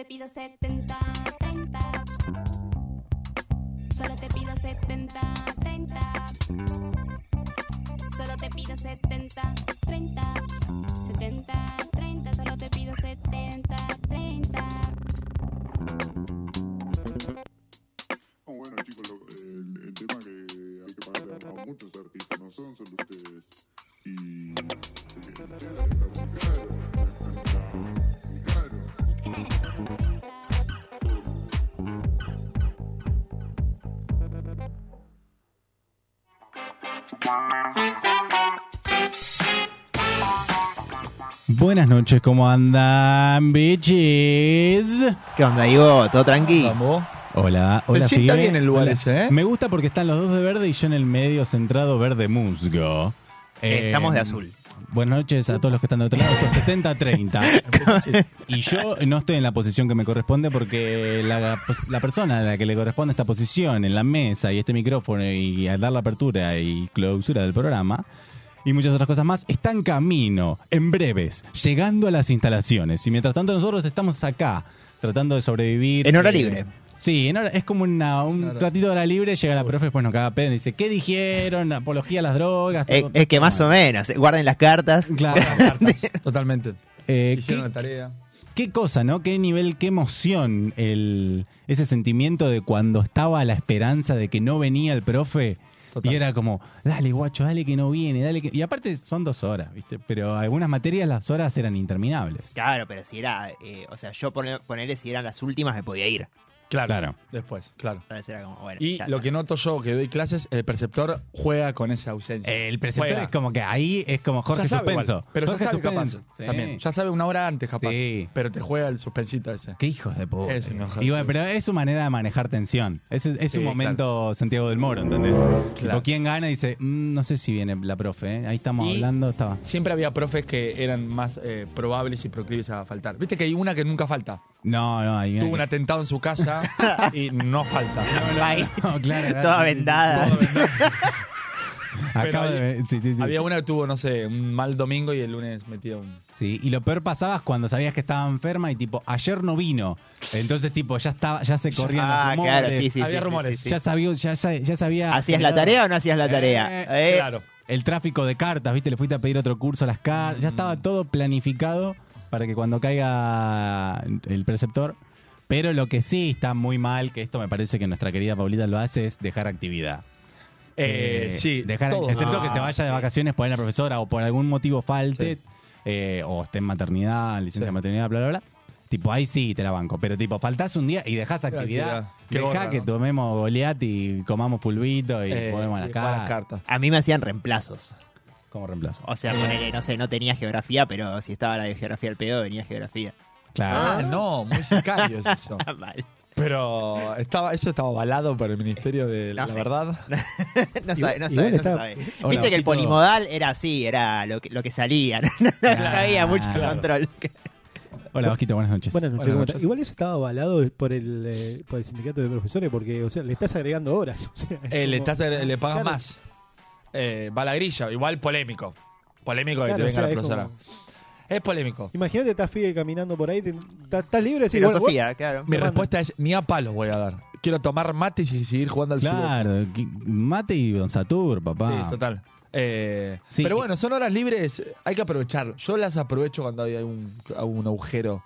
Te pido 70, 30. Solo te pido 70, 30. Solo te pido 70, Buenas noches, ¿cómo andan, bitches? ¿Qué onda, Ivo? ¿Todo tranqui? Vamos. Hola, hola, sienta Figue. bien el lugar Hola. ese, ¿eh? Me gusta porque están los dos de verde y yo en el medio centrado verde musgo. Eh, Estamos de azul. Buenas noches a todos los que están de otro lado. Esto es 70-30. y yo no estoy en la posición que me corresponde porque la, la persona a la que le corresponde esta posición en la mesa y este micrófono y al dar la apertura y clausura del programa y muchas otras cosas más está en camino, en breves, llegando a las instalaciones. Y mientras tanto nosotros estamos acá tratando de sobrevivir. En hora eh, libre. Sí, en hora- es como una- un Claro. ratito de hora libre, llega la profe, después nos caga pedo y dice, ¿qué dijeron? Apología a las drogas. Es, todo- es que más o menos, eh, guarden las cartas. Claro. Totalmente. Eh, Hicieron ¿qué, la tarea. qué cosa, ¿no? Qué nivel, qué emoción el, ese sentimiento de cuando estaba la esperanza de que no venía el profe. Total. Y era como, dale, guacho, dale que no viene, dale que... Y aparte son dos horas, ¿viste? Pero algunas materias las horas eran interminables. Claro, pero si era, eh, o sea, yo poner, ponerle si eran las últimas me podía ir. Claro. Claro. Después, claro. Como, bueno. Y lo está. que noto yo que doy clases, el perceptor juega con esa ausencia. El preceptor Juega. es como que ahí es como Jorge ya sabe Suspenso. igual, pero Jorge ya sabe capaz. Sí. También. Ya sabe una hora antes capaz. Sí. Pero te juega el suspensito ese. Qué hijos de puta. Es Y bueno, pero es su manera de manejar tensión. Es, es Sí, un momento Santiago del Moro, ¿entendés? Claro. ¿quién gana? Y dice, "Mm, no sé si viene la profe, ¿eh? Ahí estamos Y- hablando, estaba. Siempre había profes que eran más eh, probables y proclives a faltar. Viste que hay una que nunca falta. No, no, ahí Tuvo un atentado en su casa y no falta. Ahí, No, claro, toda vendada. Todo vendado. sí. Acabo Pero de ver- sí, sí, sí. Había una que tuvo, no sé, un mal domingo y el lunes metía un. Sí, y lo peor pasaba es cuando sabías que estaba enferma y tipo, ayer no vino. Entonces, tipo, ya estaba, ya se corrían Ah, los rumores. claro, sí, sí. Había sí, rumores. sí, sí. Ya sabía, ya, sa- ya sabía. ¿Hacías la tarea o no hacías la tarea? Eh, Eh, Claro. el tráfico de cartas, ¿viste? Le fuiste a pedir otro curso a las cartas. Ya estaba todo planificado para que cuando caiga el preceptor. Pero lo que sí está muy mal, que esto me parece que nuestra querida Paulita lo hace, es dejar actividad. Eh, Eh, sí, dejar, todos. excepto Ah. que se vaya de vacaciones por ahí la profesora o por algún motivo falte, eh, o esté en maternidad, licencia Sí. de maternidad, bla, bla, bla. Tipo, ahí sí te la banco. Pero tipo, faltás un día y dejás actividad. actividad. Qué Dejá que ¿no? tomemos goleat y comamos pulvito y Eh, y jugar las cartas. A mí me hacían reemplazos. Como reemplazo. O sea, ponele, no sé, no tenía geografía, pero si estaba la de geografía al pedo, venía geografía. Claro. Ah, no, muy sicario es eso. Mal. Pero estaba, eso estaba avalado por el Ministerio de No la sé. Verdad. no sabe, no igual sabe, no está- sabe. Hola, Viste que el polimodal era así, era lo que, lo que salía. No, no había mucho Claro. control. Hola, Vasquito, buenas noches. Buenas noches, Buenas ¿cómo noches. Igual eso estaba avalado por el, eh, por el sindicato de profesores porque, o sea, le estás agregando horas. o sea, es Eh, le, como- estás- le pagas Claro. más. Eh, va la grilla, igual polémico. Polémico que Claro, te o venga sea, la es profesora. como- Es polémico. Imagínate, estás Figue caminando por ahí, te- estás estás libre de decir, bueno, Filosofía, claro. Mi respuesta es ni a palos voy a dar. Quiero tomar mate y seguir jugando al sudoku. Claro, qui- mate y Don Satur, papá. Sí, total. Eh, Sí. Pero bueno, son horas libres, hay que aprovechar. Yo las aprovecho cuando hay un, un agujero.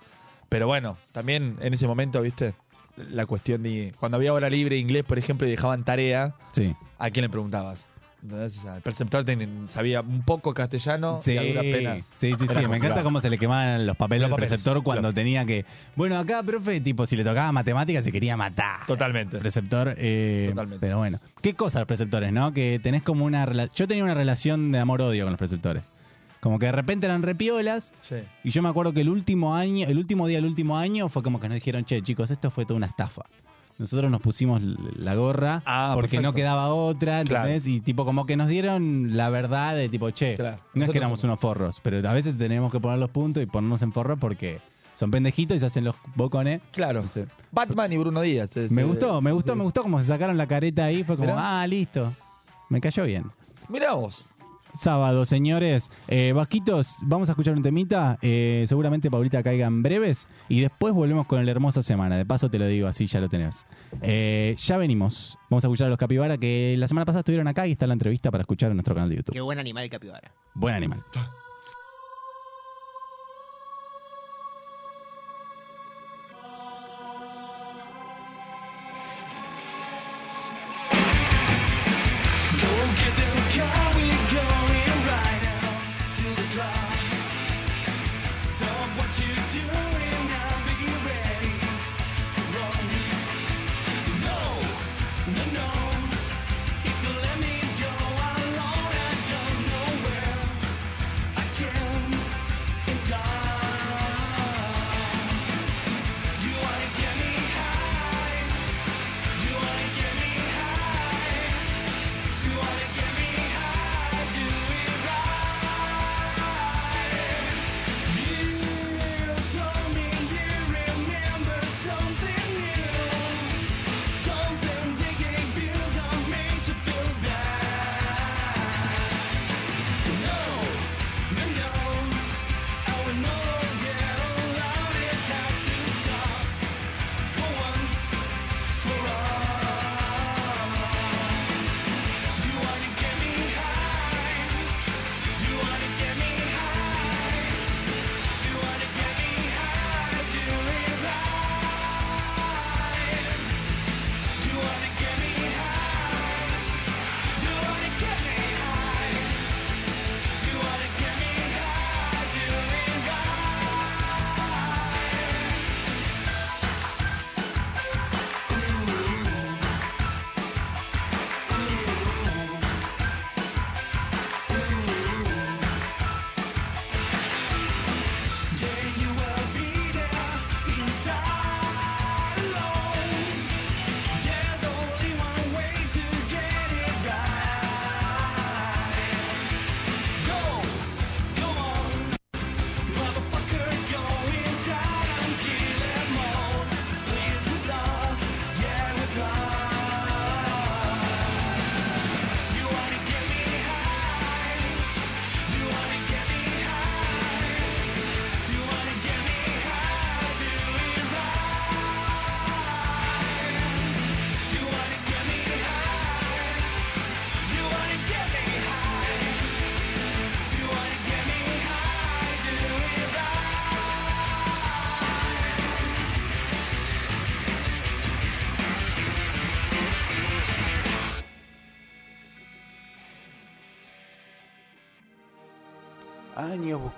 Pero bueno, también en ese momento, viste, la cuestión de cuando había hora libre de inglés, por ejemplo, y dejaban tarea, Sí. ¿a quién le preguntabas? Entonces, el preceptor ten- sabía un poco castellano Sí, y a dura pena. sí, sí, sí. Me encanta cómo se le quemaban los papeles Los al papeles, preceptor cuando tenía que. Bueno, acá, profe, tipo, si le tocaba matemáticas se quería matar. Totalmente. Preceptor, eh, Totalmente. pero bueno. ¿Qué cosas los preceptores, no? Que tenés como una relación. Yo tenía una relación de amor-odio con los preceptores. Como que de repente eran repiolas. Sí. Y yo me acuerdo que el último año, el último día del último año fue como que nos dijeron, che, chicos, esto fue toda una estafa. Nosotros nos pusimos la gorra Ah, porque perfecto. no quedaba otra, ¿entendés? Claro. Y tipo como que nos dieron la verdad de tipo, che, Claro. no es que éramos somos- unos forros, pero a veces tenemos que poner los puntos y ponernos en forros porque son pendejitos y se hacen los bocones. Claro. No sé. Batman y Bruno Díaz. es, Me eh, gustó, me gustó, me gustó como se sacaron la careta ahí, fue como, Mirá. ah, listo. Me cayó bien. Mirá vos. Sábado, señores. Eh, Vasquitos, vamos a escuchar un temita. Eh, seguramente Paulita caiga en breves. Y después volvemos con el hermosa semana. De paso te lo digo, así ya lo tenés. Eh, ya venimos. Vamos a escuchar a los capibara que la semana pasada estuvieron acá y está la entrevista para escuchar en nuestro canal de Qué YouTube. buen animal el capibara. Buen animal.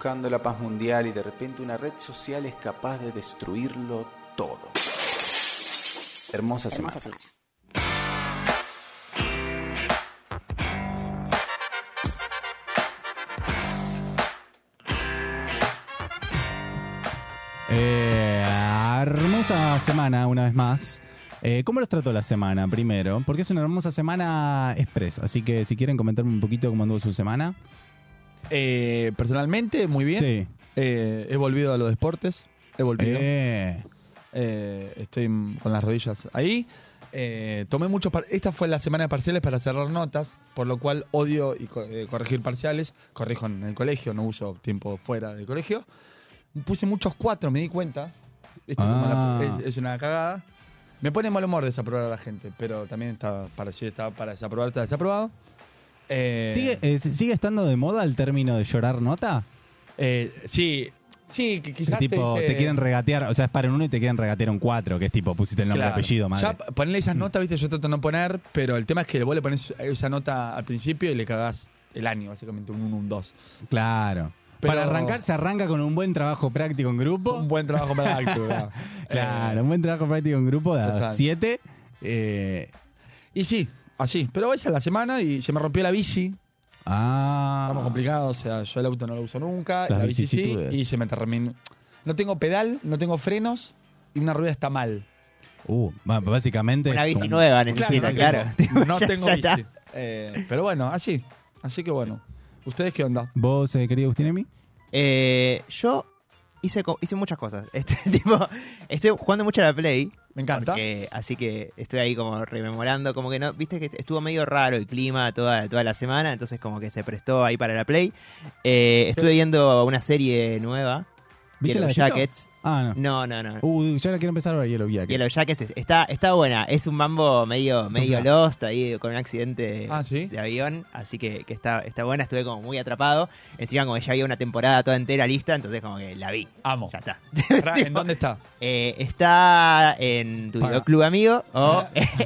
Buscando la paz mundial y de repente una red social es capaz de destruirlo todo. Hermosa semana. Eh, hermosa semana, una vez más. Eh, ¿Cómo los trató la semana primero? Porque es una hermosa semana express. Así que si quieren comentarme un poquito cómo anduvo su semana. Eh, personalmente, muy bien. Sí. Eh, he volvido a los deportes. He volvido. Eh, Eh, estoy con las rodillas ahí. Tomé muchos. par- Esta fue la semana de parciales para cerrar notas, por lo cual odio y co- corregir parciales. Corrijo en el colegio, no uso tiempo fuera del colegio. Puse muchos cuatro, me di cuenta. Esto es, Ah. es- es una cagada. Me pone mal humor desaprobar a la gente, pero también está para, si está para desaprobar, está desaprobado. Eh, ¿sigue, eh, ¿Sigue estando de moda el término de llorar nota? eh, sí, Sí, que quizás tipo, te, quieren regatear, o sea, es para un uno y te quieren regatear un cuatro, que es tipo, pusiste el nombre Claro. apellido, madre. Ya ponerle esas notas, viste, yo trato de no poner, pero el tema es que vos le pones esa nota al principio y le cagás el año, básicamente, un 1, un 2. Claro. Pero- Para arrancar, se arranca con un buen trabajo práctico en grupo. Un buen trabajo actividad. Claro, Eh, un buen trabajo práctico en grupo de a Total. siete. Eh, y sí, así. Pero esa es la semana y se me rompió la bici. ah. Estamos complicados, o sea, yo el auto no lo uso nunca, Las la bici sí, vicisitudes. y se me terminó. No tengo pedal, no tengo frenos y una rueda está mal. Uh, básicamente. Una bici como- nueva necesita, no claro. tengo, no Ya- tengo ya bici. Eh, pero bueno, así. Así que bueno. ¿Ustedes qué onda? ¿Vos, eh, querido Agustín Emi? Eh, yo hice, co- hice muchas cosas. Este, tipo, estoy jugando mucho a la Play. Me encanta. porque- así que estoy ahí como rememorando, como que no, viste que estuvo medio raro el clima toda, toda la semana, entonces como que se prestó ahí para la Play. Eh, estuve viendo una serie nueva, ¿Viste Yellow? Jackets. Ah, no. No, no, no. Uh, ya la quiero empezar ahora, Yellow Jacket. Yellow Jackets es- está, está buena, es un mambo medio, medio lost ahí con un accidente Ah, ¿sí? de avión, así que, que está, está buena, estuve como muy atrapado. Encima como que ya había una temporada toda entera lista, entonces como que la vi. Amo. Ya está. ¿En dónde está? Eh, está en tu videoclub amigo o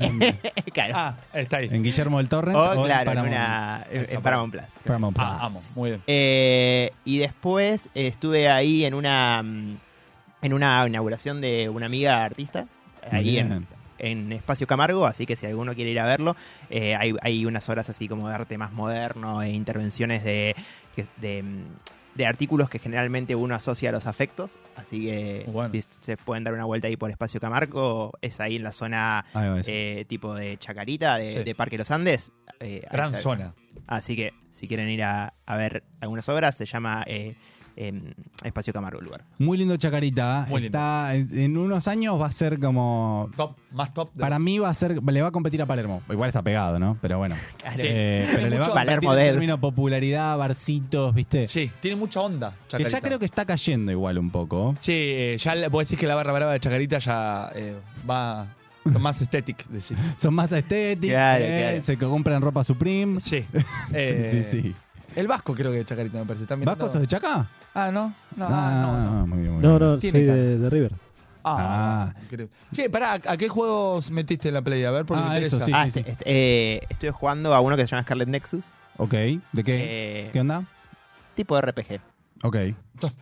claro. Ah, está ahí. En Guillermo del Torrent. o claro, en, Paramount- una, en, en Paramount Plus. Paramount Plus. Ah, amo. Muy bien. Eh, y después estuve ahí en una mm, en una inauguración de una amiga artista ahí en, en Espacio Camargo, así que si alguno quiere ir a verlo, eh, hay, hay unas horas así como de arte más moderno e intervenciones de, de, de artículos que generalmente uno asocia a los afectos, así que Bueno. si se pueden dar una vuelta ahí por Espacio Camargo, es ahí en la zona eh, tipo de Chacarita, de, Sí. de Parque Los Andes. eh, Gran zona. Así que si quieren ir a, a ver algunas obras, se llama eh, Espacio Camargo lugar. Muy lindo Chacarita. Muy lindo. Está, en, en unos años va a ser como. Top, más top. de- Para mí va a ser. Le va a competir a Palermo. Igual está pegado, ¿no? Pero bueno. Claro. Eh, pero Tiene le va a Palermo en Dead. términos de popularidad, barcitos, ¿viste? Sí, tiene mucha onda. Que ya Chacarita. creo que está cayendo igual un poco. Sí, eh, ya vos decís que la barra brava de Chacarita ya eh, va son más estética, decir. Son más estéticos. Claro, eh, claro. Se compran ropa Supreme. Sí. Eh, sí, sí. El Vasco creo que de Chacarita me parece. ¿También ¿Vasco sos de Chaca? Ah, ¿no? No, Ah, ah, no, no. muy bien, muy No, bien. no, soy de, de River. Ah, Ah. increíble. Che, pará, ¿a qué juegos metiste en la play? A ver, porque Ah, me interesa. eso, sí. ah, este- este, eh, estuve jugando a uno que se llama Scarlet Nexus, Ok. ¿De qué? eh, ¿Qué onda? tipo de RPG. Ok.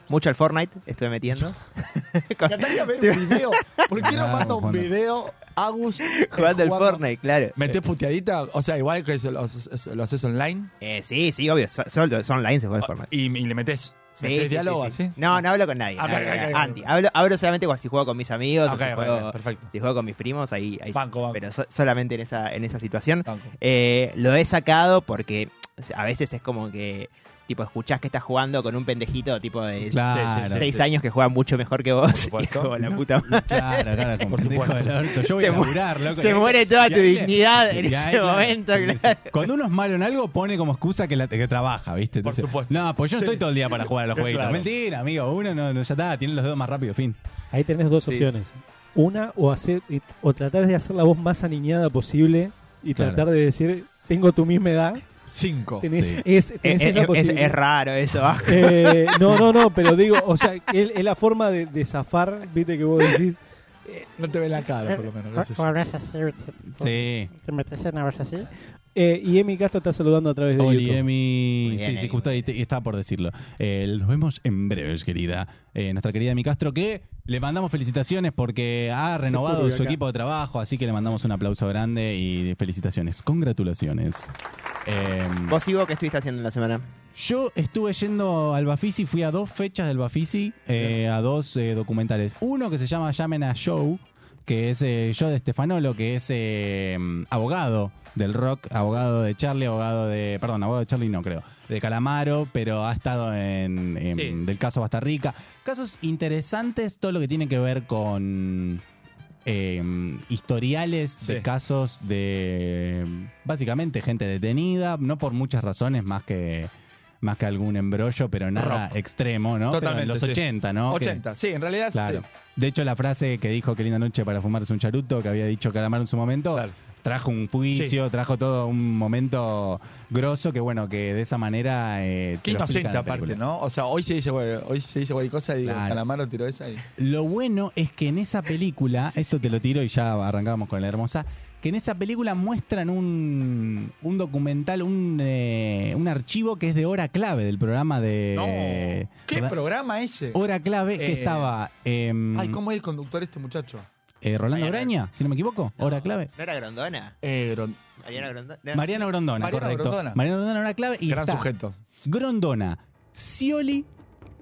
Mucho al Fortnite estuve metiendo. Encantaría ver un video. ¿Por qué no manda un video, Agus? jugando jugando? Fortnite, claro. ¿Metés puteadita? O sea, igual que lo, haces- lo haces online. Eh, sí, sí, obvio. so- Solo son online se juega el Fortnite. Y, y le metés. Sí, ¿Metés sí, diálogo sí, sí. así? No, no hablo con nadie. Ah, no, ok, no, no, ok, ok. anti. Hablo, hablo solamente cuando si juego con mis amigos o si juego, perfecto. si juego con mis primos, ahí, ahí sí. Banco, banco. Pero so- solamente en esa, en esa situación. Eh, lo he sacado porque a veces es como que tipo escuchás que estás jugando con un pendejito tipo de Claro. sí, seis sí. años que juega mucho mejor que vos. Y es supuesto. como la puta madre. Claro, claro, como Por supuesto. Yo voy Se a laburar, loco. Se muere toda Y tu dignidad en ese momento, claro. Cuando uno es malo en algo, pone como excusa que, la- que trabaja, ¿viste? Por supuesto. No, pues yo no estoy todo el día para jugar a los jueguitos. Claro. Mentira, amigo. Uno no, no, ya está, tiene los dedos más rápido, fin. Ahí tenés dos Sí. opciones. Una, o hacer o tratar de hacer la voz más aniñada posible y Claro. tratar de decir, tengo tu misma edad. Cinco. Tenés, Sí. es, Es, tenés es- esa es- raro eso. Eh, no, no, no, pero digo, o sea, es, es la forma de, de zafar, viste que vos decís. No te ve la cara, por lo menos. Sí. te metes en una así. Eh, y Emi Castro está saludando a través de Oli, YouTube. Emi. Bien, sí, sí, justo ahí te- estaba por decirlo. Eh, nos vemos en breves, querida. Eh, nuestra querida Emi Castro, que le mandamos felicitaciones porque ha renovado su acá. equipo de trabajo, así que le mandamos un aplauso grande y felicitaciones. Congratulaciones. Eh, ¿Vos y vos qué estuviste haciendo en la semana? Yo estuve yendo al Bafisi, fui a dos fechas del Bafisi, eh, a dos eh, documentales. Uno que se llama Llamen a Show, que es eh, yo de Stefanolo, que es eh, abogado del rock, abogado de Charlie, abogado de. Perdón, abogado de Charlie no creo, de Calamaro, pero ha estado en, en- Sí. del caso Basta Rica. Casos interesantes, todo lo que tiene que ver con. eh, historiales de casos de básicamente gente detenida, no por muchas razones más que más que algún embrollo, pero nada extremo, ¿no? Pero Totalmente, en los sí. 80, ¿no? Que- 80, sí, en realidad Claro. sí. De hecho, la frase que dijo Qué linda noche para fumarse un charuto, que había dicho Calamaro en su momento, Claro. trajo un juicio, trajo todo un momento grosso que bueno, que de esa manera... eh, Qué te lo explica inocente en la aparte, película. ¿no? O sea, hoy se dice, güey, hoy se dice cualquier cosa y Claro. Calamaro tiró esa y... Lo bueno es que en esa película, esto te lo tiro y ya arrancamos con la hermosa, que en esa película muestran un, un documental, un, eh, un archivo que es de hora clave del programa de... No, ¿qué ¿verdad? programa ese? Hora clave que Eh, estaba em, Ay, ¿cómo es el conductor este muchacho? eh, Rolando Mariana. Graña, si no me equivoco, hora clave. ¿No era Grondona? Eh, Gron- ¿Mariana Grondona? No. Mariano Grondona, Mariano correcto. Grondona. Mariano Grondona, hora clave. Y gran está sujeto. Grondona, Scioli,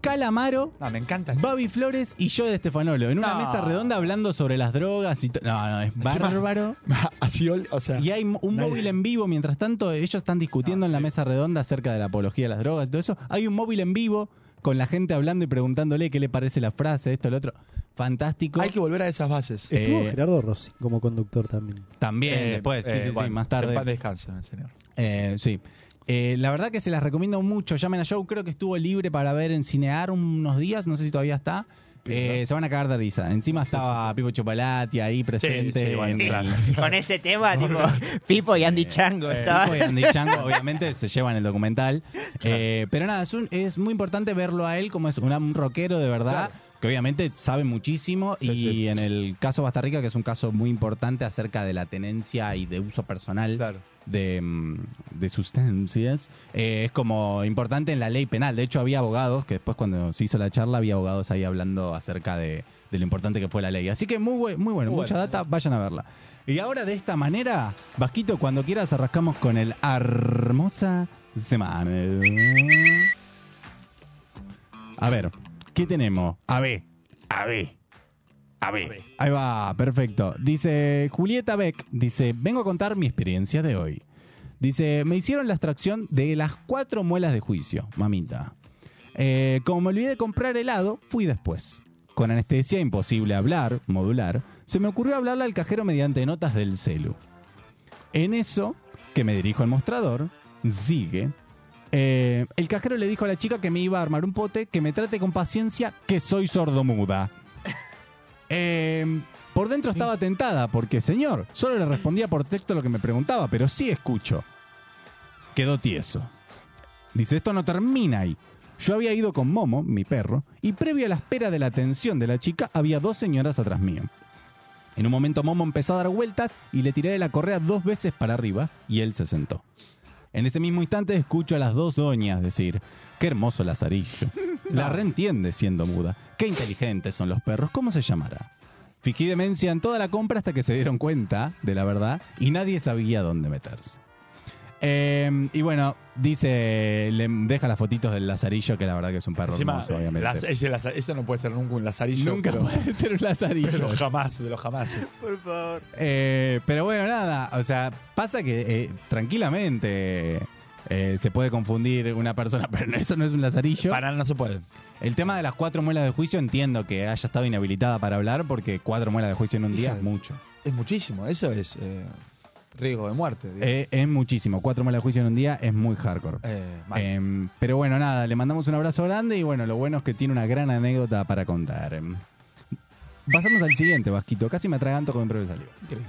Calamaro, No, me encanta. Babi Flores y yo de Stefanolo. En una No. mesa redonda hablando sobre las drogas y No, no, es bárbaro. Así, o sea... Y hay un Nadie- móvil en vivo, mientras tanto, ellos están discutiendo en la mesa redonda acerca de la apología de las drogas y todo eso. Hay un móvil en vivo con la gente hablando y preguntándole qué le parece la frase, esto, lo otro. Fantástico. Hay que volver a esas bases. Estuvo Eh, Gerardo Rossi como conductor también. También, Eh, después, sí, eh, sí, sí, bueno, más En tarde. paz descanse, señor. Eh, sí. Eh, la verdad que se las recomiendo mucho. Llamen a Show, creo que estuvo libre para ver en Cinear unos días, no sé si todavía está. Eh, se van a cagar de risa. Encima estaba Pipo Chopalati ahí presente. sí, bueno, en- claro. Con ese tema, tipo, Pipo y Andy Chango. Eh. Pipo y Andy Chango, obviamente, se llevan el documental. Eh, pero nada, es, un- es muy importante verlo a él como es un rockero de verdad. Claro. Que obviamente sabe muchísimo Sí, y sí. en el caso Bastarrica, que es un caso muy importante acerca de la tenencia y de uso personal Claro. De, mm, de sustancias, eh, es como importante en la ley penal. De hecho, había abogados, que después cuando se hizo la charla, había abogados ahí hablando acerca de, de lo importante que fue la ley. Así que muy, muy bueno, mucha data, vayan a verla. Y ahora de esta manera, Vasquito, cuando quieras arrancamos con el hermosa semana. A ver, ¿qué tenemos? A ver, a ver, a ver. Ahí va, perfecto. Dice Julieta Beck, dice, vengo a contar mi experiencia de hoy. Dice, me hicieron la extracción de las cuatro muelas de juicio, mamita. Eh, como me olvidé de comprar helado, fui después. Con anestesia imposible hablar, modular, se me ocurrió hablarle al cajero mediante notas del celu. En eso, que me dirijo al mostrador, sigue. eh, el cajero le dijo a la chica que me iba a armar un pote, que me trate con paciencia, que soy sordomuda. Eh, por dentro estaba tentada, porque señor, solo le respondía por texto lo que me preguntaba, pero sí escucho. Quedó tieso. Dice, esto no termina ahí. Yo había ido con Momo, mi perro, y previo a la espera de la atención de la chica, había dos señoras atrás mío. En un momento Momo empezó a dar vueltas y le tiré de la correa dos veces para arriba y él se sentó. En ese mismo instante escucho a las dos doñas decir, qué hermoso lazarillo. La reentiende siendo muda. Qué inteligentes son los perros, ¿cómo se llamará? Fingí demencia en toda la compra hasta que se dieron cuenta de la verdad y nadie sabía dónde meterse. Eh, y bueno, dice, le deja las fotitos del lazarillo, que la verdad que es un perro Encima, hermoso, obviamente. las- ese, laza- no puede ser nunca un lazarillo. Nunca pero, puede ser un lazarillo. pero jamás, de los jamás. Por favor. Eh, pero bueno, nada, o sea, pasa que eh, tranquilamente eh, se puede confundir una persona, pero eso no es un lazarillo. Para no se puede. El tema de las cuatro muelas de juicio entiendo que haya estado inhabilitada para hablar porque cuatro muelas de juicio en un día Hija es mucho. Es muchísimo, eso es eh, riesgo de muerte. Eh, es muchísimo, cuatro muelas de juicio en un día es muy hardcore. Eh, pero bueno, nada, le mandamos un abrazo grande y bueno, lo bueno es que tiene una gran anécdota para contar. Pasamos al siguiente, Vasquito. Casi me atraganto con mi propio saliva. Increíble.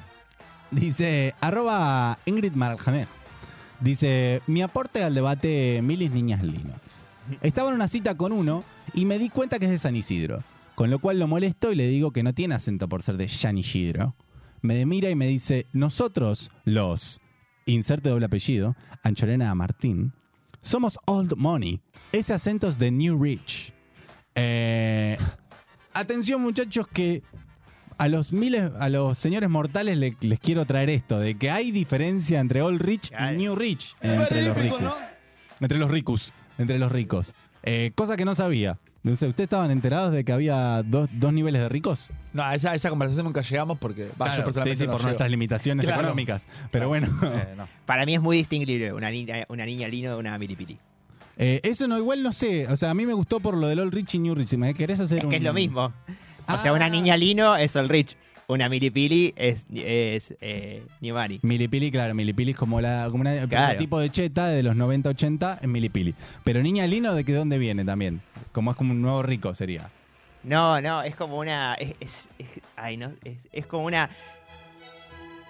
Dice, arroba Ingrid Marjanet. Dice, mi aporte al debate Milis Niñas Linos. Estaba en una cita con uno y me di cuenta que es de San Isidro. Con lo cual lo molesto y le digo que no tiene acento por ser de San Isidro. Me mira y me dice, nosotros, los, inserte doble apellido, Anchorena Martín, somos Old Money. Ese acento es de New Rich. Eh, atención muchachos que a los miles, a los señores mortales le- les quiero traer esto, de que hay diferencia entre Old Rich y New Rich entre los ricos. Entre los ricos, entre los ricos. Eh, cosa que no sabía. No sé, ¿Ustedes estaban enterados de que había dos, dos niveles de ricos? No, a esa, a esa conversación nunca llegamos porque va, yo Claro, sí, personalmente sí, no por llego. nuestras limitaciones Claro. económicas. Pero bueno, Eh, no. Para mí es muy distinguible una niña, una niña lino de una milipili. eh, eso no, igual no sé. O sea, a mí me gustó por lo del Old Rich y New Rich. Si me querés hacer Es un... que es lo mismo. O Ah. sea, una niña lino es el rich. Una milipili es, es eh, Nimari. Milipili, claro, Milipili es como, la, como una, el Claro. prototipo de cheta de los 90-80 es Milipili. Pero Niña Lino, ¿de qué dónde viene también? Como es como un nuevo rico sería. No, no, es como una. Es, es, es- ay, no, es, es como una.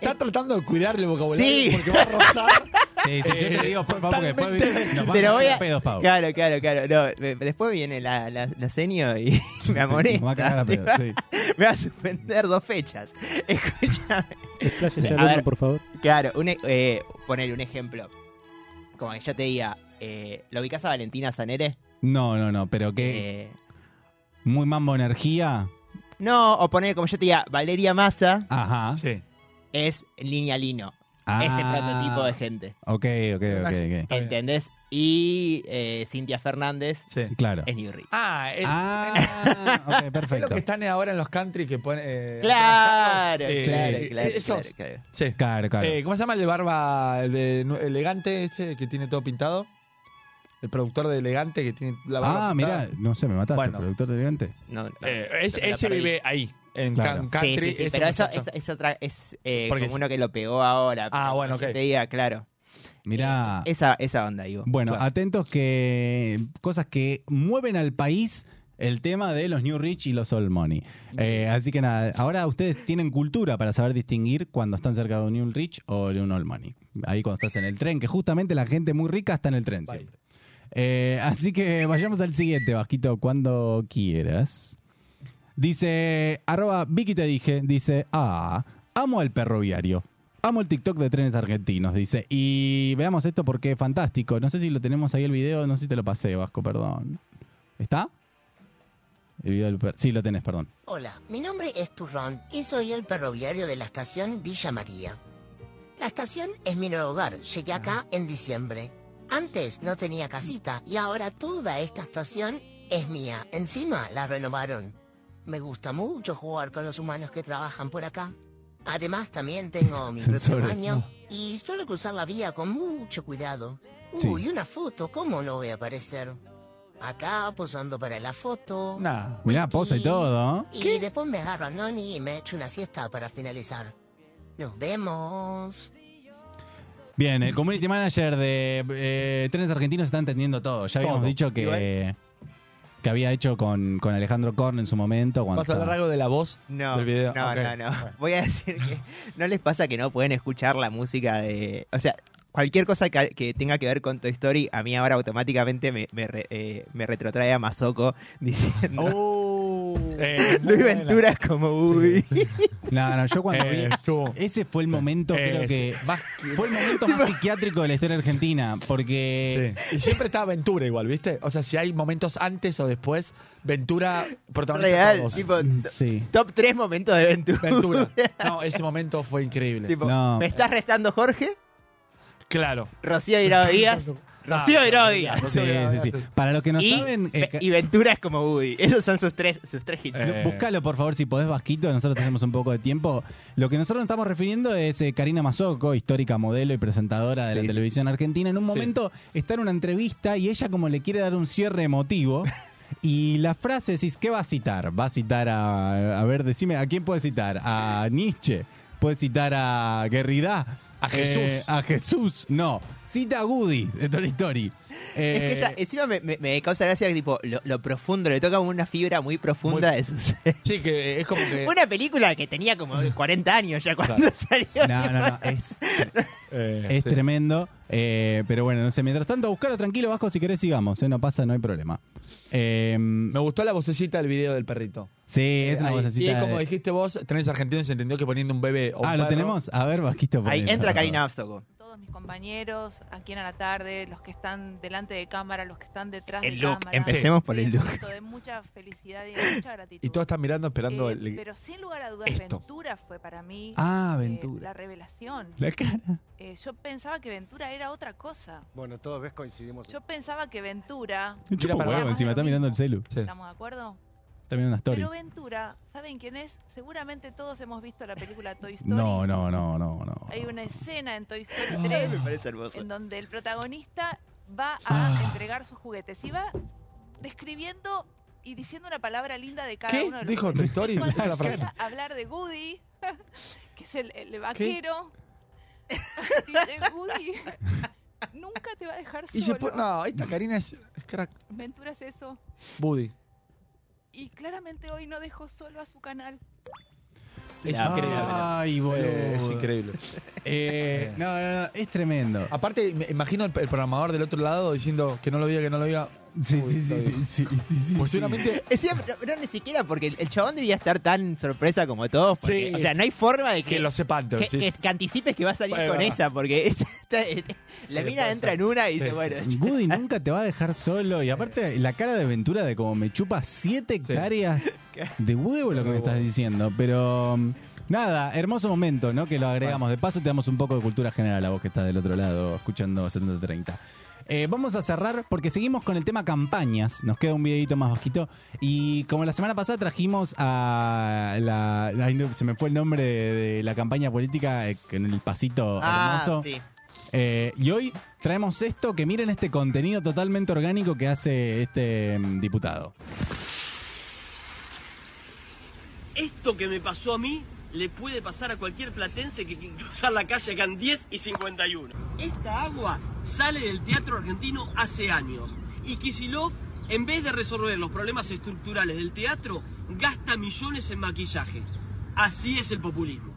Está tratando de cuidar el vocabulario Sí. porque va a rozar. Sí, sí, yo te digo, Pau, porque después Totalmente. nos vamos Pero voy a. pedos, Pau. Claro, claro, claro. No, me- después viene la, la, la senio y me amonesta. me va a cagar a Te pedos, va- sí. me va a suspender dos fechas. Escúchame. Expláyese, A por favor. Claro, un, e- eh, poner un ejemplo. Como que yo te diga, eh, ¿lo ubicás a Valentina Zanere? No, no, no, pero que Eh, muy mambo energía. no, o poner como yo te diga, Valeria Massa Ajá. Sí. Es línea lino. Ah. Ese prototipo de gente. Ok, ok, ok, ok. Está bien. ¿Entendés? Y eh, Cintia Fernández Sí. Claro. es New Rich. Ah, es, Ah, ok, es lo perfecto. que están ahora en los country que ponen. eh, Claro, eh, claro, eh, claro, esos. claro, claro. Sí. Claro, claro. Eh, ¿Cómo se llama el de barba el de elegante este que tiene todo pintado? El productor de elegante que tiene la barba ah, mira, no sé, me mataste, Bueno. productor elegante. No, no, Eh, es- ese vive ahí, en Claro. country. Sí, sí, sí, pero eso muchacho. es, es otra, es eh, como es- uno que lo pegó ahora. Ah, bueno, ok. Te diga, claro. Mira. Esa, esa onda, digo. Bueno, Claro. atentos que cosas que mueven al país el tema de los New Rich y los Old Money. Eh, así que nada, ahora ustedes tienen cultura para saber distinguir cuando están cerca de un New Rich o de un Old Money. Ahí cuando estás en el tren, que justamente la gente muy rica está en el tren siempre. Eh, así que vayamos al siguiente, Vasquito, cuando quieras. Dice, arroba Vicky te dije, dice, ah, amo el ferroviario. Amo el TikTok de trenes argentinos, dice. Y veamos esto porque es fantástico. No sé si lo tenemos ahí el video, no sé si te lo pasé, Vasco, perdón. ¿Está? El video del per- Sí, lo tenés, perdón. Hola, mi nombre es Turrón y soy el ferroviario de la estación Villa María. La estación es mi nuevo hogar. Llegué acá en diciembre. Antes no tenía casita y ahora toda esta estación es mía. Encima la renovaron. Me gusta mucho jugar con los humanos que trabajan por acá. Además también tengo mi propio baño y suelo cruzar la vía con mucho cuidado. Sí. Uy, una foto, ¿cómo no voy a aparecer? Acá posando para la foto. Nah. Mirá, posa y todo. Y después me agarro a Noni y me echo una siesta para finalizar. Nos vemos. Bien, el community manager de eh, Trenes Argentinos está entendiendo todo. Ya habíamos Todo. dicho que, que había hecho con, con Alejandro Korn en su momento. Cuando ¿Vas a hablar algo de la voz No, del video? no, no, no. Voy a decir que no les pasa que no pueden escuchar la música de... O sea, cualquier cosa que, que tenga que ver con Toy Story, a mí ahora automáticamente me, me, re- eh, me retrotrae a Masoko diciendo... Eh, Luis. Ventura es como Woody. No, no, yo cuando Eh, vi... estuvo. Ese fue el momento, Eh, creo sí. que... Fue el momento más psiquiátrico de la historia argentina, porque... Sí. Y siempre está Ventura igual, ¿viste? O sea, si hay momentos antes o después, Ventura protagoniza Real, todos. tipo, Sí. top 3 momentos de Ventura. Ventura. No, ese momento fue increíble. Tipo, No. ¿me estás restando Jorge? Claro. Rocío Irado Díaz. Rocío. Sí, sí, sí. Para los que no Y, saben... eh, y Ventura es como Woody. Esos son sus tres, sus tres hits. Eh, Búscalo, por favor, si podés, Vasquito. Nosotros tenemos un poco de tiempo. Lo que nosotros nos estamos refiriendo es eh, Karina Mazoco, histórica modelo y presentadora de la Sí, sí. televisión argentina. En un momento está en una entrevista y ella como le quiere dar un cierre emotivo. Y la frase decís, ¿qué va a citar? Va a citar a... A ver, decime, ¿a quién puede citar? ¿A Nietzsche? ¿Puede citar a Guerrida? A Jesús. Eh, a Jesús, no. Cita a Woody de Toy Story. Es que Eh, ella, encima me, me- me causa gracia que tipo, lo, lo profundo, le toca una fibra muy profunda Muy- de su ser. Sí, que es como que. Una película que tenía como 40 años ya cuando salió. No, no, no, es, eh, es sí. tremendo. eh, pero bueno, no sé, mientras tanto, buscarlo tranquilo, Vasco, si querés sigamos, eh, no pasa, no hay problema. Eh, Me gustó la vocecita del video del perrito. sí, es una vocecita. Y es como de- dijiste vos, tenés argentinos, se entendió que poniendo un bebé o un Ah, ¿lo perro- tenemos? A ver, Vasquito. Ahí entra Karina. Abstoco. Todos mis compañeros aquí en la tarde, los que están delante de cámara, los que están detrás El de look, cámara. empecemos por Sí, el look. un momento de mucha felicidad y de mucha gratitud. Y todos están mirando, esperando Eh, el. Pero sin lugar a dudas, esto. Ventura fue para mí Ah, eh, la revelación. La cara. Eh, yo pensaba que Ventura era otra cosa. Bueno, todos ves coincidimos. Yo pensaba que Ventura, huevo, encima está mirando el celu. Sí. ¿estamos de acuerdo? Mirando una story. Pero Ventura, ¿saben quién es? Seguramente todos hemos visto la película Toy Story. No, no, no, no, no. Hay una escena en Toy Story Ay, 3 me parece hermoso. en donde el protagonista va a Ah. entregar sus juguetes y va describiendo y diciendo una palabra linda de cada ¿Qué? uno de los Dijo Toy. Story. La frase. hablar de Woody, que es el, el vaquero, dice Woody nunca te va a dejar Y solo. se pone- No, esta Karina es, es crack. Ventura es eso. Buddy. Y claramente hoy no dejó solo a su canal. Es La- increíble. Ay, boludo. Eh, es increíble. Eh, no, no, no, es tremendo. Aparte, me imagino el, el programador del otro lado diciendo que no lo diga, que no lo diga. Sí, Uy, sí, sí, sí, sí, sí, sí. Posiblemente. Sí, pero, pero ni siquiera porque el, el chabón debía estar tan sorpresa como todos. porque, Sí. O sea, no hay forma de que, Que lo sepan. que, sí. que- que anticipes que va a salir Bueno, con esa. Porque esta- esta- la mina entra en una y dice, Sí, bueno. Woody nunca te va a dejar solo. Y aparte, la cara de aventura de como me chupa siete Sí. hectáreas de huevo lo que me estás diciendo. Pero mm, nada, hermoso momento, ¿no? Que lo agregamos. De paso, te damos un poco de cultura general a vos que estás del otro lado escuchando 7030. Eh, vamos a cerrar porque seguimos con el tema campañas. Nos queda un videito más bajito. Y como la semana pasada trajimos a la. se me fue el nombre de, de la campaña política eh, en el pasito Ah, hermoso. sí. Eh, y hoy traemos esto, que miren este contenido totalmente orgánico que hace este mm, diputado. Esto que me pasó a mí le puede pasar a cualquier platense que quiera cruzar la calle acá en 10 y 51. Esta agua sale del teatro argentino hace años. Y Kisilov, en vez de resolver los problemas estructurales del teatro, gasta millones en maquillaje. Así es el populismo.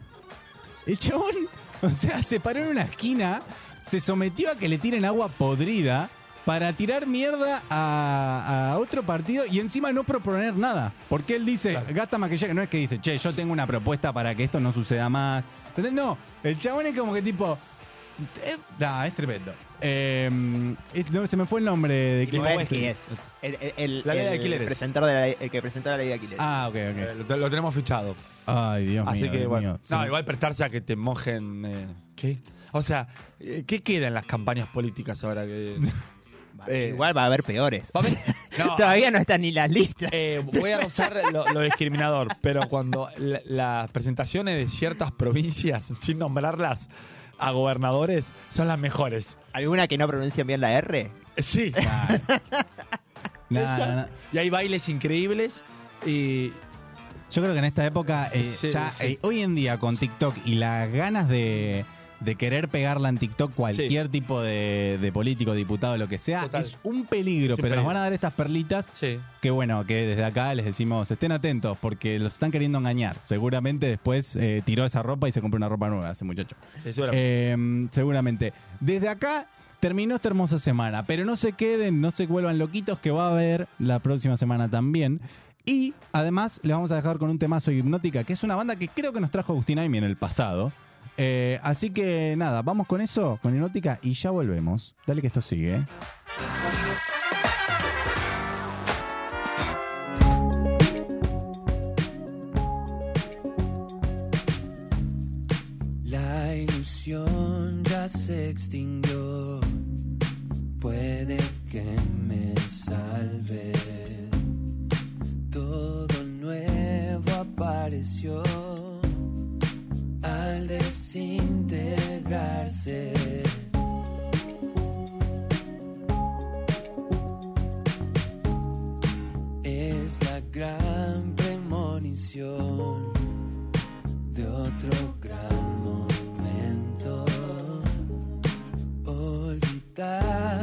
El chabón, o sea, se paró en una esquina, se sometió a que le tiren agua podrida para tirar mierda a, a otro partido y encima no proponer nada. Porque él dice, gasta maquillaje, no es que dice, che, yo tengo una propuesta para que esto no suceda más. Entonces, no, el chabón es como que tipo... eh, nah, es tremendo. Eh, es- no, se me fue el nombre de quién es que es. El, el- el- La ley de alquileres. presentador de la el que presentaba la ley de alquileres. Ah, ok, Eh, ok. lo, lo tenemos fichado. Ay, Dios Así mío. que Dios bueno. mío. No, Sí. igual prestarse a que te mojen. eh, ¿Qué? O sea, eh, ¿qué queda en las campañas políticas ahora que.? Eh, Igual va a haber peores. va a ver- No, Todavía no están ni las listas. eh, voy a usar lo, lo discriminador, pero cuando la- las presentaciones de ciertas provincias, sin nombrarlas, a gobernadores, son las mejores. ¿Alguna que no pronuncian bien la R? Eh, Sí. Nah, nah, nah. Y hay bailes increíbles y Yo creo que en esta época, eh, Sí, ya sí. eh, hoy en día con TikTok y las ganas de, de querer pegarla en TikTok cualquier tipo de, de político, diputado, lo que sea, Total. es un peligro. Pero nos van a dar estas perlitas sí. que bueno, que desde acá les decimos, estén atentos porque los están queriendo engañar. Seguramente después eh, tiró esa ropa y se compró una ropa nueva ese muchacho. sí, seguramente. Eh, seguramente. Desde acá terminó esta hermosa semana, pero no se queden, no se vuelvan loquitos que va a haber la próxima semana también. Y además les vamos a dejar con un temazo hipnótica, que es una banda que creo que nos trajo Agustín Aimi en el pasado. Eh, así que nada, vamos con eso, con hipnótica y ya volvemos. Dale que esto sigue. ¿eh? La ilusión ya se extinguió. Puede que me salve. Todo nuevo apareció Es la gran premonición de otro gran momento. Olvidarme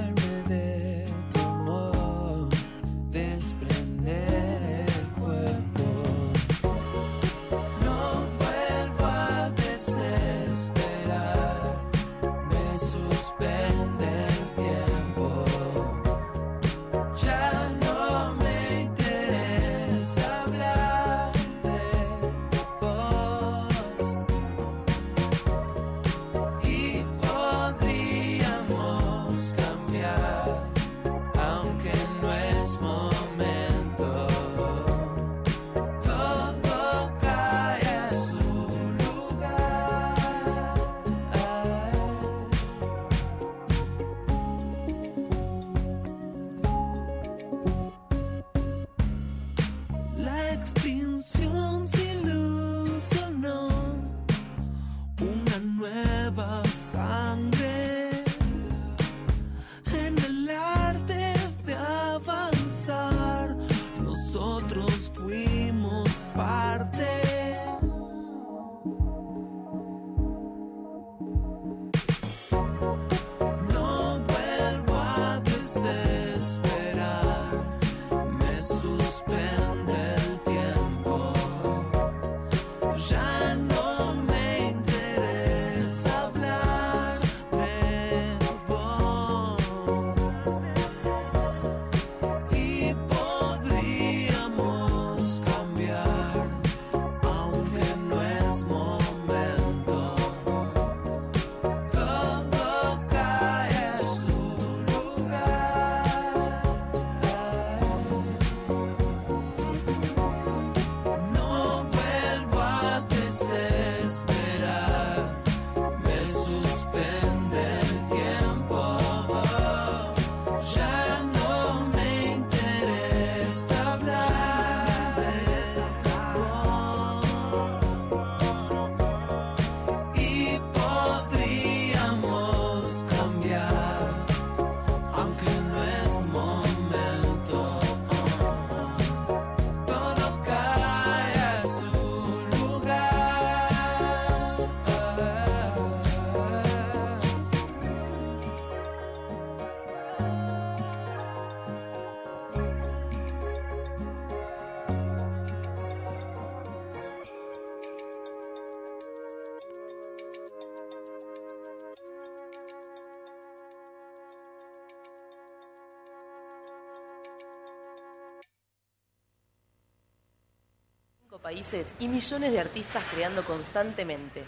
países y millones de artistas creando constantemente.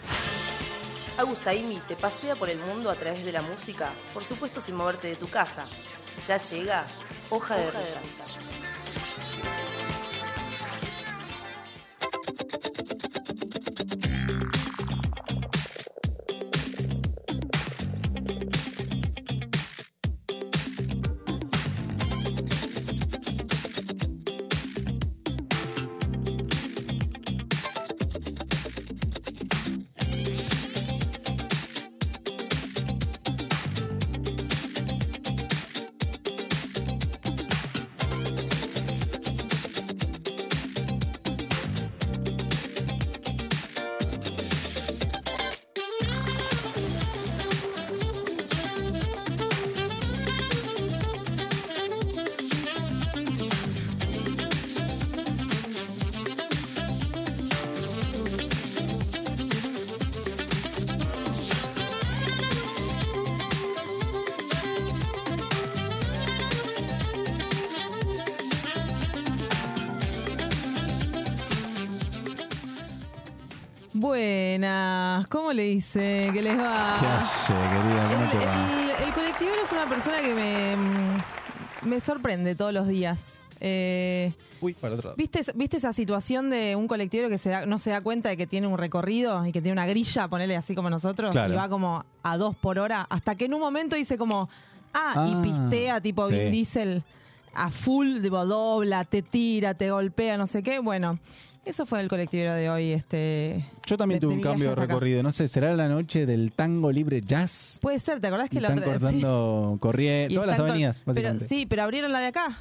Agus Aimi te pasea por el mundo a través de la música, por supuesto sin moverte de tu casa. Ya llega Hoja de Ruta. Buenas, ¿cómo le dice? ¿Qué les va? ¿Qué hace, querida? ¿Cómo te va? El, el colectivero es una persona que me, mm, me sorprende todos los días. Eh, Uy, para el otro lado. ¿viste, ¿Viste esa situación de un colectivero que se da- no se da cuenta de que tiene un recorrido y que tiene una grilla, ponele así como nosotros, Claro. y va como a dos por hora, hasta que en un momento dice como, ah, Ah, y pistea tipo sí. Vin Diesel a full, tipo, dobla, te tira, te golpea, no sé qué. Bueno, eso fue el colectivero de hoy. este Yo también de- tuve de un cambio de hasta acá. recorrido. No sé, ¿será la noche del tango libre jazz? Puede ser, ¿te acordás que Y la están otra cortando, corriendo, Y todas las están avenidas, pero, básicamente. sí, pero abrieron la de acá.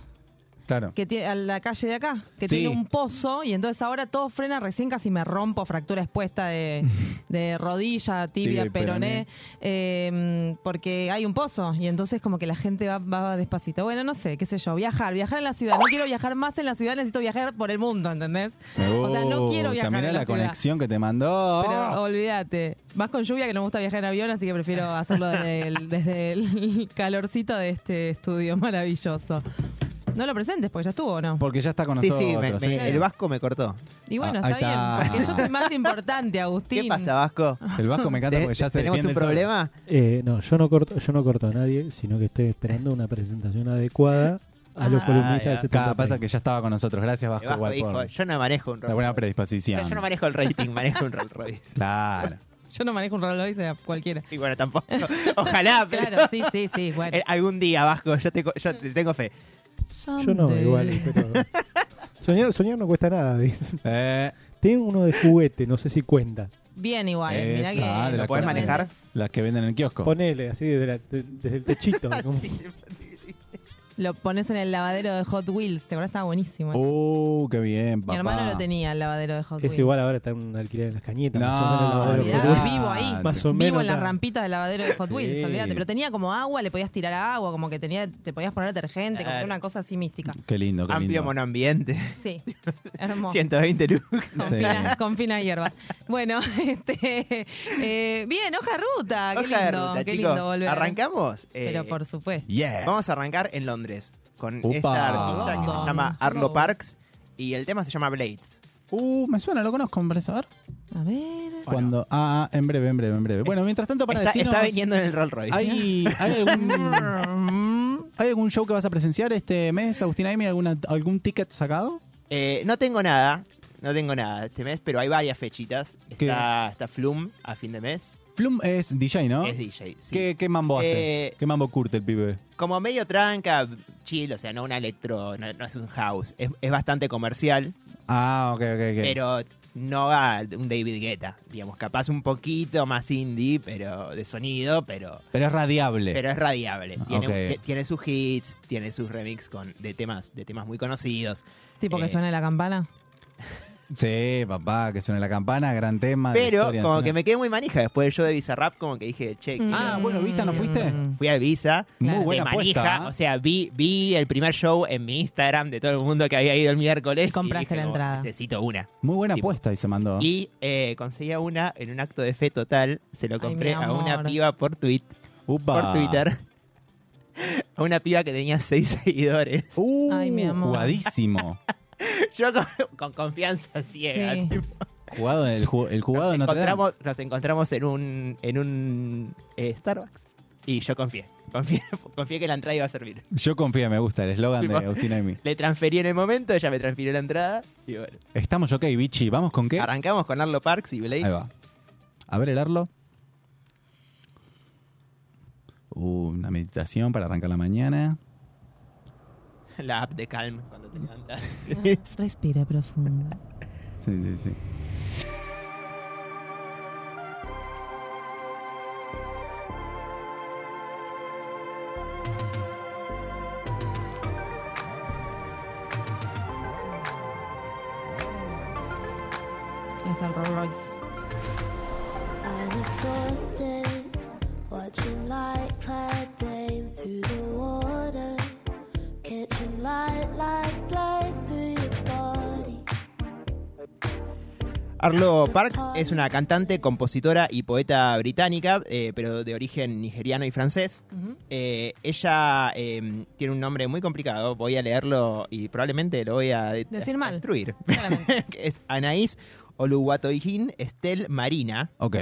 Claro. que tiene a la calle de acá, que Sí. tiene un pozo y entonces ahora todo frena, recién casi me rompo, fractura expuesta de, de rodilla, tibia, y peroné, eh, porque hay un pozo y entonces como que la gente va, va despacito. Bueno, no sé, qué sé yo, viajar, viajar en la ciudad. No quiero viajar más en la ciudad, necesito viajar por el mundo, ¿entendés? O sea, no quiero viajar También en la, la ciudad. conexión que te mandó. Pero olvídate, más con lluvia que no me gusta viajar en avión, así que prefiero hacerlo desde el, desde el calorcito de este estudio maravilloso. No lo presentes porque ya estuvo, ¿o no? Porque ya está con Sí, nosotros. sí, me- el Vasco me cortó. Y bueno, Ah, ahí está, está. bien, porque yo soy más importante, Agustín. ¿Qué pasa, Vasco? El Vasco me encanta porque ya se ¿Tenemos defiende un el solo. problema? Eh, no, yo no corto, yo no corto a nadie, sino que estoy esperando una presentación adecuada a los Ah, columnistas ya. de 70 Acá pasa que ya estaba con nosotros. Gracias, El Vasco, Vasco igual dijo, por yo no manejo un la Rolls buena Royce. predisposición. Yo no manejo el rating, manejo un Rolls Royce. Claro. Yo no manejo un Rolls Royce a cualquiera. Y bueno, tampoco. Ojalá, pero... Claro, sí, sí, sí, bueno. Eh, algún día, Vasco, yo te, co- yo te tengo fe. Yo no, igual, pero... Soñar, soñar no cuesta nada, dice. Eh, Tengo uno de juguete, no sé si cuenta. Bien igual, mirá esa, que... de las podés que- manejar? Las que venden en el kiosco. Ponele, así desde, la- de- desde el techito. como- Lo pones en el lavadero de Hot Wheels, ¿te acuerdas? Estaba buenísimo. Uh, qué bien, papá. Mi hermano lo tenía, el lavadero de Hot Es Wheels. igual ahora está en un alquiler en las cañetas. No, más o menos el lavadero de vivo ahí, Más o vivo menos en las rampitas del lavadero de Hot Wheels, Sí. olvídate. Pero tenía como agua, le podías tirar agua, como que tenía, te podías poner detergente, como una cosa así mística. Qué lindo, qué Amplio lindo. monoambiente. Sí, hermoso. 120 lucas. Con, Sí. finas, con finas hierbas. Bueno, este, eh, bien, hoja de ruta, qué Hoja de lindo, ruta, qué chicos. lindo volver. ¿Arrancamos? Eh, Pero por supuesto. Yeah. Vamos a arrancar en Londres con Upa. esta artista que se llama Arlo. Parks y el tema se llama Blades. Uh, me suena, lo conozco, me parece. A ver. A ver. Cuando, ah, ah, en breve, en breve, en breve. Bueno, mientras tanto, para Está, decirnos... está viniendo en el Rolls Royce. ¿Hay, hay algún, ¿Hay algún show que vas a presenciar este mes, Agustín Aimi? ¿Alguna, ¿Algún ticket sacado? Eh, no tengo nada, no tengo nada este mes, pero hay varias fechitas. Está Flum a fin de mes. Flum es DJ, ¿no? Es DJ, sí. ¿Qué, qué mambo hace? Eh, ¿Qué mambo curte el pibe? Como medio tranca, chill, o sea, no una electro, no, no es un house. Es, es bastante comercial, Ah, ok, ok, ok. pero no va un David Guetta, digamos, capaz un poquito más indie, pero de sonido, pero Pero es radiable. pero es radiable. Tiene, un- tiene sus hits, tiene sus remix con de temas de temas muy conocidos. Tipo que Eh, suene la campana. Sí, papá, que suene la campana, gran tema. Pero historia como nacional. que me quedé muy manija después del show de Visa Rap, como que dije, che, Mm. Ah, bueno, Visa, ¿no fuiste? Fui a Visa. Muy de buena manija. apuesta, ¿eh? O sea, vi, vi el primer show en mi Instagram de todo el mundo que había ido el miércoles. Y compraste la como, entrada. Necesito una. Muy buena Tipo. apuesta y se mandó. Y eh, conseguía una en un acto de fe total. Se lo compré a una piba por, tweet, Upa. por Twitter. A una piba que tenía seis seguidores. Uh, Ay, mi amor. Jugadísimo. Yo con, con confianza ciega. Sí. tipo. Jugado en el, ju- el jugado nos, no encontramos, nos encontramos en un, en un eh, Starbucks y yo confié. Confié, confié que la entrada iba a servir. Yo confío, me gusta el eslogan de Tipo- Agustina y mí. Le transferí en el momento, ella me transfirió la entrada y bueno. Estamos ok, bichi. ¿Vamos con qué? Arrancamos con Arlo Parks y Blade. Ahí va. A ver el Arlo. Uh, una meditación para arrancar la mañana. La app de Calm cuando te levantas. Respira profundo. Sí, sí, sí. Arlo Parks es una cantante, compositora y poeta británica, eh, pero de origen nigeriano y francés. Eh, ella eh, tiene un nombre muy complicado, voy a leerlo y probablemente lo voy a, de- Decir a mal. destruir. Es Anaís Oluwatoyin Estel Marina. Ok.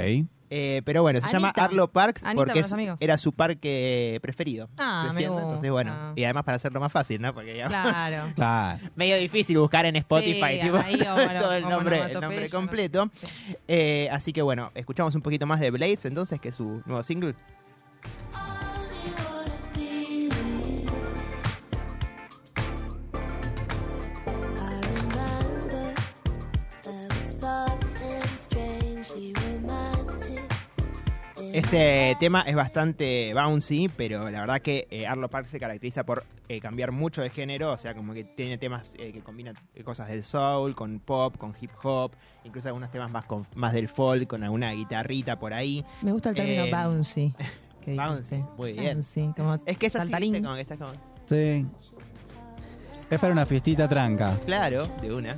Eh, pero bueno, se Anita. llama Arlo Parks Anita porque es- era su parque preferido. Ah, me entonces bueno, y además para hacerlo más fácil, ¿no? Porque digamos, Claro. Claro. medio difícil buscar en Spotify Sí, tipo, ahí, o bueno, todo el nombre, el nombre no completo. Eh, así que bueno, escuchamos un poquito más de Blades entonces, que es su nuevo single. Este tema es bastante bouncy, pero la verdad que eh, Arlo Parks se caracteriza por eh, cambiar mucho de género, o sea, como que tiene temas eh, que combinan cosas del soul, con pop, con hip hop, incluso algunos temas más, con, más del folk, con alguna guitarrita por ahí. Me gusta el término Eh, bouncy. que. Bouncy, muy bien. Bouncy, como Es que es así, como que estás como... Sí. Es para una fiestita tranca. Claro, de una.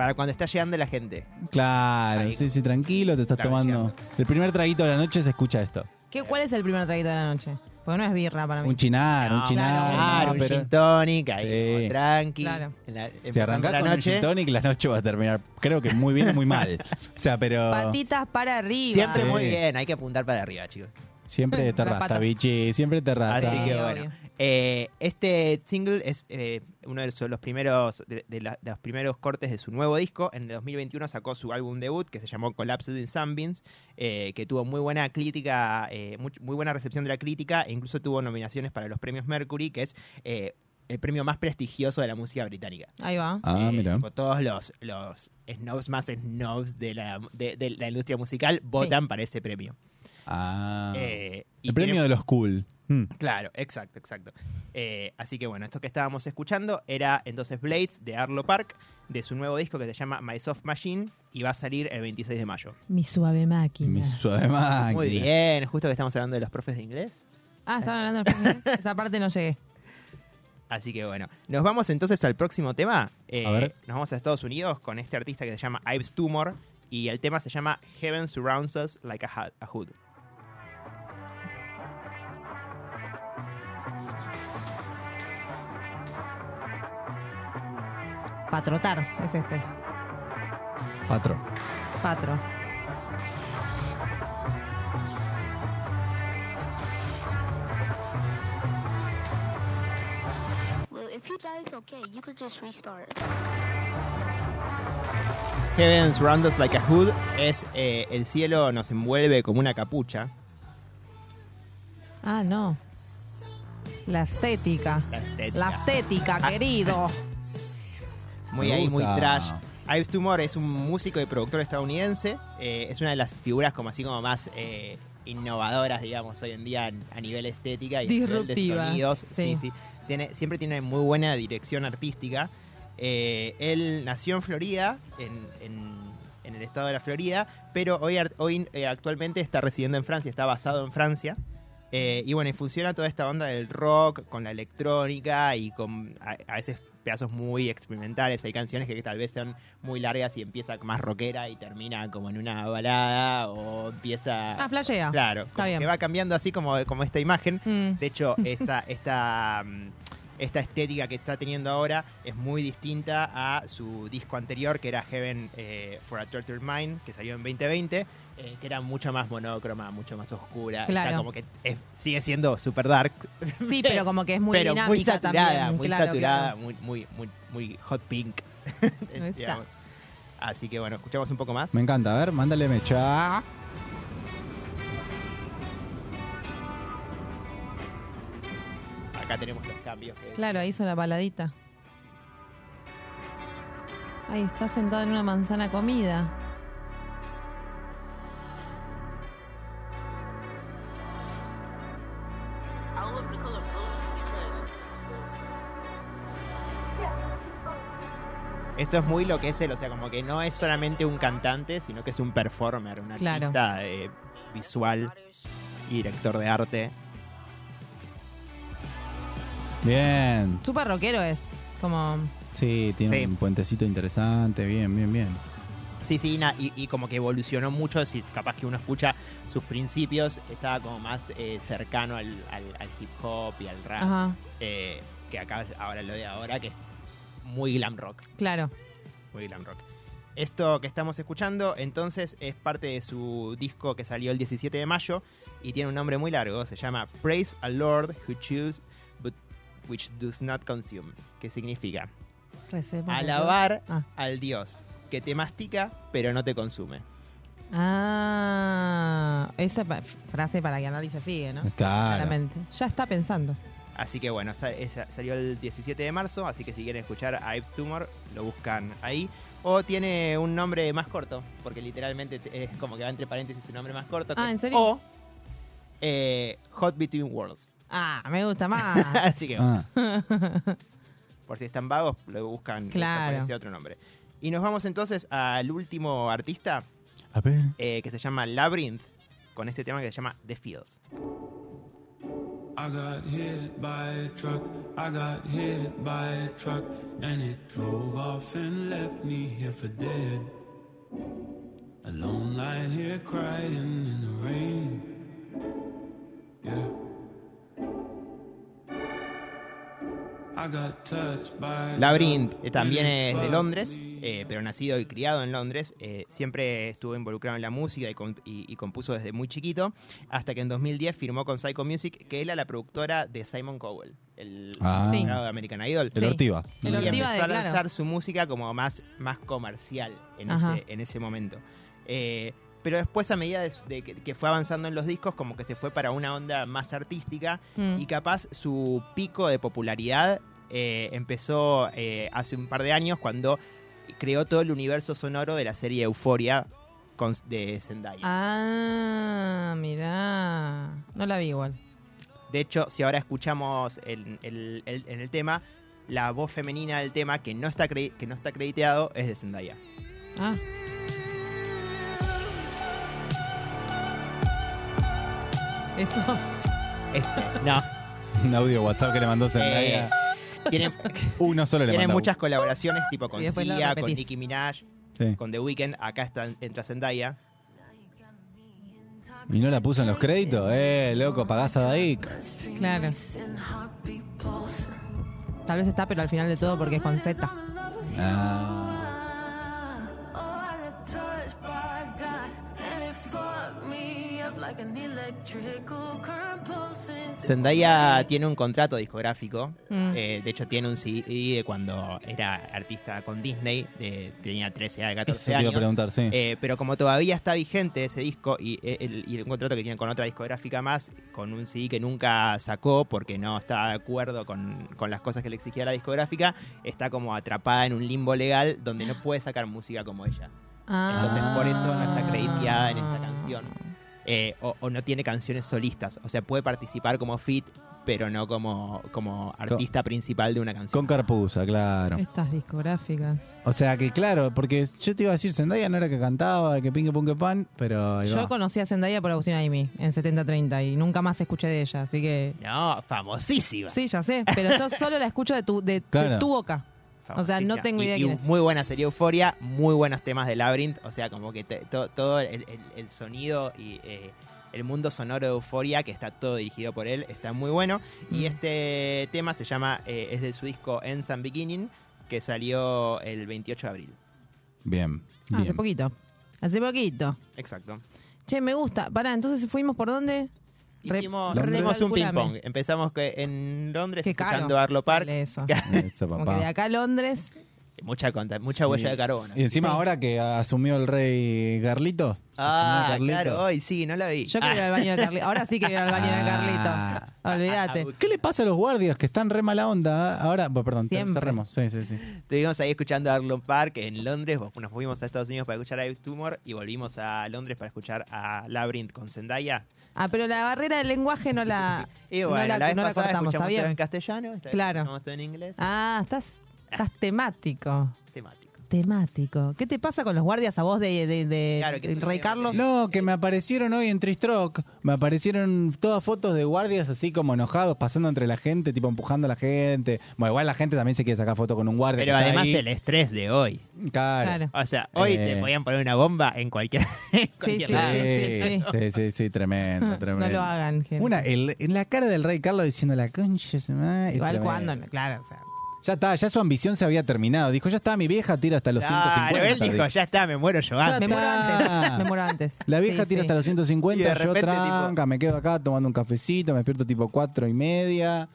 Para cuando está llegando la gente. Claro, Ahí. sí, sí, tranquilo, te estás Claro, tomando. El primer traguito de la noche se escucha esto. ¿Qué, ¿Cuál es el primer traguito de la noche? Porque no es birra para mí. Un chinar, un chinar. claro, no, un pero- gin tonic, ahí, Sí. como tranqui. Claro. En la- Si empezando arrancás la con un noche. gin tonic, la noche va a terminar, creo que muy bien o muy mal. O sea, pero Patitas para arriba. Siempre Sí. muy bien, hay que apuntar para arriba, chicos. Siempre de terraza, bichi, siempre de terraza. Así que bueno. Eh, este single es eh, uno de los- primeros de, de la- de los primeros cortes de su nuevo disco. En el 2021 sacó su álbum debut que se llamó Collapsed in Sunbeams, eh, que tuvo muy buena crítica, eh, muy, muy buena recepción de la crítica e incluso tuvo nominaciones para los premios Mercury, que es eh, el premio más prestigioso de la música británica. Ahí va. Ah, mira. todos los, los snobs más snobs de la, de, de la industria musical votan para ese premio. Ah. Eh, y el premio de los cool. Hmm. Claro, exacto, exacto. Eh, así que bueno, esto que estábamos escuchando era entonces Blades de Arlo Park, de su nuevo disco que se llama My Soft Machine y va a salir el 26 de mayo. Mi suave máquina. Mi suave máquina. Muy bien, justo que estamos hablando de los profes de inglés. Ah, estaban hablando del primer- Esa parte no llegué. Así que bueno, nos vamos entonces al próximo tema. Eh, A ver. Nos vamos a Estados Unidos con este artista que se llama Ives Tumor y el tema se llama Heaven Surrounds Us Like a, a Hood. Patrotar es este. Patro. Well, if you die, it's okay. You could just restart. Heaven Surrounds Us Like a Hood es eh, el cielo nos envuelve como una capucha. Ah, no. La estética. La estética. La estética, querido. Muy Me ahí, muy trash. Ives Tumor es un músico y productor estadounidense. eh, es una de las figuras como así como más eh, innovadoras, digamos, hoy en día en- a nivel estética y a nivel de sonidos. Sí, sí. sí. Tiene, siempre tiene muy buena dirección artística. Eh, él nació en Florida, en, en- en el estado de la Florida, pero hoy, ar- hoy eh, actualmente está residiendo en Francia, está basado en Francia. Eh, y bueno, y funciona toda esta onda del rock con la electrónica y con a, a veces pedazos muy experimentales. Hay canciones que tal vez sean muy largas y empieza más rockera y termina como en una balada o empieza... Ah, flashea. Claro, Está bien. que va cambiando así como, como esta imagen. Mm. De hecho, esta, esta, esta estética que está teniendo ahora es muy distinta a su disco anterior, que era Heaven eh, for a Tortured Mind, que salió en 2020, eh, que era mucho más monócroma, mucho más oscura. Está Claro. como que es- sigue siendo super dark. Sí, pero como que es muy pero dinámica muy saturada, también. muy claro, saturada, claro. Muy, muy, muy, muy hot pink. Así que bueno, escuchamos un poco más. Me encanta, a ver, mándale mecha. Acá tenemos los cambios. que- Claro, ahí hizo la baladita. Ahí está sentado en una manzana comida. Esto es muy lo que es él, o sea, como que no es solamente un cantante, sino que es un performer, un Claro. artista eh, visual y director de arte. Bien. Súper rockero es. Como. Sí, tiene Sí. un puentecito interesante. Bien, bien, bien. Sí, sí, na- y, y como que evolucionó mucho, si capaz que uno escucha sus principios, estaba como más eh, cercano al, al- al hip hop y al rap, Ajá. eh, que acá ahora lo de ahora, que es muy glam rock. Claro. Muy glam rock. Esto que estamos escuchando, entonces, es parte de su disco que salió el 17 de mayo y tiene un nombre muy largo. Se llama Praise a Lord Who Choose Which Does Not Consume. Que significa Recemos. alabar Ah. al Dios que te mastica pero no te consume. Ah, esa pa- frase para que Anali se fíe, ¿no? Claro. Claramente. Ya está pensando. Así que bueno, salió el 17 de marzo, así que si quieren escuchar a Ives Tumor, lo buscan ahí. O tiene un nombre más corto, porque literalmente te- es como que va entre paréntesis un nombre más corto. que Ah, ¿en serio? O eh, Hot Between Worlds. Ah, me gusta más. Así que Ah. por si están vagos, lo buscan eh, Claro. con ese otro nombre. Y nos vamos entonces al último artista, A ver. eh, que se llama Labyrinth, con este tema que se llama The Fields. I got hit by a truck, I got hit by a truck, and it drove off and left me here for dead. Alone lying here crying in the rain. Yeah. Labyrinth eh, también es de Londres, eh, pero nacido y criado en Londres. eh, siempre estuvo involucrado en la música y, con- y- y compuso desde muy chiquito, hasta que en 2010 firmó con Psycho Music, que era la productora de Simon Cowell, el Ah. Sí. de American Idol. El Ortiva. El y Ortiva empezó de- a claro. lanzar su música como más, más comercial en ese, en ese momento. Eh, pero después, a medida de, de que, que fue avanzando en los discos, como que se fue para una onda más artística Mm. y capaz su pico de popularidad eh, empezó eh, hace un par de años cuando creó todo el universo sonoro de la serie Euforia de Zendaya. Ah, mirá. No la vi igual. De hecho, si ahora escuchamos el- el- el- en el tema, la voz femenina del tema que no está, cre- que no está acreditado es de Zendaya. Ah. Eso. Este, no. Un audio WhatsApp que le mandó Zendaya. Eh, tiene, Uno solo le tiene mandó. muchas colaboraciones, tipo con Y después lo Sia, con repetís. Nicki Minaj, Sí. con The Weeknd. Acá está, entra Zendaya. ¿Y no la puso en los créditos? Eh, loco, pagás a Daik. Claro. Tal vez está, pero al final de todo porque es con Z. Ah. Zendaya tiene un contrato discográfico. Mm. eh, de hecho, tiene un CD de cuando era artista con Disney. de- tenía 13 a 14 Eso te iba a años. preguntar, sí. Eh, pero como todavía está vigente ese disco y eh, el, y el contrato que tiene con otra discográfica más, con un CD que nunca sacó porque no estaba de acuerdo con, con las cosas que le exigía la discográfica, está como atrapada en un limbo legal donde no puede sacar música como ella. Entonces por eso no está acreditada en esta canción. Eh, o, o no tiene canciones solistas. O sea, puede participar como fit, pero no como, como artista principal de una canción. Con Carpusa, claro. Estas discográficas. O sea que claro, porque yo te iba a decir, Zendaya no era que cantaba, que pingue punque pan, pero Yo conocí a Zendaya por Agustina Aimi en 7030 y nunca más escuché de ella, así que... No, famosísima. Sí, ya sé, pero yo solo la escucho de tu, de, tu boca. O sea, no tengo Y- idea y quién es. Muy buena serie Euforia, muy buenos temas de Labyrinth. O sea, como que te- to- todo el, el- el sonido y, eh, el mundo sonoro de Euforia, que está todo dirigido por él, está muy bueno. Y este tema se llama, eh, es de su disco Ends and Beginning, que salió el 28 de abril. Bien. Ah, hace poquito. Hace poquito. Exacto. Che, me gusta. Pará, entonces fuimos por dónde? Hicimos, un ping-pong. Empezamos que en Londres Qué caro escuchando Arlo Park. eso. Eso, Como que de acá a Londres. Mucha, conta- mucha huella de carbono. Y encima ahora que asumió el rey Carlito. Ah, Carlito. claro, hoy sí, no la vi. Yo quiero ir al baño de Carlito. Ahora sí quiero ir al baño de Ah. Carlito. Olvídate. ¿Qué le pasa a los guardias que están re mala onda? Ahora, bueno, perdón, Siempre. cerremos. Sí, sí, sí. Estuvimos ahí escuchando Arlo Park en Londres. Nos fuimos a Estados Unidos para escuchar a Eve Tumor y volvimos a Londres para escuchar a Labyrinth con Zendaya. Ah, pero la barrera del lenguaje no la, Y no la, la vez no la pasada cortamos, ¿está escuchamos todo en castellano, esta vez Claro. escuchamos todo en inglés. Ah, estás, estás temático. Temático. Temático. ¿Qué te pasa con los guardias a vos de, de, de- Claro, ¿qué del te Rey Carlos? No, que me aparecieron hoy en Tristrock. Me aparecieron todas fotos de guardias así como enojados, pasando entre la gente, tipo empujando a la gente. Bueno, igual la gente también se quiere sacar foto con un guardia. Pero que está además ahí. el estrés de hoy. Claro. O sea, hoy Eh. te podían poner una bomba en cualquier, en cualquier sí, lado. sí, sí, sí, sí, tremendo, tremendo. No lo hagan, gente. Una, el- en la cara del rey Carlos diciendo la concha. se Igual tremendo. cuando, claro, o sea. Ya está, ya su ambición se había terminado. Dijo, ya está, mi vieja tira hasta los Claro, 150. él dijo, ya está, me muero yo Me antes. muero antes. Me muero antes. La vieja Sí, tira sí. hasta los Y 150, de yo repente, tranca, me quedo acá tomando un cafecito, me despierto tipo cuatro y media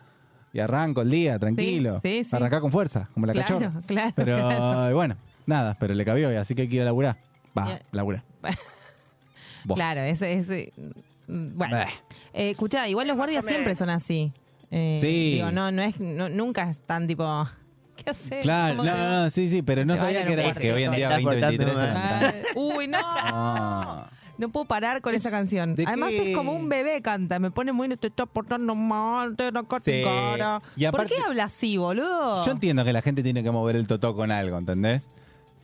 y arranco el día, tranquilo. sí, sí. Arrancá con fuerza, como la Claro, cachorra. claro, Pero claro. bueno, nada, pero le cabió y así que hay que ir a laburar. Va, laburar. Claro, ese, ese. mm, Bueno. Eh, escuchá, igual los guardias siempre son así. Eh, Sí. Digo, no, no es, no, nunca están tipo. ¿Qué haces? Claro, ¿Cómo no, no, no, sí, sí, pero no sabía que, era, que hoy en día Está 2023 portando eran Ah, tan- Uy, no. Ah. No puedo parar con esa canción. ¿de Además qué? es como un bebé canta. Me pone muy... Te está portando mal, te no Sí. cara. Y aparte- ¿Por qué habla así, boludo? Yo entiendo que la gente tiene que mover el totó con algo, ¿entendés?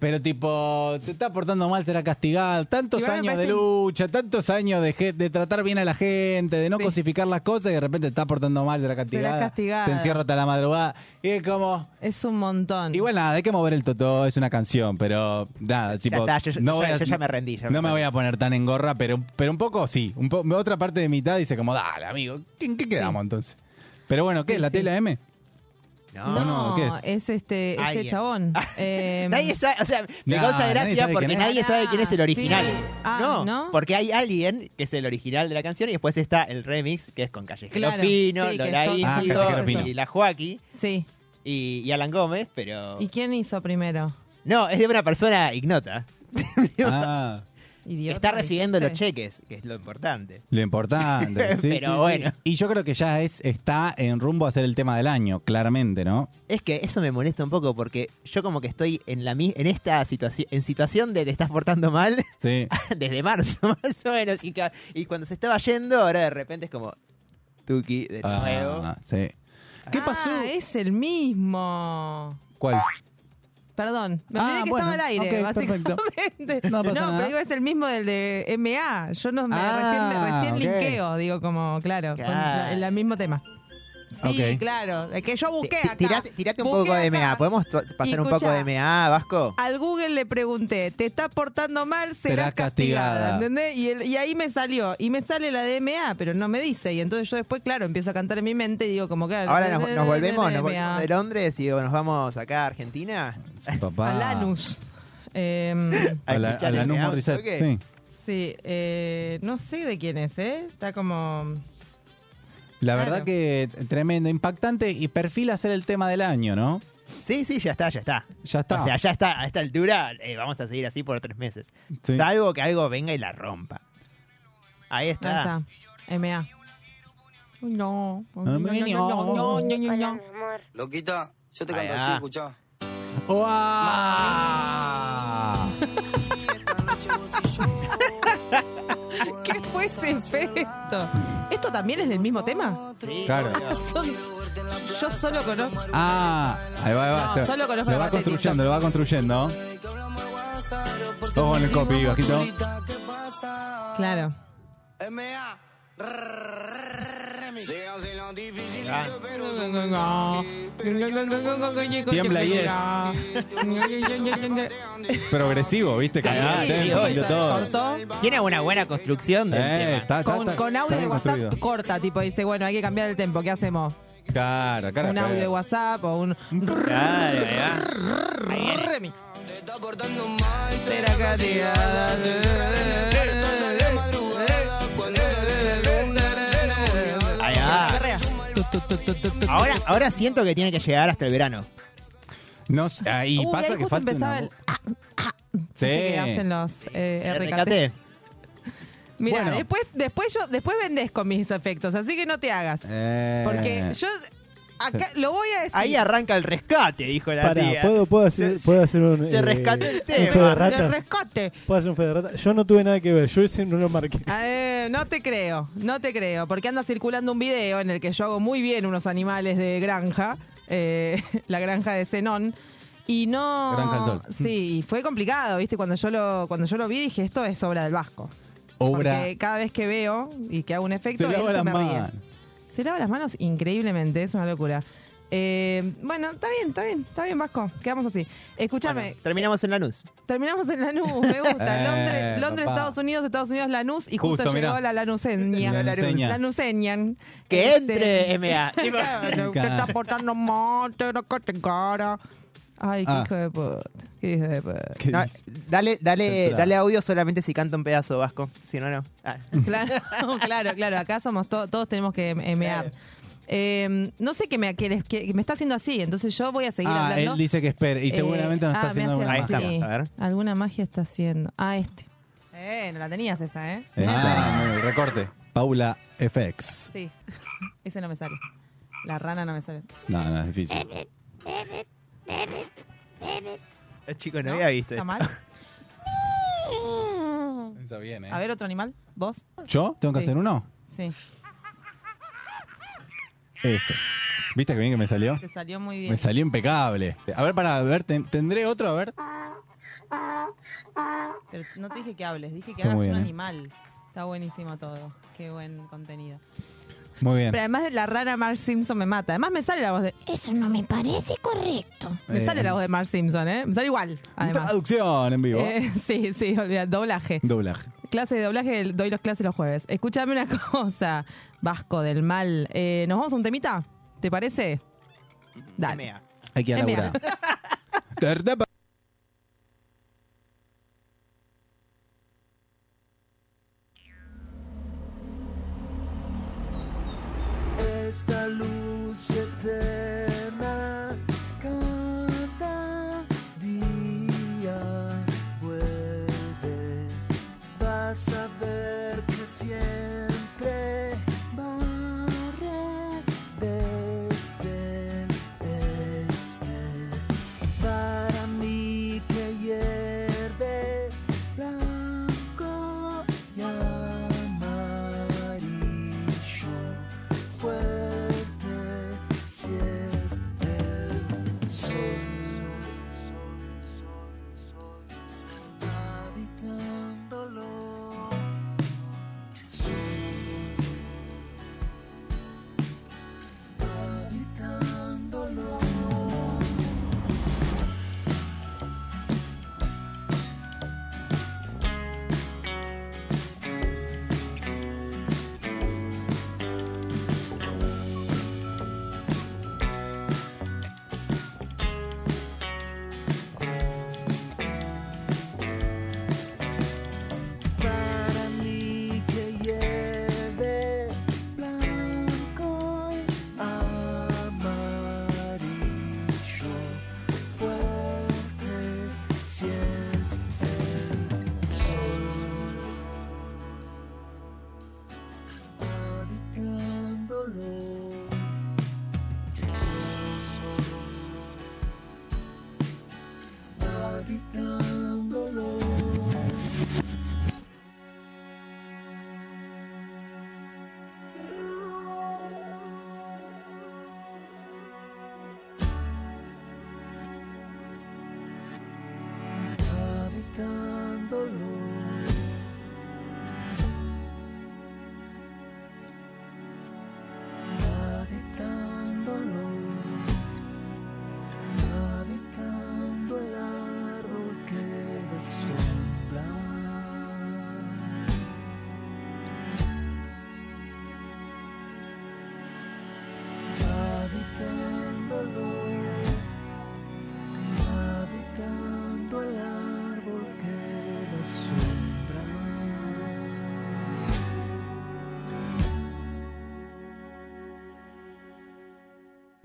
Pero tipo, te está portando mal, será castigado. Tantos años de lucha, tantos años de, tratar bien a la gente, de no Sí. cosificar las cosas y de repente te está portando mal, será castigada. castigada. Te encierro hasta la madrugada. Y es como... Es un montón. Igual nada, hay que mover el totó, es una canción, pero nada, tipo... está, yo- no yo- voy a- yo ya me rendí, ya no me me voy a poner tan en gorra, pero, pero un poco sí. Un po- otra parte de mitad dice como, dale, amigo, ¿en qué quedamos entonces? Pero bueno, ¿qué? Sí, ¿La sí. tela M? No, no, ¿qué es? este, este Alguien. chabón. Eh, Nadie sabe, o sea, me Nah, causa nadie gracia sabe porque quién es. nadie sabe quién es el original. Sí. Ah, no, ¿no? porque hay alguien que es el original de la canción y después está el remix que es con Callejero Claro, Fino, sí, que Lola es todo- Ah, Índigo Callejero Fino. y la Joaquí Sí. y, y Alan Gómez, pero... ¿Y quién hizo primero? No, es de una persona ignota. Ah, Idiota, Está recibiendo los cheques, que es lo importante. lo importante. sí, Pero sí, sí. bueno. Y yo creo que ya es está en rumbo a ser el tema del año, claramente, ¿no? Es que eso me molesta un poco porque yo como que estoy en la en esta situación en situación de te estás portando mal Sí. desde marzo más o menos y cuando se estaba yendo ahora de repente es como Tuki de nuevo. Ah, sí. ¿Qué Ah, pasó? es el mismo. ¿Cuál? Perdón, me Ah, olvidé que bueno, estaba al aire, básicamente. No pasa nada. pero digo, es el mismo del de MA. Yo no me Ah, recién, recién ok. linkeo, digo, como, claro, Claro. la- el mismo tema. Sí, Ok. claro, es que yo busqué acá. Tirate, tirate un Busqué poco de. MA. ¿Podemos pasar un poco de MA, Vasco? Al Google le pregunté, ¿te está portando mal? Serás Serás castigada. castigada. ¿Entendés? Y, el- y ahí me salió. Y me sale la de MA, pero no me dice. Y entonces yo después, claro, empiezo a cantar en mi mente y digo, como que. Ahora nos, nos volvemos, nos volvemos de Londres y nos vamos acá a Argentina. Papá. A Lanús. Em, A la, a. Morissette, sí. sí, eh, no sé de quién es, ¿eh? Está como. La Claro. verdad que tremendo, impactante y perfil a ser el tema del año, ¿no? Sí, sí, ya está, ya está. Ya está. O sea, ya está, a esta altura eh, vamos a seguir así por tres meses. Sí. Salvo que algo venga y la rompa. Ahí Ahí está. está. MA. Uy, No. no, no, no, no, no, no. Loquita, yo te canto así, escuchá. ¡Uah! ¿Qué fue ese efecto? ¿Esto también es del mismo tema? Sí, Claro. Son- Yo solo conozco. Ah, ahí va, ahí va. No, Se- solo conozco lo la va parte de construyendo, lo va construyendo. Ojo con el copy, bajito. Claro. Tiembla y es. Progresivo, ¿viste? Todo. Cortó. Tiene una buena construcción Con, audio de WhatsApp corta, tipo, dice, bueno, hay que cambiar el tempo, ¿qué hacemos? Claro, cara. un audio de WhatsApp o un... Claro, ahí. Ahí remix. Ahora, ahora siento que tiene que llegar hasta el verano. No sé, ahí Uy, pasa ahí que justo falta empezaba una- el... ah, ah, Sí. que hacen los eh, RKT. RKT. Mira, Bueno. después, después yo, después vendés con mis efectos, así que no te hagas. Eh. Porque yo acá lo voy a decir. Ahí arranca el rescate, dijo la Pará, tía. ¿puedo, puedo, hacer, puedo hacer un. se eh, rescató el un tema. fe de De ratas? rescate. ¿Puedo hacer un fe de ratas? Yo no tuve nada que ver, yo ese no lo marqué. Eh, no te creo, no te creo, porque anda circulando un video en el que yo hago muy bien unos animales de granja, eh, la granja de Zenón, y no... Granja del Sol. Sí, y fue complicado, ¿viste? Cuando yo lo cuando yo lo vi dije, esto es obra del Vasco. Obra. Porque cada vez que veo y que hago un efecto, Se él las me ríe. Se lava las manos increíblemente, es una locura. Eh, bueno, está bien, está bien, está bien, Vasco. Quedamos así. Escúchame, Bueno, terminamos en Lanús. terminamos en Lanús, me gusta. Eh, Londres, Londres papá. Estados Unidos, Estados Unidos, Lanús, y justo, Justo, llegó mirá. la Lanuseña. Lanuseña. Lanuseñan. Que Este, entre MA. Tipo, Claro, que está portando mal, te lo que te cara. Ay, qué Ah. hijo de puta. Qué hijo de puta. ¿Qué no, dice? dale, dale, Censurado. dale audio solamente si canta un pedazo vasco. Si no, no. Ah. Claro, claro, claro. Acá somos to- todos tenemos que mear. Eh, no sé qué me, qué- qué- me está haciendo así, entonces yo voy a seguir Ah, hablando. él dice que espere. Y Eh, seguramente no está ah, me haciendo hace alguna Ahí así. magia. estamos, a ver. Alguna magia está haciendo. Ah, este. Eh, no la tenías esa, ¿eh? Ah, muy bien, recorte. Paula FX. Sí. Ese no me sale. La rana no me sale. No, no, es difícil. El chico no, había visto. ¿Está esto. mal? Está bien, ¿eh? A ver, otro animal. ¿Vos? ¿Yo? ¿Tengo que Sí. hacer uno? Sí. Ese. ¿Viste que bien que me salió? Te salió muy bien. Me salió impecable. A ver, para ver, ten- ¿tendré otro? A ver. Pero no te dije que hables, dije que Está hagas muy un bien, ¿eh? animal. Está buenísimo todo. Qué buen contenido. Muy bien. Pero además de la rana Mark Simpson me mata. Además me sale la voz de... Eso no me parece correcto. Me Eh, sale la voz de Mark Simpson, ¿eh? Me sale igual, además. Traducción en vivo. Eh, sí, sí, olvida, doblaje. Doblaje. Clase de doblaje, doy los clases los jueves. Escúchame una cosa, Vasco del Mal. Eh, ¿Nos vamos a un temita? ¿Te parece? Dale. MA. Hay que ir a Esta luz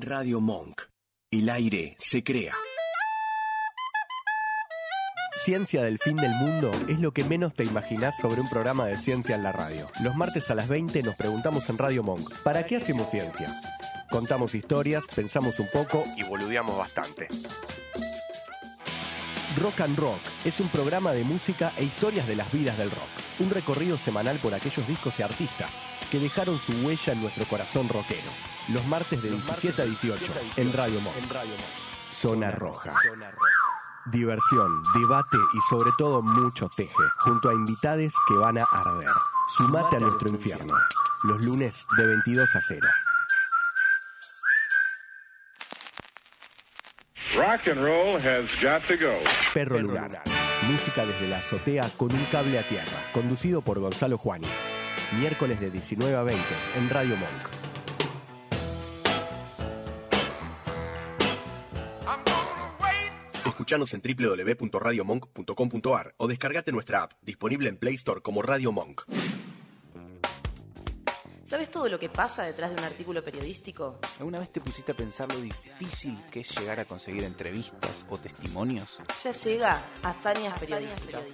Radio Monk. El aire se crea. Ciencia del fin del mundo es lo que menos te imaginás sobre un programa de ciencia en la radio. Los martes a las 20 nos preguntamos en Radio Monk, ¿para qué hacemos ciencia? Contamos historias, pensamos un poco y boludeamos bastante. Rock and Rock es un programa de música e historias de las vidas del rock. Un recorrido semanal por aquellos discos y artistas que dejaron su huella en nuestro corazón rockero. Los martes de 17 a 18 en Radio Monk. Zona Roja. Diversión, debate y sobre todo mucho teje, junto a invitades que van a arder. Sumate a nuestro infierno. Los lunes de 22 a 0. Rock and roll has got to go. Perro Lunar. Música desde la azotea con un cable a tierra. Conducido por Gonzalo Juani. Miércoles de 19 a 20 en Radio Monk. Escuchanos en www.radiomonk.com.ar o descargate nuestra app, disponible en Play Store como Radio Monk. ¿Sabes todo lo que pasa detrás de un artículo periodístico? ¿Alguna vez te pusiste a pensar lo difícil que es llegar a conseguir entrevistas o testimonios? Ya llega Hazañas Periodísticas.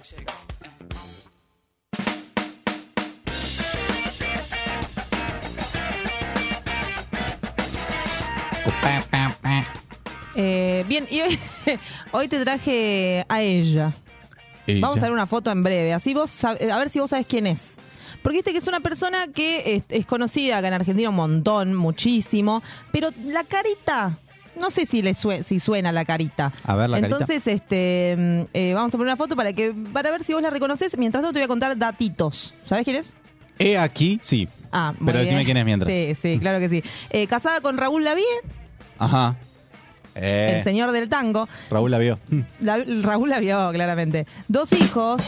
Eh, bien, y hoy, hoy te traje a ella. Ella. Vamos a ver una foto en breve, así vos a ver si vos sabes quién es. Porque viste que es una persona que es, es conocida acá en Argentina un montón, muchísimo, pero la carita, no sé si le sue- si suena la carita. A ver la carita. Entonces, este, mm, eh, vamos a poner una foto para que para ver si vos la reconoces. Mientras tanto te voy a contar datitos. ¿Sabes quién es? He aquí, sí. Ah, muy Pero decime bien. quién es mientras. Sí, sí, claro que sí. Eh, casada con Raúl Lavie, Ajá. Eh, el señor del tango. Raúl la vio. Mm. La- Raúl la vio, claramente. Dos hijos.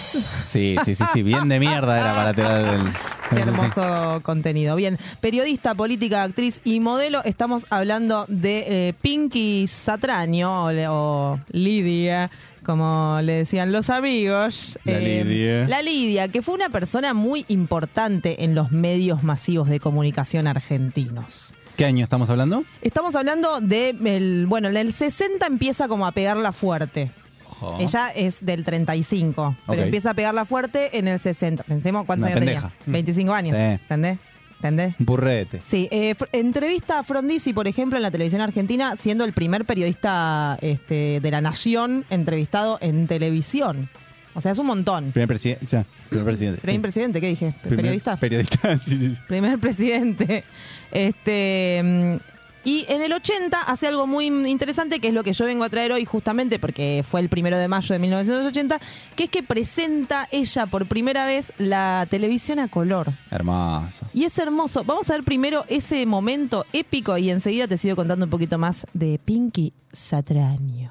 Sí, sí, sí, sí. Bien de mierda era para tirar el. Qué hermoso contenido. Bien, periodista, política, actriz y modelo. Estamos hablando de eh, Pinky Satraño o, Lidia, como le decían los amigos. La Lidia. La Lidia, que fue una persona muy importante en los medios masivos de comunicación argentinos. ¿Qué año estamos hablando? Estamos hablando de, el, bueno, en el 60 empieza como a pegarla fuerte. Ojo. Ella es del 35, pero Ok. empieza a pegarla fuerte en el 60. Pensemos cuántos Una años pendeja. tenía. 25 años. Sí. ¿Entendés? ¿Entendés? Un purrete. Sí, eh, fr- entrevista a Frondizi, por ejemplo, en la televisión argentina, siendo el primer periodista este, de la nación entrevistado en televisión. O sea, es un montón. Primer presidente. O sea, primer presidente. Primer presidente, ¿qué dije? Primer ¿Periodista? Periodista, sí, sí. sí. primer presidente. Este y en el 80 hace algo muy interesante, que es lo que yo vengo a traer hoy justamente porque fue el primero de mayo de 1980, que es que presenta ella por primera vez la televisión a color. Hermoso. Y es hermoso. Vamos a ver primero ese momento épico y enseguida te sigo contando un poquito más de Pinky Satraño.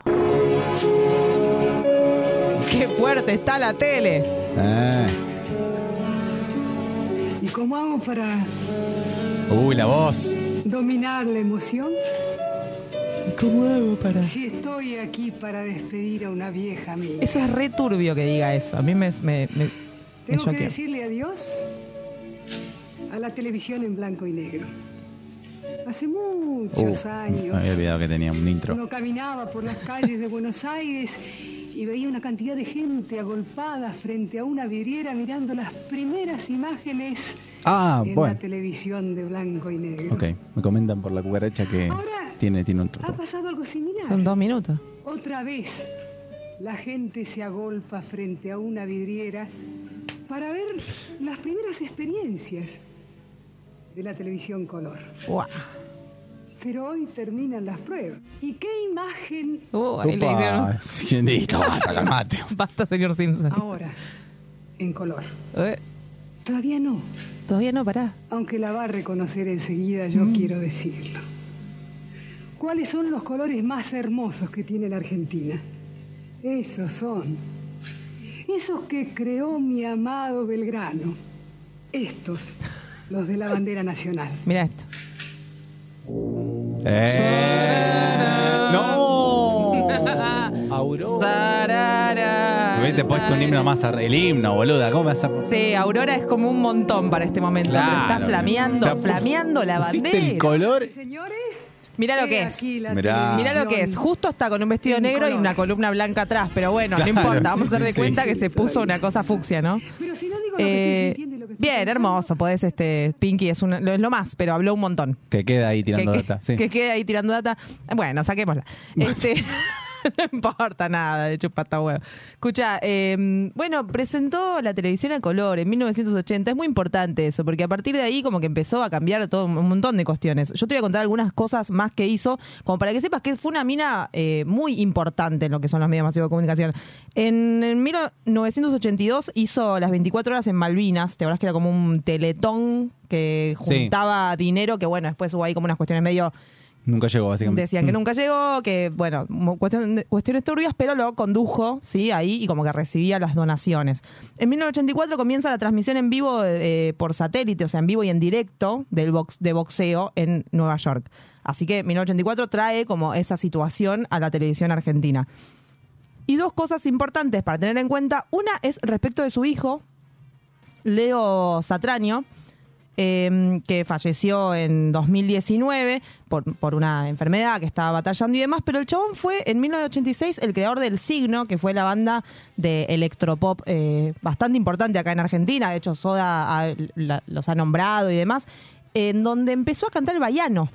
¡Qué fuerte está la tele! Eh. ¿Y cómo hago para Uy, la voz. dominar la emoción? ¿Y cómo hago para...? Si estoy aquí para despedir a una vieja amiga. Eso es re turbio que diga eso. A mí me... me, me- me Tengo que decirle adiós a la televisión en blanco y negro. Hace muchos Uh, años me había olvidado que tenía un intro. uno caminaba por las calles de Buenos Aires y veía una cantidad de gente agolpada frente a una vidriera mirando las primeras imágenes Ah, en bueno. la televisión de blanco y negro. Ok, me comentan por la cucaracha que tiene, tiene un ¿Ha pasado algo similar? Son dos minutos. Otra vez, la gente se agolpa frente a una vidriera para ver las primeras experiencias de la televisión color. Guau. Pero hoy terminan las pruebas. ¿Y qué imagen Uh, ahí le hicieron- Listo, basta, calmate. Basta, señor Simpson. ahora en color? Eh, Todavía no, Todavía no, pará. aunque la va a reconocer enseguida, yo quiero decirlo. ¿Cuáles son los colores más hermosos que tiene la Argentina? Esos son. Esos que creó mi amado Belgrano. Estos, los de la bandera nacional. Mira esto. Eh. ¡No! Aurora. Me hubiese puesto un himno más. ar- El himno, boluda. ¿Cómo me vas a Sí, Aurora es como un montón para este momento. pero Claro, está flameando, o sea, flameando la pusiste bandera. el color. Señores, Mira lo He que es. aquí la Mirá. Mira lo que es. Justo está con un vestido En negro y color. una columna blanca atrás. Pero bueno, Claro, no importa. Vamos a sí, hacer de sí, cuenta sí. que se puso una cosa fucsia, ¿no? Pero si no digo lo que Eh, estoy que bien, hermoso. Podés, este, Pinky es, lo- es lo más, pero habló un montón. Que queda ahí tirando que, data. Sí. que quede ahí tirando data. Bueno, saquémosla. Este, no importa nada, de hecho, pata huevo. Escucha, eh, bueno, presentó la televisión a color en 1980. Es muy importante eso, porque a partir de ahí como que empezó a cambiar todo un montón de cuestiones. Yo te voy a contar algunas cosas más que hizo, como para que sepas que fue una mina eh, muy importante en lo que son los medios masivos de comunicación. En, en 1982 hizo las 24 horas en Malvinas, te acuerdas que era como un teletón que Sí. juntaba dinero, que bueno, después hubo ahí como unas cuestiones medio Nunca llegó, básicamente. Decían que Mm. nunca llegó, que, bueno, cuestiones turbias, pero lo condujo, ¿sí? Ahí y como que recibía las donaciones. En 1984 comienza la transmisión en vivo eh, por satélite, o sea, en vivo y en directo del box, de boxeo en Nueva York. Así que 1984 trae como esa situación a la televisión argentina. Y dos cosas importantes para tener en cuenta. Una es respecto de su hijo, Leo Satraño, eh, que falleció en 2019 por, por una enfermedad que estaba batallando y demás, pero el chabón fue en 1986 el creador del Signo, que fue la banda de electropop eh, bastante importante acá en Argentina, de hecho Soda la- los ha nombrado y demás, en donde empezó a cantar el baiano.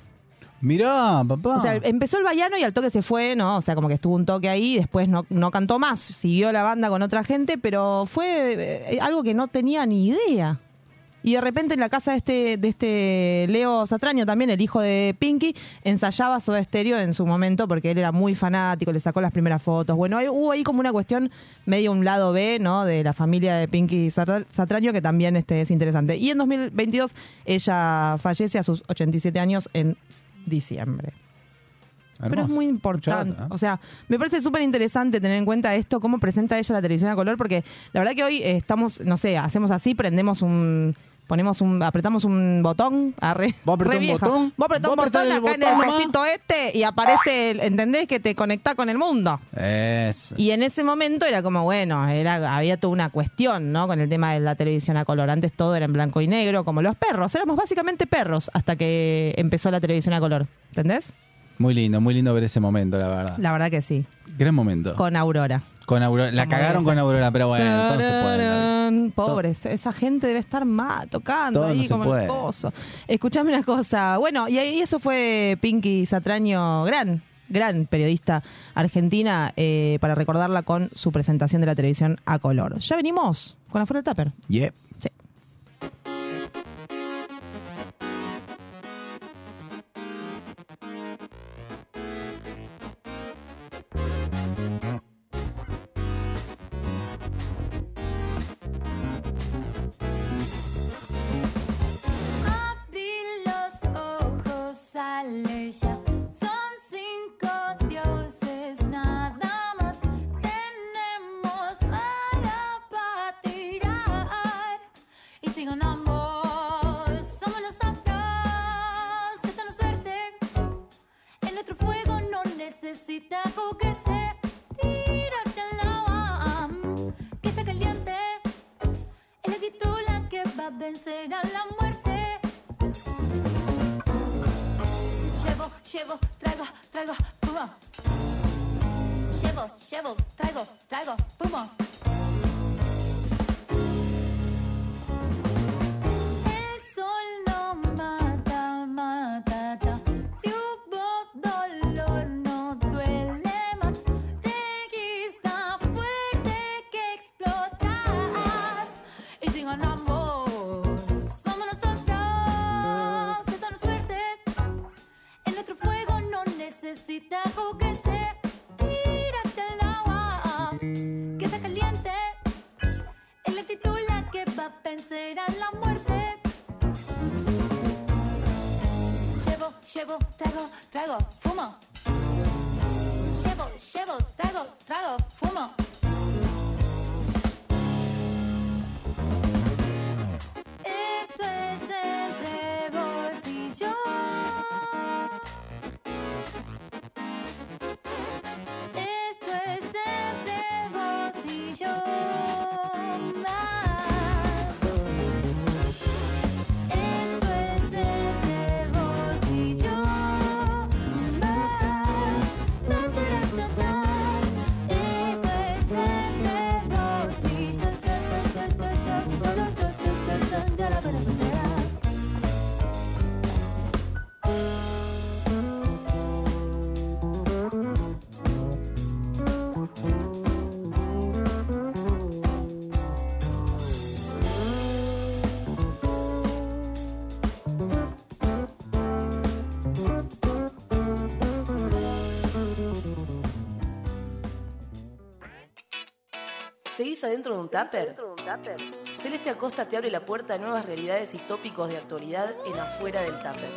Mirá, papá. O sea, empezó el Bayano y al toque se fue, ¿no? O sea, como que estuvo un toque ahí, después no, no cantó más, siguió la banda con otra gente, pero fue eh, algo que no tenía ni idea. Y de repente en la casa de este, de este Leo Satraño, también el hijo de Pinky, ensayaba Soda Stereo en su momento porque él era muy fanático, le sacó las primeras fotos. Bueno, hay- hubo ahí como una cuestión medio un lado B, ¿no? De la familia de Pinky Satra- Satraño que también este, es interesante. Y en 2022 ella fallece a sus 87 años en diciembre. Pero es muy importante. Data, ¿eh? O sea, me parece súper interesante tener en cuenta esto, cómo presenta ella la televisión a color, porque la verdad que hoy eh, estamos, no sé, hacemos así, prendemos un. Ponemos un, apretamos un botón, arre, ¿Vos apretás re un vieja. botón? Vos apretás un ¿Vos apretás botón el acá en botón el nomás? cosito este y aparece, el- ¿entendés? Que te conecta con el mundo. Es. Y en ese momento era como, bueno, era había toda una cuestión, ¿no? Con el tema de la televisión a color. Antes todo era en blanco y negro, como los perros. Éramos básicamente perros hasta que empezó la televisión a color. ¿Entendés? Muy lindo, muy lindo ver ese momento, la verdad. La verdad que sí. Gran momento. Con Aurora. Con Aurora. La cagaron con. Aurora, pero bueno, todo se puede. Tararán. Pobres, esa gente debe estar más tocando Todo ahí no se como puede. el coso. Escuchame una cosa. Bueno, y ahí eso fue Pinky Satraño, gran, gran periodista argentina, eh, para recordarla con su presentación de la televisión a color. Ya venimos con afuera del tupper. Yep. ¿Seguís adentro de un tupper? Celeste Acosta te abre la puerta a nuevas realidades y tópicos de actualidad en afuera del tupper.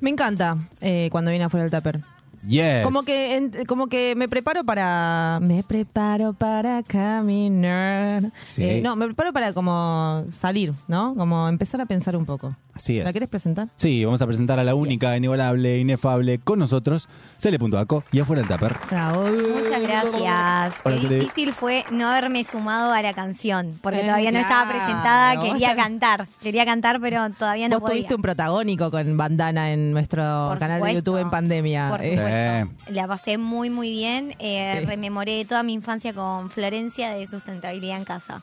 Me encanta eh, cuando viene afuera del tupper. Yes. Como que, en- como que me preparo para. Me preparo para caminar. Sí. Eh, no, me preparo para como salir, ¿no? Como empezar a pensar un poco. Así es. ¿La quieres presentar? Sí, vamos a presentar a la única, inigualable, inefable con nosotros, Cele.aco y afuera el tupper. Muchas gracias. Hola, Qué difícil fue no haberme sumado a la canción, porque Eh, todavía no estaba presentada, quería ya- cantar, quería cantar, pero todavía no Vos podía. tuviste un protagónico con bandana en nuestro Por canal de supuesto. YouTube en pandemia. Por Eh, La pasé muy, muy bien. Eh, Sí. Rememoré toda mi infancia con Florencia de sustentabilidad en casa.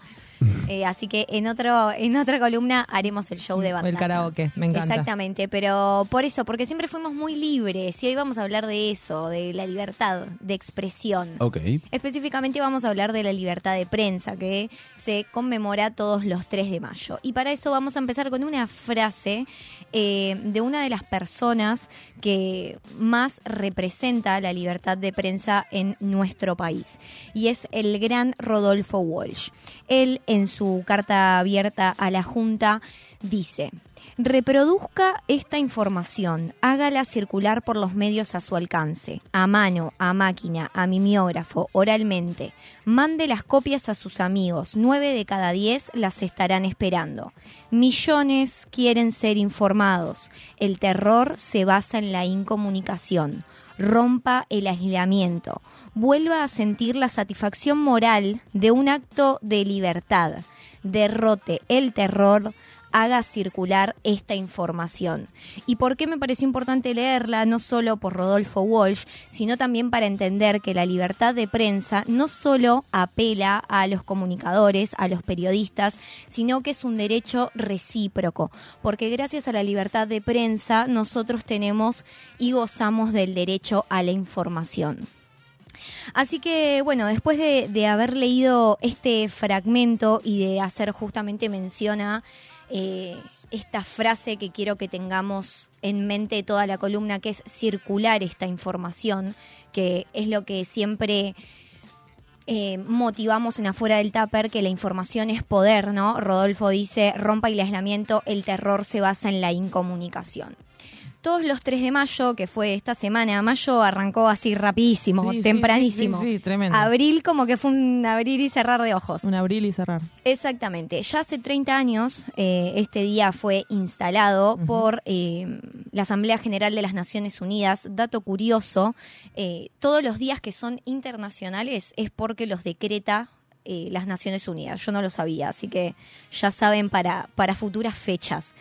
Eh, así que en otro en otra columna haremos el show de banda. el karaoke, me encanta. Exactamente, pero por eso, porque siempre fuimos muy libres y hoy vamos a hablar de eso, de la libertad de expresión. Ok. Específicamente vamos a hablar de la libertad de prensa que se conmemora todos los 3 de mayo. Y para eso vamos a empezar con una frase eh, de una de las personas que más representa la libertad de prensa en nuestro país. Y es el gran Rodolfo Walsh. Él en su carta abierta a la Junta dice... Reproduzca esta información, hágala circular por los medios a su alcance, a mano, a máquina, a mimeógrafo, oralmente. Mande las copias a sus amigos, nueve de cada diez las estarán esperando. Millones quieren ser informados. El terror se basa en la incomunicación. Rompa el aislamiento. Vuelva a sentir la satisfacción moral de un acto de libertad. Derrote el terror haga circular esta información. ¿Y por qué me pareció importante leerla? No solo por Rodolfo Walsh, sino también para entender que la libertad de prensa no solo apela a los comunicadores, a los periodistas, sino que es un derecho recíproco, porque gracias a la libertad de prensa nosotros tenemos y gozamos del derecho a la información. Así que bueno, después de, haber leído este fragmento y de hacer justamente mención a eh, esta frase que quiero que tengamos en mente toda la columna, que es circular esta información, que es lo que siempre eh, motivamos en afuera del tupper, que la información es poder, ¿no? Rodolfo dice, rompa el aislamiento, el terror se basa en la incomunicación todos los 3 de mayo, que fue esta semana, mayo arrancó así rapidísimo, Sí, tempranísimo. sí, sí, sí, tremendo. Abril como que fue un abrir y cerrar de ojos. Un abrir y cerrar. Exactamente. Ya hace 30 años eh, este día fue instalado por eh, la Asamblea General de las Naciones Unidas. Dato curioso, eh, todos los días que son internacionales es porque los decreta eh, las Naciones Unidas. Yo no lo sabía, así que ya saben para, para futuras fechas.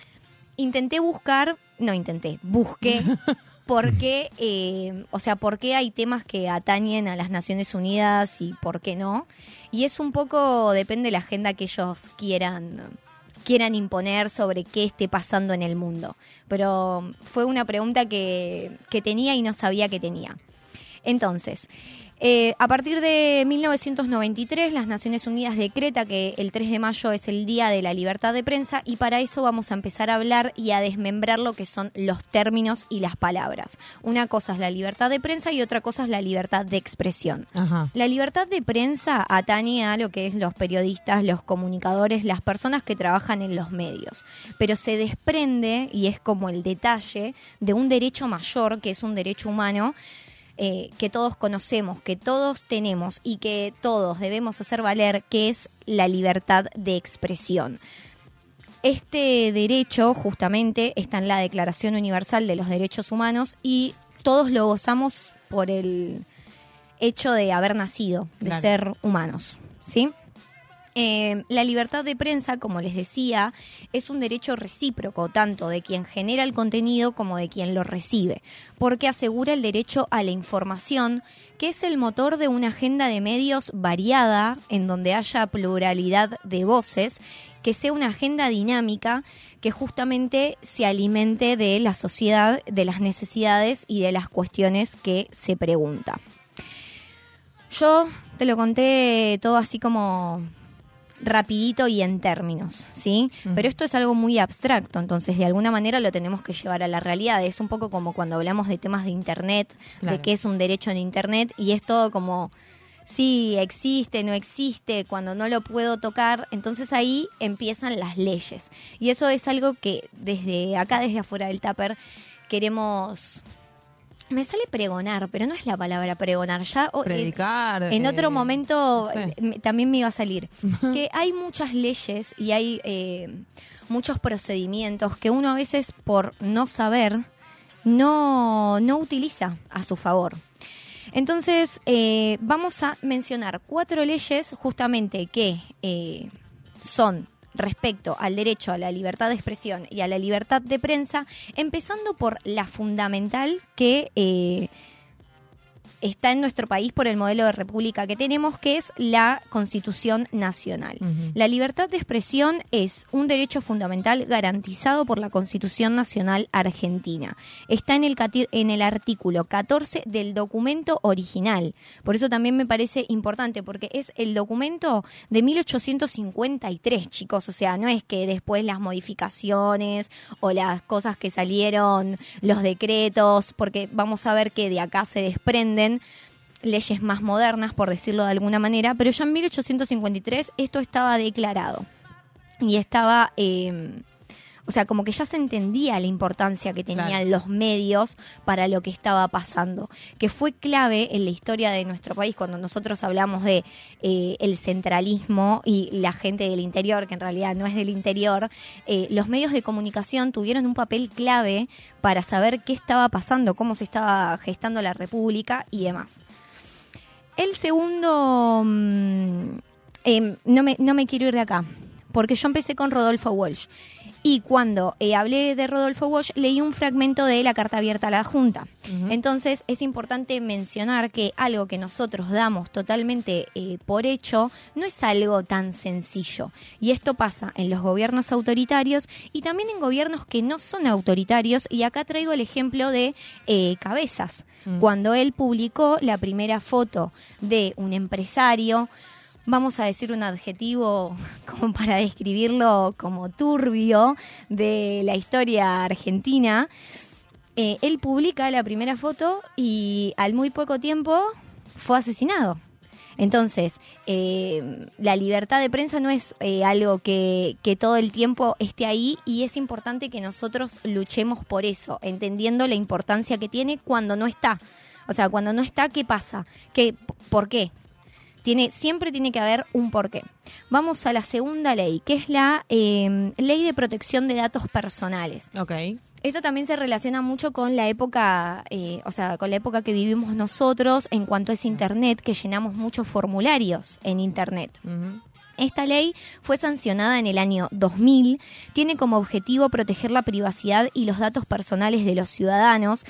Intenté buscar, no intenté, busqué por qué, eh, o sea, por qué hay temas que atañen a las Naciones Unidas y por qué no. Y es un poco, depende de la agenda que ellos quieran quieran imponer sobre qué esté pasando en el mundo. Pero fue una pregunta que, que tenía y no sabía que tenía. Entonces, eh, a partir de 1993, las Naciones Unidas decreta que el 3 de mayo es el Día de la Libertad de Prensa y para eso vamos a empezar a hablar y a desmembrar lo que son los términos y las palabras. Una cosa es la libertad de prensa y otra cosa es la libertad de expresión. Ajá. La libertad de prensa atañe a lo que es los periodistas, los comunicadores, las personas que trabajan en los medios, pero se desprende, y es como el detalle, de un derecho mayor, que es un derecho humano, eh, que todos conocemos, que todos tenemos y que todos debemos hacer valer, que es la libertad de expresión. Este derecho justamente está en la Declaración Universal de los Derechos Humanos y todos lo gozamos por el hecho de haber nacido, de Claro. ser humanos, ¿sí? Eh, la libertad de prensa, como les decía, es un derecho recíproco, tanto de quien genera el contenido como de quien lo recibe, porque asegura el derecho a la información, que es el motor de una agenda de medios variada, en donde haya pluralidad de voces, que sea una agenda dinámica que justamente se alimente de la sociedad, de las necesidades y de las cuestiones que se pregunta. Yo te lo conté todo así como rapidito y en términos, ¿sí? Pero esto es algo muy abstracto, entonces de alguna manera lo tenemos que llevar a la realidad. Es un poco como cuando hablamos de temas de Internet, Claro. de qué es un derecho en Internet, y es todo como, sí, existe, no existe, cuando no lo puedo tocar, entonces ahí empiezan las leyes. Y eso es algo que desde acá, desde afuera del Tupper, queremos... Me sale pregonar, pero no es la palabra pregonar. Ya en- Predicar, En, eh, otro momento no sé. eh, también me iba a salir. que hay muchas leyes y hay eh, muchos procedimientos que uno a veces por no saber no, no utiliza a su favor. Entonces, eh, vamos a mencionar cuatro leyes justamente que eh, son respecto al derecho a la libertad de expresión y a la libertad de prensa, empezando por la fundamental que eh, está en nuestro país por el modelo de república que tenemos, que es la Constitución Nacional. La libertad de expresión es un derecho fundamental garantizado por la Constitución Nacional Argentina. Está en el, cati- en el artículo 14 del documento original. Por eso también me parece importante, porque es el documento de 1853, chicos. O sea, no es que después las modificaciones o las cosas que salieron, los decretos, porque vamos a ver que de acá se desprenden leyes más modernas, por decirlo de alguna manera, pero ya en 1853 esto estaba declarado. Y estaba, eh, o sea, como que ya se entendía la importancia que tenían Claro. los medios para lo que estaba pasando, que fue clave en la historia de nuestro país cuando nosotros hablamos de eh, el centralismo y la gente del interior, que en realidad no es del interior, eh, los medios de comunicación tuvieron un papel clave para saber qué estaba pasando, cómo se estaba gestando la república y demás. El segundo, mm, em, no, me, no me quiero ir de acá, porque yo empecé con Rodolfo Walsh. Y cuando eh, hablé de Rodolfo Walsh, leí un fragmento de la carta abierta a la Junta. Entonces es importante mencionar que algo que nosotros damos totalmente eh, por hecho no es algo tan sencillo. Y esto pasa en los gobiernos autoritarios y también en gobiernos que no son autoritarios. Y acá traigo el ejemplo de eh, Cabezas, Mm. cuando él publicó la primera foto de un empresario vamos a decir un adjetivo como para describirlo como turbio de la historia argentina. Eh, él publica la primera foto y al muy poco tiempo fue asesinado. Entonces, eh, la libertad de prensa no es eh, algo que, que todo el tiempo esté ahí y es importante que nosotros luchemos por eso, entendiendo la importancia que tiene cuando no está. O sea, cuando no está, ¿qué pasa? ¿Qué, ¿Por qué? Tiene, siempre tiene que haber un porqué. Vamos a la segunda ley, que es la eh, ley de protección de datos personales. Ok. Esto también se relaciona mucho con la época, eh, o sea, con la época que vivimos nosotros en cuanto es Internet, que llenamos muchos formularios en Internet. Esta ley fue sancionada en el año 2000, tiene como objetivo proteger la privacidad y los datos personales de los ciudadanos,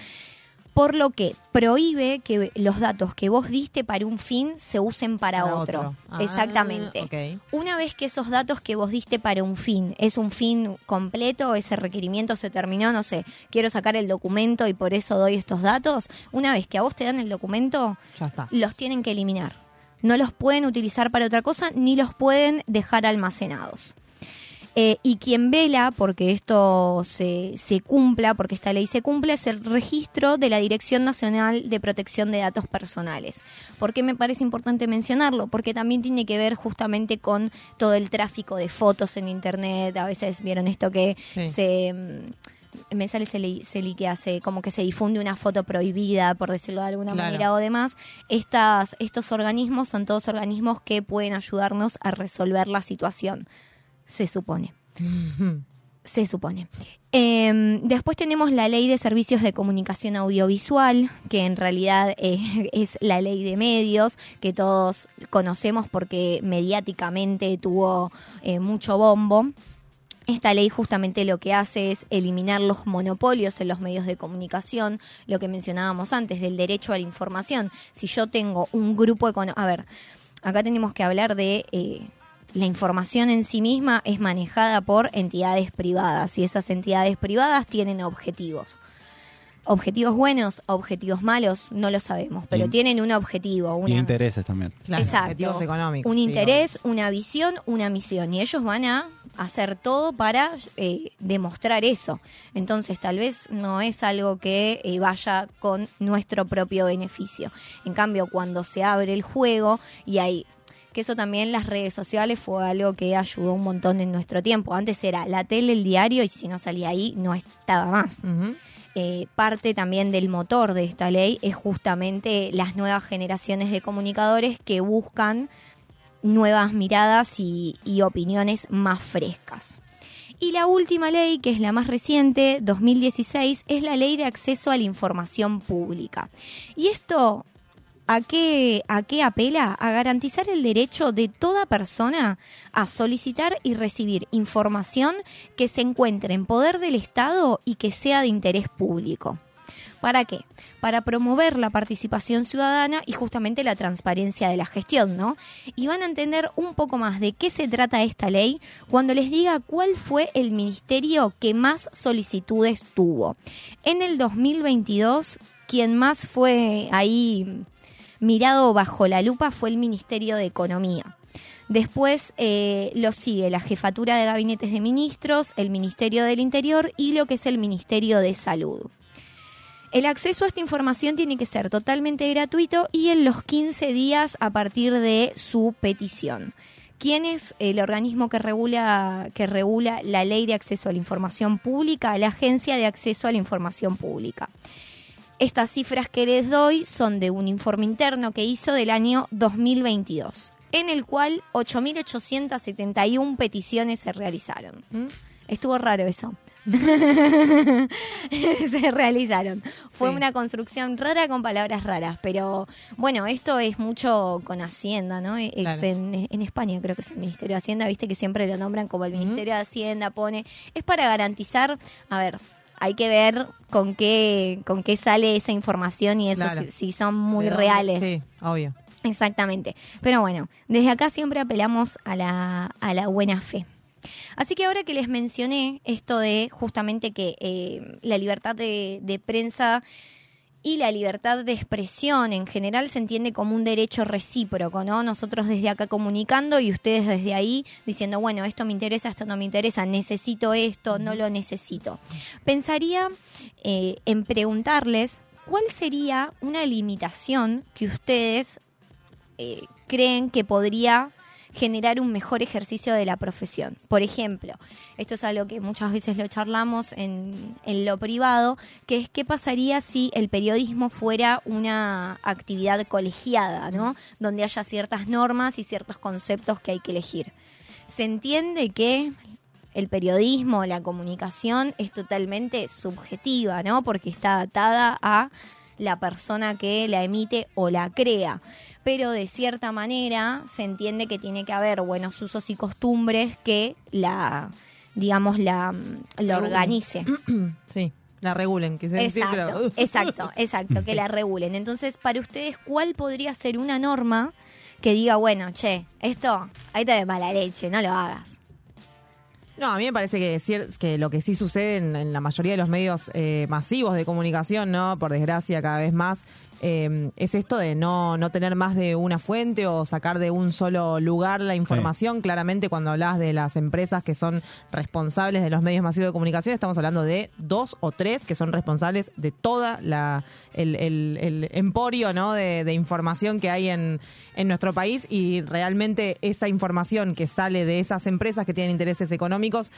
por lo que prohíbe que los datos que vos diste para un fin se usen para, Para otro. otro. Ah, Exactamente. Una vez que esos datos que vos diste para un fin es un fin completo, ese requerimiento se terminó, no sé, quiero sacar el documento y por eso doy estos datos, una vez que a vos te dan el documento, Ya está. los tienen que eliminar. No los pueden utilizar para otra cosa ni los pueden dejar almacenados. Eh, y quien vela porque esto se, se cumpla, porque esta ley se cumpla, es el registro de la Dirección Nacional de Protección de Datos Personales. ¿Por qué me parece importante mencionarlo? Porque también tiene que ver justamente con todo el tráfico de fotos en Internet. A veces vieron esto que Sí. se... mm, Me sale se, li- se liquea, se, como que se difunde una foto prohibida, por decirlo de alguna Claro. manera o demás. Estas, estos organismos son todos organismos que pueden ayudarnos a resolver la situación. Se supone. Se supone. Eh, después tenemos la ley de servicios de comunicación audiovisual, que en realidad eh, es la ley de medios, que todos conocemos porque mediáticamente tuvo eh, mucho bombo. Esta ley justamente lo que hace es eliminar los monopolios en los medios de comunicación, lo que mencionábamos antes del derecho a la información. Si yo tengo un grupo económico... A ver, acá tenemos que hablar de... la información en sí misma es manejada por entidades privadas y esas entidades privadas tienen objetivos. Objetivos buenos, objetivos malos, no lo sabemos, pero Y- tienen un objetivo, Y intereses también. Claro, objetivos económicos, un interés, una visión, una misión. Y ellos van a hacer todo para eh, demostrar eso. Entonces, tal vez no es algo que eh, vaya con nuestro propio beneficio. En cambio, cuando se abre el juego y hay que eso también las redes sociales fue algo que ayudó un montón en nuestro tiempo. Antes era la tele, el diario y si no salía ahí no estaba más. Eh, parte también del motor de esta ley es justamente las nuevas generaciones de comunicadores que buscan nuevas miradas y, y opiniones más frescas. Y la última ley, que es la más reciente, 2016, es la ley de acceso a la información pública. Y esto, ¿a qué, ¿a qué apela? A garantizar el derecho de toda persona a solicitar y recibir información que se encuentre en poder del Estado y que sea de interés público. ¿Para qué? Para promover la participación ciudadana y justamente la transparencia de la gestión, ¿no? Y van a entender un poco más de qué se trata esta ley cuando les diga cuál fue el ministerio que más solicitudes tuvo. En el 2022, quien más fue ahí mirado bajo la lupa fue el Ministerio de Economía. Después eh, lo sigue la Jefatura de Gabinetes de Ministros, el Ministerio del Interior y lo que es el Ministerio de Salud. El acceso a esta información tiene que ser totalmente gratuito y en los 15 días a partir de su petición. ¿Quién es el organismo que regula, que regula la ley de acceso a la información pública? La Agencia de Acceso a la Información Pública. Estas cifras que les doy son de un informe interno que hizo del año 2022, en el cual 8.871 peticiones se realizaron. Estuvo raro eso. se realizaron. Fue Sí. una construcción rara con palabras raras, pero bueno, esto es mucho con Hacienda, ¿no? Es Claro. en, en España creo que es el Ministerio de Hacienda, viste que siempre lo nombran como el Ministerio de Hacienda, pone, es para garantizar, a ver, hay que ver con qué con qué sale esa información y eso Claro. si, si son muy reales. Sí, obvio. Exactamente. Pero bueno, desde acá siempre apelamos a la, a la buena fe. Así que ahora que les mencioné esto de justamente que eh, la libertad de, de prensa y la libertad de expresión en general se entiende como un derecho recíproco, ¿no? Nosotros desde acá comunicando y ustedes desde ahí diciendo, bueno, esto me interesa, esto no me interesa, necesito esto, no lo necesito. Pensaría eh, en preguntarles cuál sería una limitación que ustedes eh, creen que podría generar un mejor ejercicio de la profesión. Por ejemplo, esto es algo que muchas veces lo charlamos en, en lo privado, que es qué pasaría si el periodismo fuera una actividad colegiada, ¿no? Donde haya ciertas normas y ciertos conceptos que hay que elegir. Se entiende que el periodismo, la comunicación es totalmente subjetiva, ¿no? Porque está atada a la persona que la emite o la crea. Pero de cierta manera se entiende que tiene que haber buenos usos y costumbres que la, digamos, la, la organice. Sí, la regulen, quise decir, Exacto, pero- exacto, exacto, que la regulen. Entonces, para ustedes, ¿cuál podría ser una norma que diga, bueno, che, esto, ahí te de mala leche, no lo hagas? No, a mí me parece que, que lo que sí sucede en, en la mayoría de los medios eh, masivos de comunicación, ¿no? Por desgracia, cada vez más, eh, es esto de no, no tener más de una fuente o sacar de un solo lugar la información. Claramente, cuando hablas de las empresas que son responsables de los medios masivos de comunicación, estamos hablando de dos o tres que son responsables de toda la el, el- el emporio ¿no? de, de información que hay en, en nuestro país y realmente esa información que sale de esas empresas que tienen intereses económicos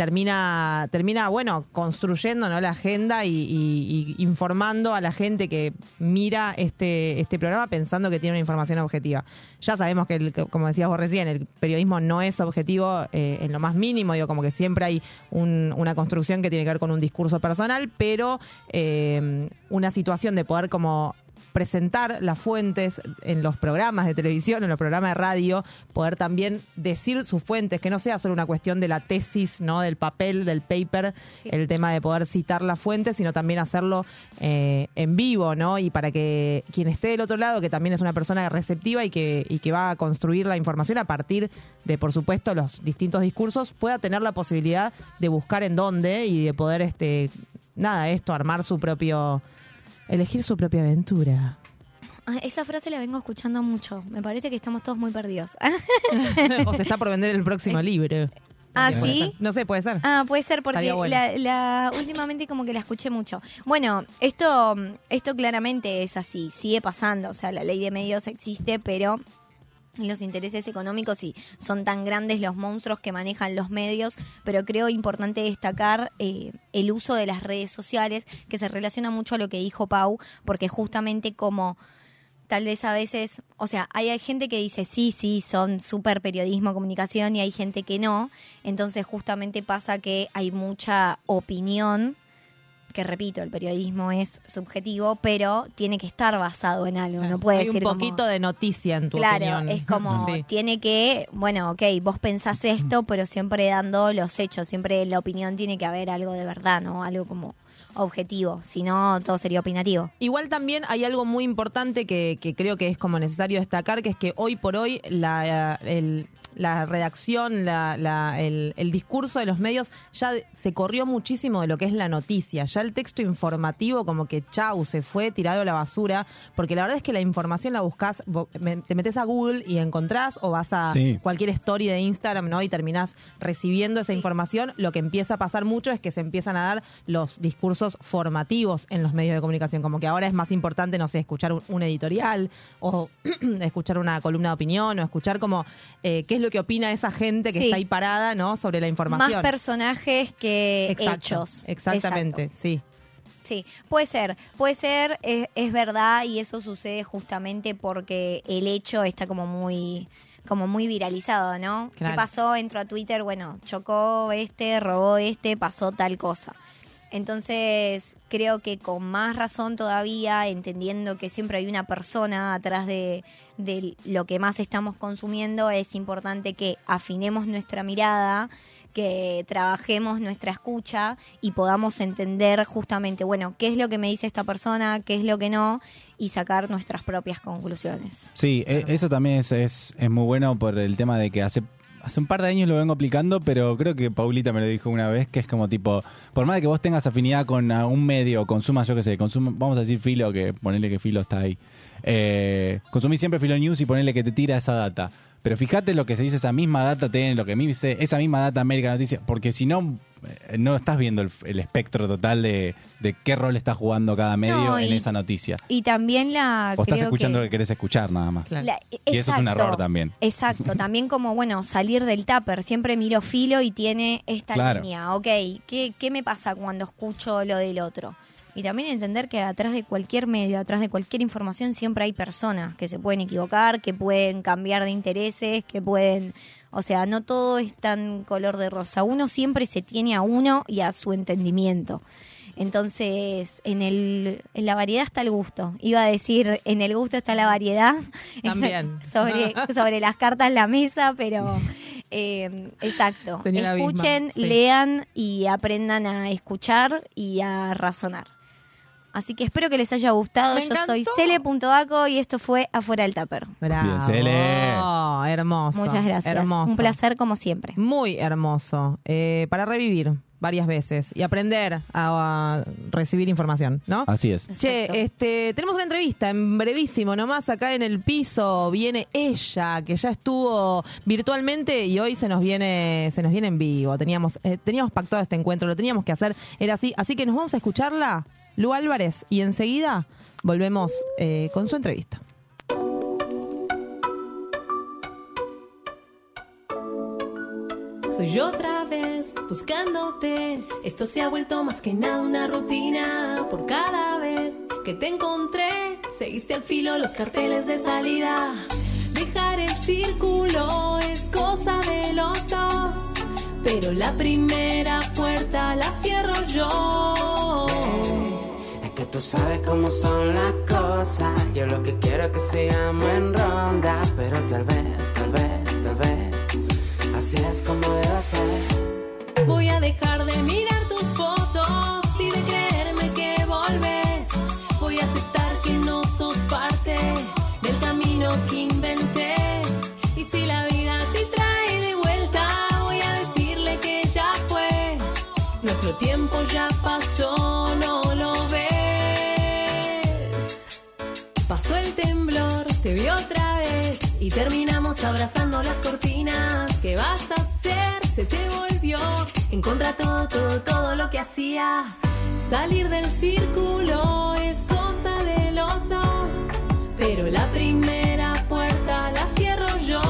termina, termina bueno, construyendo ¿no? la agenda y, informando a la gente que mira este, este programa pensando que tiene una información objetiva. Ya sabemos que, como decías vos recién, el periodismo no es objetivo eh, en lo más mínimo, digo, como que siempre hay un- una construcción que tiene que ver con un discurso personal, pero eh, una situación de poder como presentar las fuentes en los programas de televisión, en los programas de radio, poder también decir sus fuentes, que no sea solo una cuestión de la tesis, ¿no? del papel, del paper, el tema de poder citar las fuentes, sino también hacerlo eh, en vivo, ¿no? Y para que quien esté del otro lado, que también es una persona receptiva y que, y que va a construir la información a partir de, por supuesto, los distintos discursos, pueda tener la posibilidad de buscar en dónde y de poder este nada, esto, armar su propio, elegir su propia aventura. Ah, Esa frase la vengo escuchando mucho. Me parece que estamos todos muy perdidos. o se está por vender el próximo libro. ¿Ah, sí? No sé, puede ser. Ah, puede ser porque Estaría bueno. la, la- últimamente como que la escuché mucho. Bueno, esto, esto claramente es así, sigue pasando, o sea, la ley de medios existe, pero los intereses económicos y son tan grandes los monstruos que manejan los medios, pero creo importante destacar eh, el uso de las redes sociales, que se relaciona mucho a lo que dijo Pau, porque justamente como tal vez a veces, o sea, hay, gente que dice sí, sí, son súper periodismo, comunicación, y hay gente que no. Entonces justamente pasa que hay mucha opinión, que repito, el periodismo es subjetivo, pero tiene que estar basado en algo, no puede Hay un ser como- poquito de noticia en tu claro, opinión. es como, Sí. tiene que, bueno, ok, vos pensás esto, pero siempre dando los hechos, siempre en la opinión tiene que haber algo de verdad, ¿no? Algo como objetivo, si no todo sería opinativo. Igual también hay algo muy importante que, que creo que es como necesario destacar, que es que hoy por hoy la, el- la redacción, la- la- el, el discurso de los medios ya se corrió muchísimo de lo que es la noticia. Ya el texto informativo como que chau, se fue tirado a la basura, porque la verdad es que la información la buscas, te metes a Google y encontrás o vas a Sí. cualquier story de Instagram, ¿no? Y terminás recibiendo esa información. Lo que empieza a pasar mucho es que se empiezan a dar los discursos formativos en los medios de comunicación. Como que ahora es más importante, no sé, escuchar un, un editorial o escuchar una columna de opinión o escuchar como eh, qué es lo que opina esa gente que Sí. está ahí parada, ¿no? Sobre la información. Más personajes que Exacto, hechos. Exactamente, Exacto. sí. Sí, puede ser, puede ser, es, es verdad y eso sucede justamente porque el hecho está como muy como muy viralizado, ¿no? Claro. ¿Qué pasó? Entró a Twitter, bueno, chocó este, robó este, pasó tal cosa. Entonces, creo que con más razón todavía, entendiendo que siempre hay una persona atrás de, de lo que más estamos consumiendo, es importante que afinemos nuestra mirada, que trabajemos nuestra escucha y podamos entender justamente, bueno, qué es lo que me dice esta persona, qué es lo que no, y sacar nuestras propias conclusiones. Sí, e- eso también es, es, es muy bueno por el tema de que hace, hace un par de años lo vengo aplicando, pero creo que Paulita me lo dijo una vez, que es como tipo, por más de que vos tengas afinidad con un medio, consumas, yo qué sé, consuma, vamos a decir Filo, que ponele que Filo está ahí. Eh, consumí siempre Filo News y ponele que te tira esa data. Pero fíjate lo que se dice esa misma data TN, lo que me dice esa misma data América Noticias, porque si no, no estás viendo el, el espectro total de, de qué rol está jugando cada medio No, en y- esa noticia. Y también la... O estás escuchando que... lo que querés escuchar nada más. La- Y eso es un exacto. error también. Exacto, también como, bueno, salir del tupper. Siempre miro filo y tiene esta Claro. línea. Ok, ¿qué, ¿qué me pasa cuando escucho lo del otro? Y también entender que atrás de cualquier medio, atrás de cualquier información, siempre hay personas que se pueden equivocar, que pueden cambiar de intereses, que pueden... O sea, no todo es tan color de rosa. Uno siempre se tiene a uno y a su entendimiento. Entonces, en, el, en la variedad está el gusto. Iba a decir, en el gusto está la variedad. También. sobre, sobre las cartas la mesa, pero eh, exacto. Señora Escuchen, Bismarck, sí. lean y aprendan a escuchar y a razonar. Así que espero que les haya gustado. Me Yo soy encantó. Cele.aco y esto fue Afuera del Tupper. Bravo. Bien, Cele. hermoso. Muchas gracias. Hermoso. Un placer como siempre. Muy hermoso. Eh, para revivir varias veces y aprender a, a recibir información, ¿no? Así es. Che, este, tenemos una entrevista en brevísimo, nomás acá en el piso viene ella, que ya estuvo virtualmente y hoy se nos viene, se nos viene en vivo. Teníamos, eh, teníamos pactado este encuentro, lo teníamos que hacer, era así, así que nos vamos a escucharla, Lu Álvarez, y enseguida volvemos eh, con su entrevista. Soy yo otra vez buscándote. Esto se ha vuelto más que nada una rutina. Por cada vez que te encontré, seguiste al filo los carteles de salida. Dejar el círculo es cosa de los dos. Pero la primera puerta tú sabes cómo son las cosas. Yo lo que quiero es que sigamos en ronda. Pero tal vez, tal vez, tal vez. Así es como debe ser. Voy a dejar de mirar terminamos abrazando las cortinas. ¿Qué vas a hacer? Se te volvió en contra todo, todo, todo lo que hacías. Salir del círculo es cosa de los dos, pero la primera puerta la cierro yo.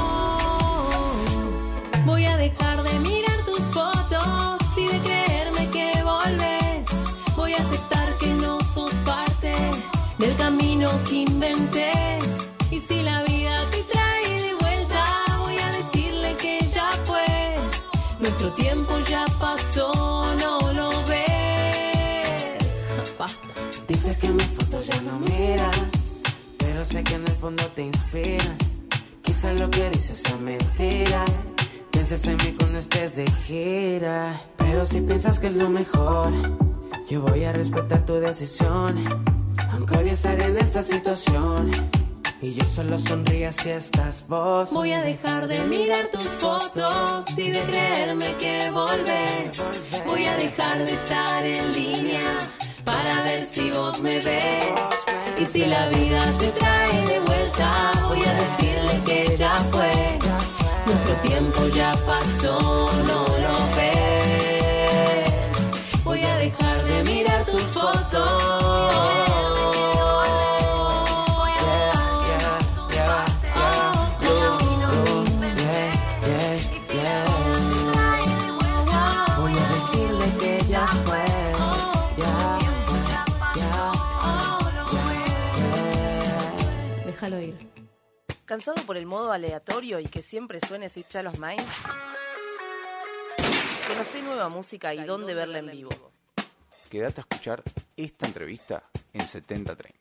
Voy a dejar de mirar tus fotos y de creerme que volves. Voy a aceptar que no sos parte del camino que inventé. Sé que en el fondo te inspiran. Quizás lo que dices es mentira. Pienses en mí cuando estés de gira. Pero si piensas que es lo mejor, yo voy a respetar tu decisión. Aunque hoy estar en esta situación. Y yo solo sonrío si estás vos. Voy a dejar de mirar tus fotos y de creerme que volvés. Voy a dejar de estar en línea para ver si vos me ves. Y si la vida te trae tiempo ya pasó, no lo ves. Voy a dejar de mirar tus fotos. Voy a decirle que ya fue. Déjalo ir. ¿Cansado por el modo aleatorio y que siempre suene Sid Chalos Mind? Conocé nueva música y dónde verla en vivo. Quédate a escuchar esta entrevista en 7030.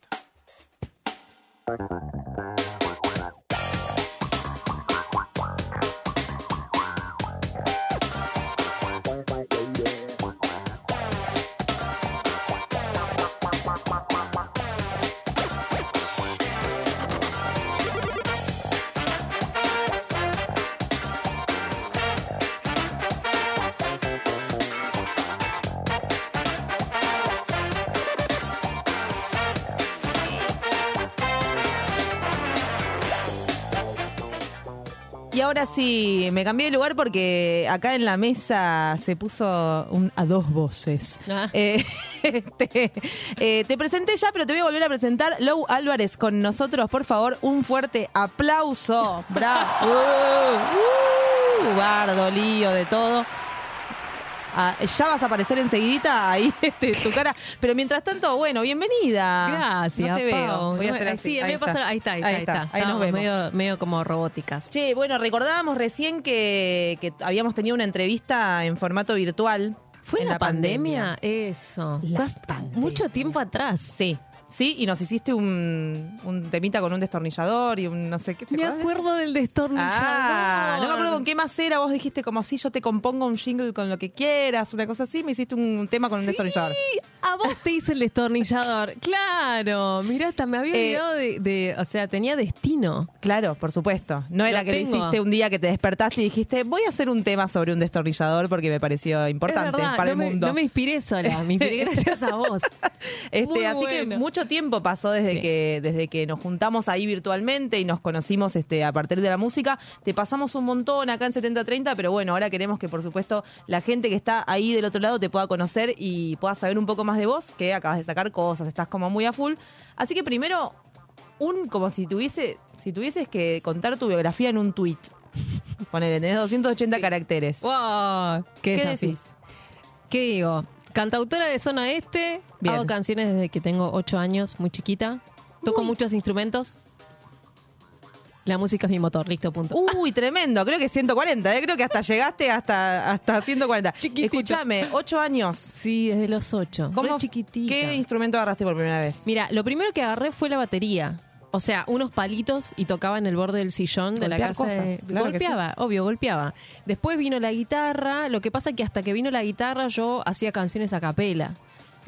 Y ahora sí, me cambié de lugar porque acá en la mesa se puso un- a dos voces. Eh, este, eh, te presenté ya, pero te voy a volver a presentar. Lou Álvarez con nosotros, por favor, un fuerte aplauso. Bravo. Uh, uh, bardo, lío, de todo. Ah, ya vas a aparecer enseguidita ahí este, tu cara. Pero mientras tanto, bueno, bienvenida. Gracias, No te veo. Voy a hacer me- así. sí, ahí está, ahí está, ahí está. Ahí nos vemos. Medio, medio como robóticas. Che, bueno, recordábamos recién que, que habíamos tenido una entrevista en formato virtual. ¿Fue en la pandemia? Eso. Basta- Mucho tiempo atrás. Sí. Sí, y nos hiciste un, un temita con un destornillador y un no sé qué. ¿te Me acuerdo del destornillador. Ah, no me acuerdo con qué más era. Vos dijiste como si yo te compongo un jingle con lo que quieras, una cosa así. Me hiciste un tema con un destornillador. A vos te hice el destornillador. Claro. Mirá, hasta me había Eh, olvidado de, de- O sea, tenía destino. Claro, por supuesto. No era Lo que tengo. lo hiciste un día que te despertaste y dijiste, voy a hacer un tema sobre un destornillador porque me pareció importante verdad, para no el me, mundo. no me inspiré sola, me inspiré gracias a vos. Este, Muy así que bueno. Mucho tiempo pasó desde Sí. que desde que nos juntamos ahí virtualmente y nos conocimos este a partir de la música. Te pasamos un montón acá en 7030, pero bueno, ahora queremos que por supuesto la gente que está ahí del otro lado te pueda conocer y pueda saber un poco más de vos, que acabas de sacar cosas, estás como muy a full. Así que primero un como si tuviese si tuvieses que contar tu biografía en un tweet. Ponele, tenés 280 caracteres. Wow, qué, ¿Qué decís? ¿Qué digo? Cantautora de zona este, Bien. hago canciones desde que tengo 8 años, muy chiquita. Toco muchos instrumentos. La música es mi motor, listo, punto. Uy, tremendo. Creo que 140, ¿eh? Creo que hasta llegaste hasta, hasta 140. Escúchame, ¿ocho años? Sí, desde los 8. ¿Cómo-. ¿Qué instrumento agarraste por primera vez? Mira, lo primero que agarré fue la batería. O sea, unos palitos y tocaba en el borde del sillón de la casa. de- cosas, claro golpeaba, obvio, golpeaba. Después vino la guitarra. Lo que pasa que hasta que vino la guitarra yo hacía canciones a capela.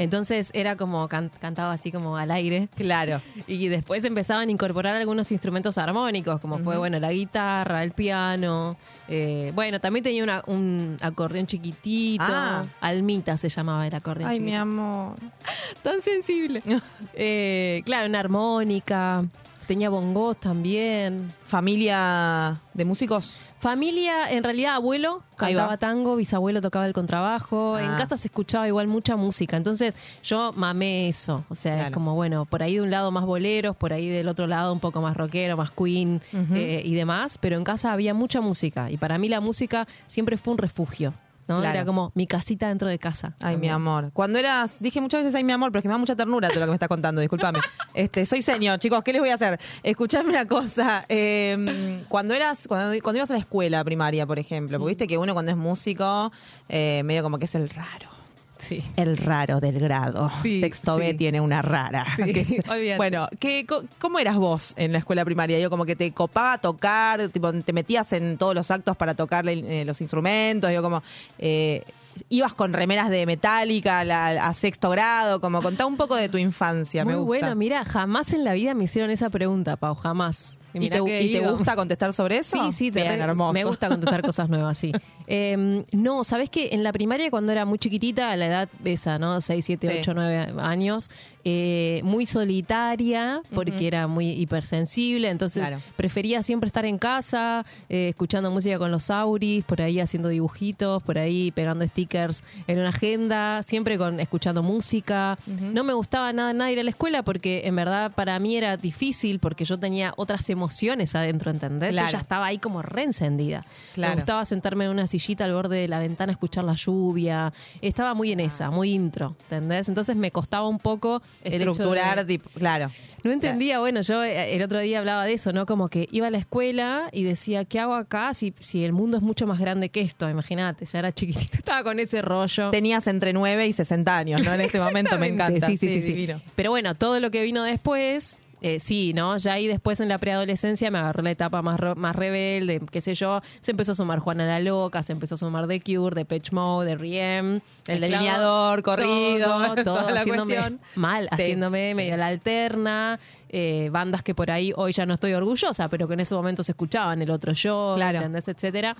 Entonces era como can- cantaba así como al aire. Claro. Y después empezaban a incorporar algunos instrumentos armónicos, como fue, bueno, la guitarra, el piano. eh, bueno, también tenía una- un acordeón chiquitito. Ah. Almita se llamaba el acordeón Ay, mi amor. Tan sensible. Eh, claro, una armónica. tenía bongos también. ¿Familia de músicos? Familia, en realidad abuelo cantaba tango, bisabuelo tocaba el contrabajo, en Ah. casa se escuchaba igual mucha música, entonces yo mamé eso, o sea, es como bueno, por ahí de un lado más boleros, por ahí del otro lado un poco más rockero, más queen eh, y demás, pero en casa había mucha música y para mí la música siempre fue un refugio, ¿no? Claro. Era como mi casita dentro de casa. Ay, mi amor. Cuando eras, dije muchas veces ay, mi amor, pero es que me da mucha ternura todo lo que me está contando, discúlpame. Este, soy señor, chicos, ¿qué les voy a hacer? Escuchadme una cosa. eh, cuando eras, cuando, cuando ibas a la escuela primaria, por ejemplo, porque viste que uno cuando es músico, eh, medio como que es el raro. Sí. El raro del grado. Sexto B tiene una rara. Que bueno, ¿qué, ¿cómo eras vos en la escuela primaria? Yo como que te copaba tocar, tipo, te metías en todos los actos para tocar eh, los instrumentos, yo como eh, ibas con remeras de metálica a sexto grado, como contá un poco de tu infancia, Muy me gusta. bueno, mira, jamás en la vida me hicieron esa pregunta, Pau, jamás. ¿Y mirá te, y te gusta contestar sobre eso? Sí, sí, te Bien, re- hermoso. me gusta contestar cosas nuevas, sí. Eh, no, ¿sabés que En la primaria, cuando era muy chiquitita, a la edad esa, ¿no? 6, 7, Sí. 8, 9 años, eh, muy solitaria, porque era muy hipersensible, entonces Claro. prefería siempre estar en casa, eh, escuchando música con los auris, por ahí haciendo dibujitos, por ahí pegando stickers en una agenda, siempre con escuchando música. No me gustaba nada, nada ir a la escuela porque en verdad para mí era difícil porque yo tenía otras emociones adentro, ¿entendés? Claro. Yo ya estaba ahí como reencendida. Claro. Me gustaba sentarme en una sillita al borde de la ventana, escuchar la lluvia. Estaba muy en esa, muy intro, ¿entendés? Entonces me costaba un poco de- Estructurar, tipo, claro. no entendía, bueno, yo eh, el otro día hablaba de eso, ¿no? Como que iba a la escuela y decía, ¿qué hago acá si, si el mundo es mucho más grande que esto? Imagínate, ya era chiquitita, estaba con ese rollo. Tenías entre 9 y 60 años, ¿no? En este momento me encanta. Sí, sí, sí. Pero bueno, todo lo que vino después, eh, sí, ¿no? Ya ahí después en la preadolescencia me agarró la etapa más, ro- más rebelde, qué sé yo. Se empezó a sumar Juana la Loca, se empezó a sumar The Cure, The Pitch Mode, The Riem. El delineador, corrido, todo, todo toda la haciéndome cuestión. mal, Sí, haciéndome medio la alterna. eh, bandas que por ahí hoy ya no estoy orgullosa, pero que en ese momento se escuchaban, el otro yo, Claro. ¿entendés? Etcétera.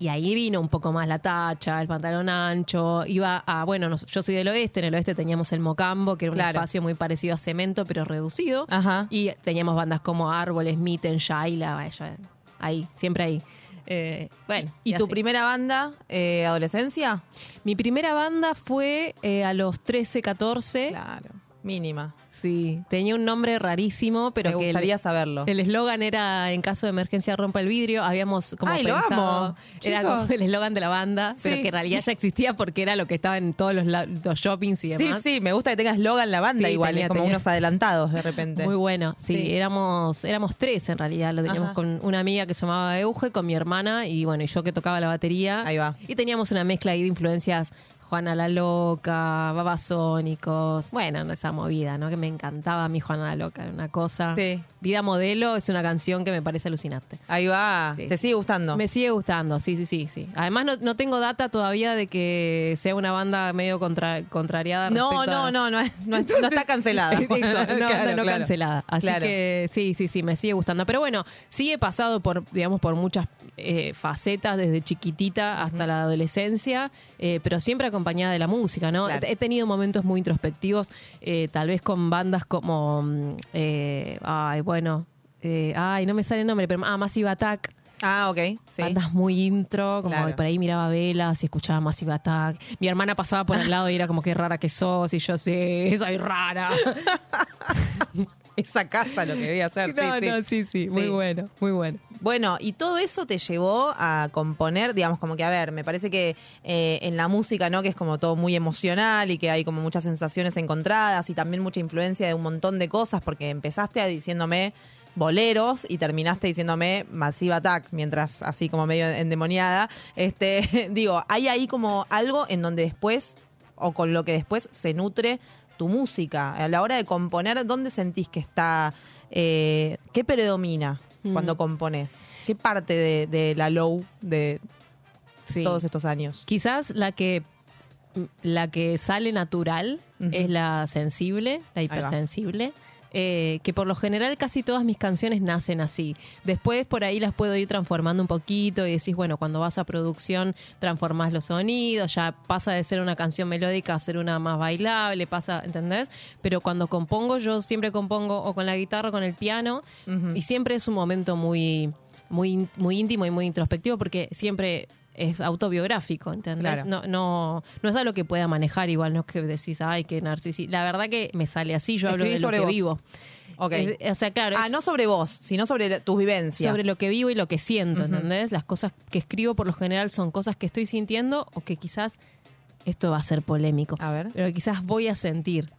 Y ahí vino un poco más la tacha, el pantalón ancho. Iba a, bueno, nos- yo soy del oeste, en el oeste teníamos el Mocambo, que era un Claro. espacio muy parecido a Cemento, pero reducido. Y teníamos bandas como Árboles, Mitten, Shaila, vaya, ahí, siempre ahí. Eh, bueno. ¿Y tu primera banda, eh, adolescencia? Mi primera banda fue eh, a los 13, 14. Claro, mínima. Sí, tenía un nombre rarísimo, pero Me que el- gustaría saberlo. El eslogan era en caso de emergencia rompa el vidrio. Habíamos como Ay, lo pensado, amo, era como el eslogan de la banda, pero Sí. que en realidad ya existía porque era lo que estaba en todos los, los shoppings y Sí, demás. sí, me gusta que tengas Logan la banda Sí, igual, tenía- es como tenía. unos adelantados de repente. Muy bueno, sí, Sí. éramos éramos tres en realidad, lo teníamos Ajá. con una amiga que se llamaba Euge, con mi hermana y bueno, y yo que tocaba la batería. Ahí va. Y teníamos una mezcla ahí de influencias Juana la Loca, Babasónicos, bueno, esa movida, ¿no? Que me encantaba a mí Juana la Loca, una cosa. Sí. Vida Modelo es una canción que me parece alucinante. Ahí va, Sí. ¿te sigue gustando? Me sigue gustando, sí, sí, sí, sí. Además no, no tengo data todavía de que sea una banda medio contra, contrariada. No, no, a- no, no, no, no está cancelada. No, Claro, no, no claro. cancelada. Así Claro. que sí, sí, sí, me sigue gustando. Pero bueno, sí he pasado por, digamos, por muchas eh, facetas desde chiquitita hasta la adolescencia, eh, pero siempre acompañada de la música, ¿no? Claro. He tenido momentos muy introspectivos, eh, tal vez con bandas como, mm, eh, ay, bueno, ay, no me sale el nombre, pero ah, Massive Attack. Ah, ok, sí. Bandas muy intro, como Claro. por ahí miraba velas y escuchaba Massive Attack. Mi hermana pasaba por al lado y era como, qué rara que sos, y yo, sí, soy rara. Esa casa lo que debía hacer. No, sí, sí. sí, sí, muy bueno, muy bueno. Bueno, y todo eso te llevó a componer, digamos, como que, a ver, me parece que eh, en la música, ¿no? Que es como todo muy emocional y que hay como muchas sensaciones encontradas y también mucha influencia de un montón de cosas, porque empezaste a diciéndome boleros y terminaste diciéndome Massive Attack, mientras así como medio endemoniada. Este, digo, hay ahí como algo en donde después, o con lo que después se nutre tu música. A la hora de componer, ¿dónde sentís que está, eh, qué predomina Mm. cuando compones? ¿Qué parte de, de la low de Sí. todos estos años? Quizás la que la que sale natural es la sensible, la hipersensible. Eh, que por lo general casi todas mis canciones nacen así. Después por ahí las puedo ir transformando un poquito y decís, bueno, cuando vas a producción transformás los sonidos, ya pasa de ser una canción melódica a ser una más bailable, pasa, ¿entendés? Pero cuando compongo, yo siempre compongo o con la guitarra o con el piano y siempre es un momento muy, muy, muy íntimo y muy introspectivo porque siempre es autobiográfico, ¿entendés? Claro. No, no, no es algo que pueda manejar igual, no es que decís, ay, qué narcisista. La verdad que me sale así, yo hablo de lo sobre que vos. vivo. Ok. Es- o sea, claro. Ah, es no sobre vos, sino sobre tus vivencias. sobre lo que vivo y lo que siento, Ujú. ¿entendés? Las cosas que escribo por lo general son cosas que estoy sintiendo o que quizás, esto va a ser polémico, A ver. pero quizás voy a sentir.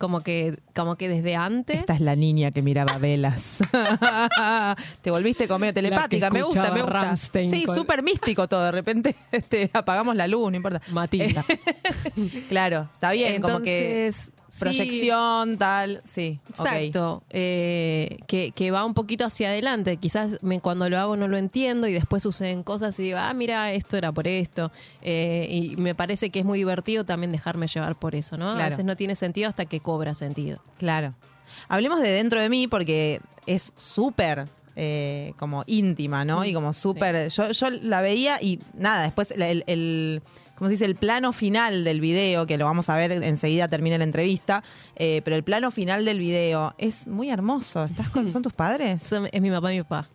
Como que, como que desde antes. Esta es la niña que miraba velas. Te volviste con medio telepática. Me gusta, me gusta. Rammstein Sí, con- súper místico todo. De repente este, apagamos la luz, no importa. Matilda. claro, está bien, como que. Proyección, tal. Sí. Exacto, eh, que, que va un poquito hacia adelante. Quizás me- cuando lo hago no lo entiendo y después suceden cosas y digo, ah, mira, esto era por esto. Eh, y me parece que es muy divertido también dejarme llevar por eso, ¿no? A veces no tiene sentido hasta que cobra sentido. Claro. Hablemos de dentro de mí porque es súper eh, como íntima, ¿no? Y como súper... Yo, yo la veía y nada, después el, el, el- ¿cómo se dice? El plano final del video, que lo vamos a ver enseguida termina la entrevista, eh, pero el plano final del video es muy hermoso. ¿Estás con, ¿Son tus padres? Son- es mi papá y mi papá.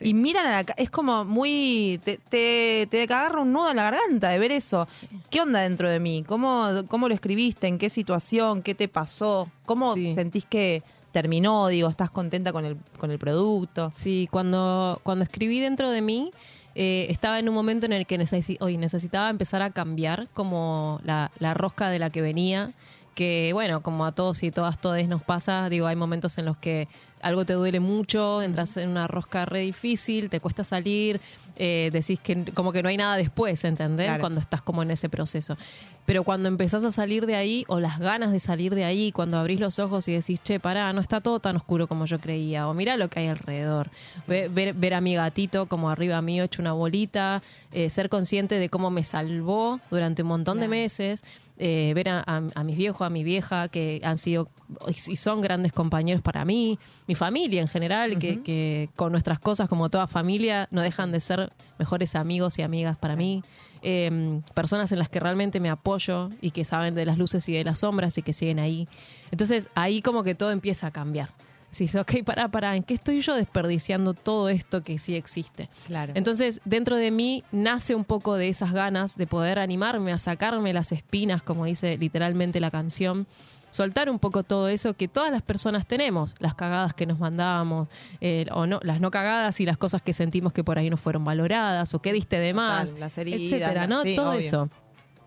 Y miran a la es como muy te, te, te agarra un nudo en la garganta de ver eso. ¿Qué onda dentro de mí? ¿Cómo, cómo lo escribiste? ¿En qué situación? ¿Qué te pasó? ¿Cómo sentís que terminó? Digo, ¿estás contenta con el, con el producto? Sí, cuando, cuando escribí dentro de mí, eh, estaba en un momento en el que hoy necesitaba empezar a cambiar como la, la rosca de la que venía. Que bueno, como a todos y todas, todes nos pasa, digo, hay momentos en los que algo te duele mucho, entras en una rosca re difícil, te cuesta salir, eh, decís que como que no hay nada después, ¿entendés? Claro. Cuando estás como en ese proceso. Pero cuando empezás a salir de ahí, o las ganas de salir de ahí, cuando abrís los ojos y decís, che, pará, no está todo tan oscuro como yo creía, o mira lo que hay alrededor. Ve- Ver, ver a mi gatito como arriba mío hecho una bolita, eh, ser consciente de cómo me salvó durante un montón de meses. Eh, ver a, a- a mis viejos, a mi vieja, que han sido y son grandes compañeros para mí, mi familia en general, que, que con nuestras cosas, como toda familia, no dejan de ser mejores amigos y amigas para mí. Eh, personas en las que realmente me apoyo y que saben de las luces y de las sombras y que siguen ahí. Entonces ahí como que todo empieza a cambiar. Sí, ok, pará, pará, ¿en qué estoy yo desperdiciando todo esto que sí existe? Claro. Entonces, dentro de mí nace un poco de esas ganas de poder animarme a sacarme las espinas, como dice literalmente la canción, soltar un poco todo eso que todas las personas tenemos, las cagadas que nos mandábamos, eh, o no, las no cagadas y las cosas que sentimos que por ahí no fueron valoradas, o que diste de más, Total, las heridas, etcétera, ¿no? sí, todo obvio. eso.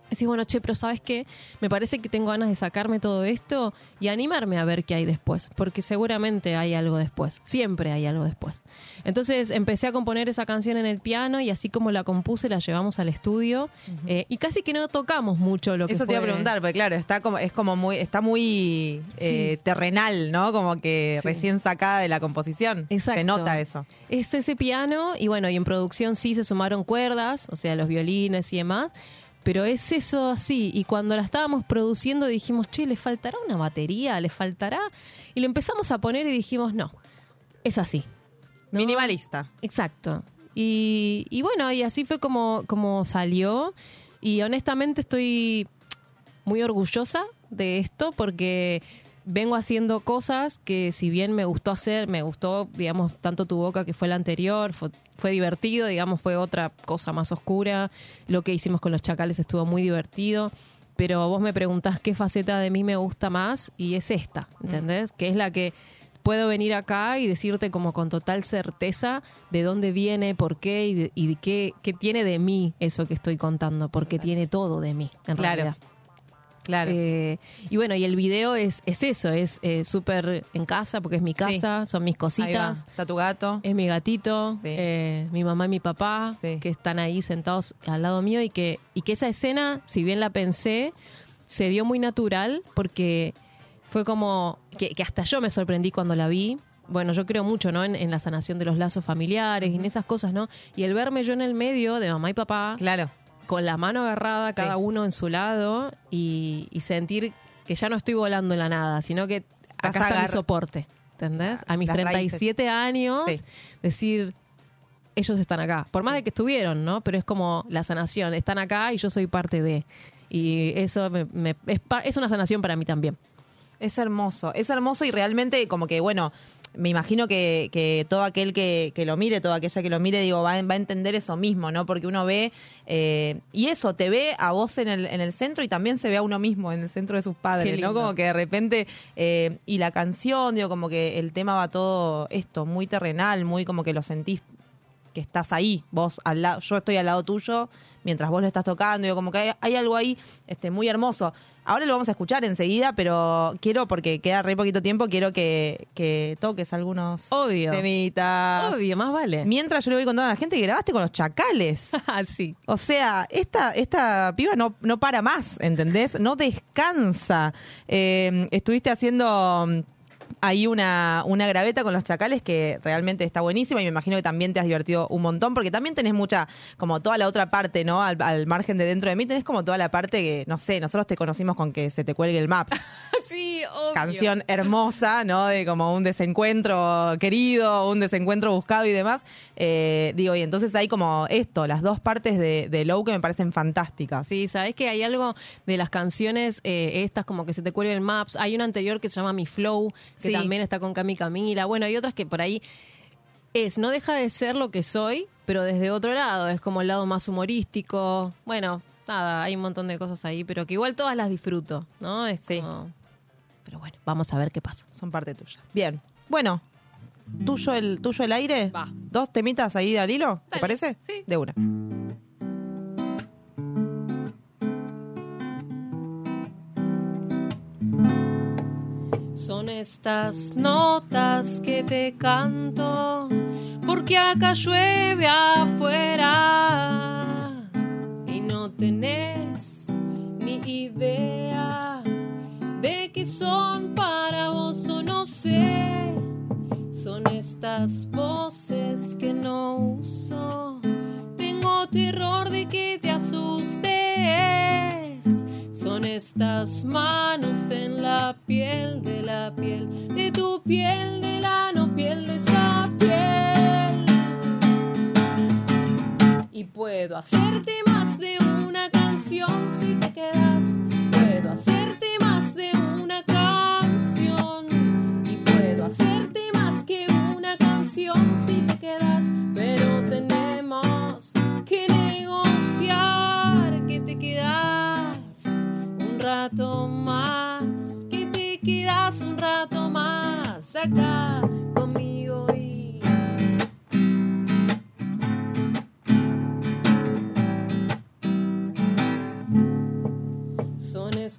Decís, bueno, che, pero ¿sabes qué? Me parece que tengo ganas de sacarme todo esto y animarme a ver qué hay después, porque seguramente hay algo después, siempre hay algo después. Entonces empecé a componer esa canción en el piano y así como la compuse la llevamos al estudio eh, y casi que no tocamos mucho lo que Eso te iba a fue- preguntar, porque claro, está como, es como muy, está muy eh, terrenal, ¿no? Como que recién sacada de la composición. Exacto. Se nota eso. Es ese piano y bueno, y en producción sí se sumaron cuerdas, o sea, los violines y demás, pero es eso así. Y cuando la estábamos produciendo dijimos, che, ¿le faltará una batería? ¿Le faltará? Y lo empezamos a poner y dijimos, no, es así. Minimalista. Exacto. Y, y bueno, y así fue como, como salió. Y honestamente estoy muy orgullosa de esto porque vengo haciendo cosas que si bien me gustó hacer, me gustó, digamos, tanto tu boca que fue la anterior, fue, fue divertido, digamos, fue otra cosa más oscura. Lo que hicimos con los chacales estuvo muy divertido. Pero vos me preguntás qué faceta de mí me gusta más y es esta, ¿entendés? Que es la que puedo venir acá y decirte como con total certeza de dónde viene, por qué y, de- y de qué, qué tiene de mí eso que estoy contando, porque tiene todo de mí, en Claro. realidad. Claro. Eh, y bueno, y el video es, es eso, es eh, súper en casa, porque es mi casa, son mis cositas. Está tu gato. Es mi gatito, eh, mi mamá y mi papá, que están ahí sentados al lado mío y que, y que esa escena, si bien la pensé, se dio muy natural porque fue como que, que hasta yo me sorprendí cuando la vi. Bueno, yo creo mucho, ¿no? En, en la sanación de los lazos familiares y en esas cosas, ¿no? Y el verme yo en el medio de mamá y papá. Claro. Con la mano agarrada, cada uno en su lado y, y sentir que ya no estoy volando en la nada, sino que acá Vas está mi soporte, ¿entendés? A mis las 37 años, Sí. decir, ellos están acá. Por más de que estuvieron, ¿no? Pero es como la sanación, están acá y yo soy parte de. Y eso me- me- es, es una sanación para mí también. Es hermoso, es hermoso y realmente como que, bueno, me imagino que, que todo aquel que, que lo mire, toda aquella que lo mire, digo, va, a- va a entender eso mismo, ¿no? Porque uno ve, eh, y eso, te ve a vos en el, en el centro y también se ve a uno mismo en el centro de sus padres. ¿no? Como que de repente, eh, y la canción, digo, como que el tema va todo esto, muy terrenal, muy como que lo sentís que estás ahí, vos al lado, yo estoy al lado tuyo mientras vos lo estás tocando, digo, como que hay, hay algo ahí este, muy hermoso. Ahora lo vamos a escuchar enseguida, pero quiero, porque queda re poquito tiempo, quiero que, que toques algunos Obvio. temitas. Obvio, más vale. Mientras yo le voy contando a la gente que grabaste con los chacales. sí. O sea, esta, esta piba no, no para más, ¿entendés? No descansa. Eh, estuviste haciendo ahí una, una graveta con los chacales que realmente está buenísima y me imagino que también te has divertido un montón porque también tenés mucha, como toda la otra parte, ¿no? Al, al margen de dentro de mí, tenés como toda la parte que, no sé, nosotros te conocimos con que se te cuelgue el Maps. sí, obvio. Canción hermosa, ¿no? De como un desencuentro querido, un desencuentro buscado y demás. Eh, digo, y entonces hay como esto, las dos partes de, de Low que me parecen fantásticas. Sí, sabes que hay algo de las canciones, eh, estas como que se te cuelga el Maps. Hay una anterior que se llama Mi Flow, que Sí. también está con Cami Camila. Bueno, hay otras que por ahí es, no deja de ser lo que soy, pero desde otro lado. Es como el lado más humorístico. Bueno, nada, hay un montón de cosas ahí, pero que igual todas las disfruto, ¿no? Es como... Pero bueno, vamos a ver qué pasa. Son parte tuya. Bien. Bueno, tuyo el, tuyo el aire. Va. Dos temitas ahí al hilo, ¿te parece? sí. De una. Son estas notas que te canto, porque acá llueve afuera y no tenés ni idea de que son para vos o no sé. Son estas voces que no uso. Tengo terror de que te asustes. Son estas manos en la piel de la piel, de tu piel, de la no piel de esa piel. Y puedo hacerte más de una canción si te quedas.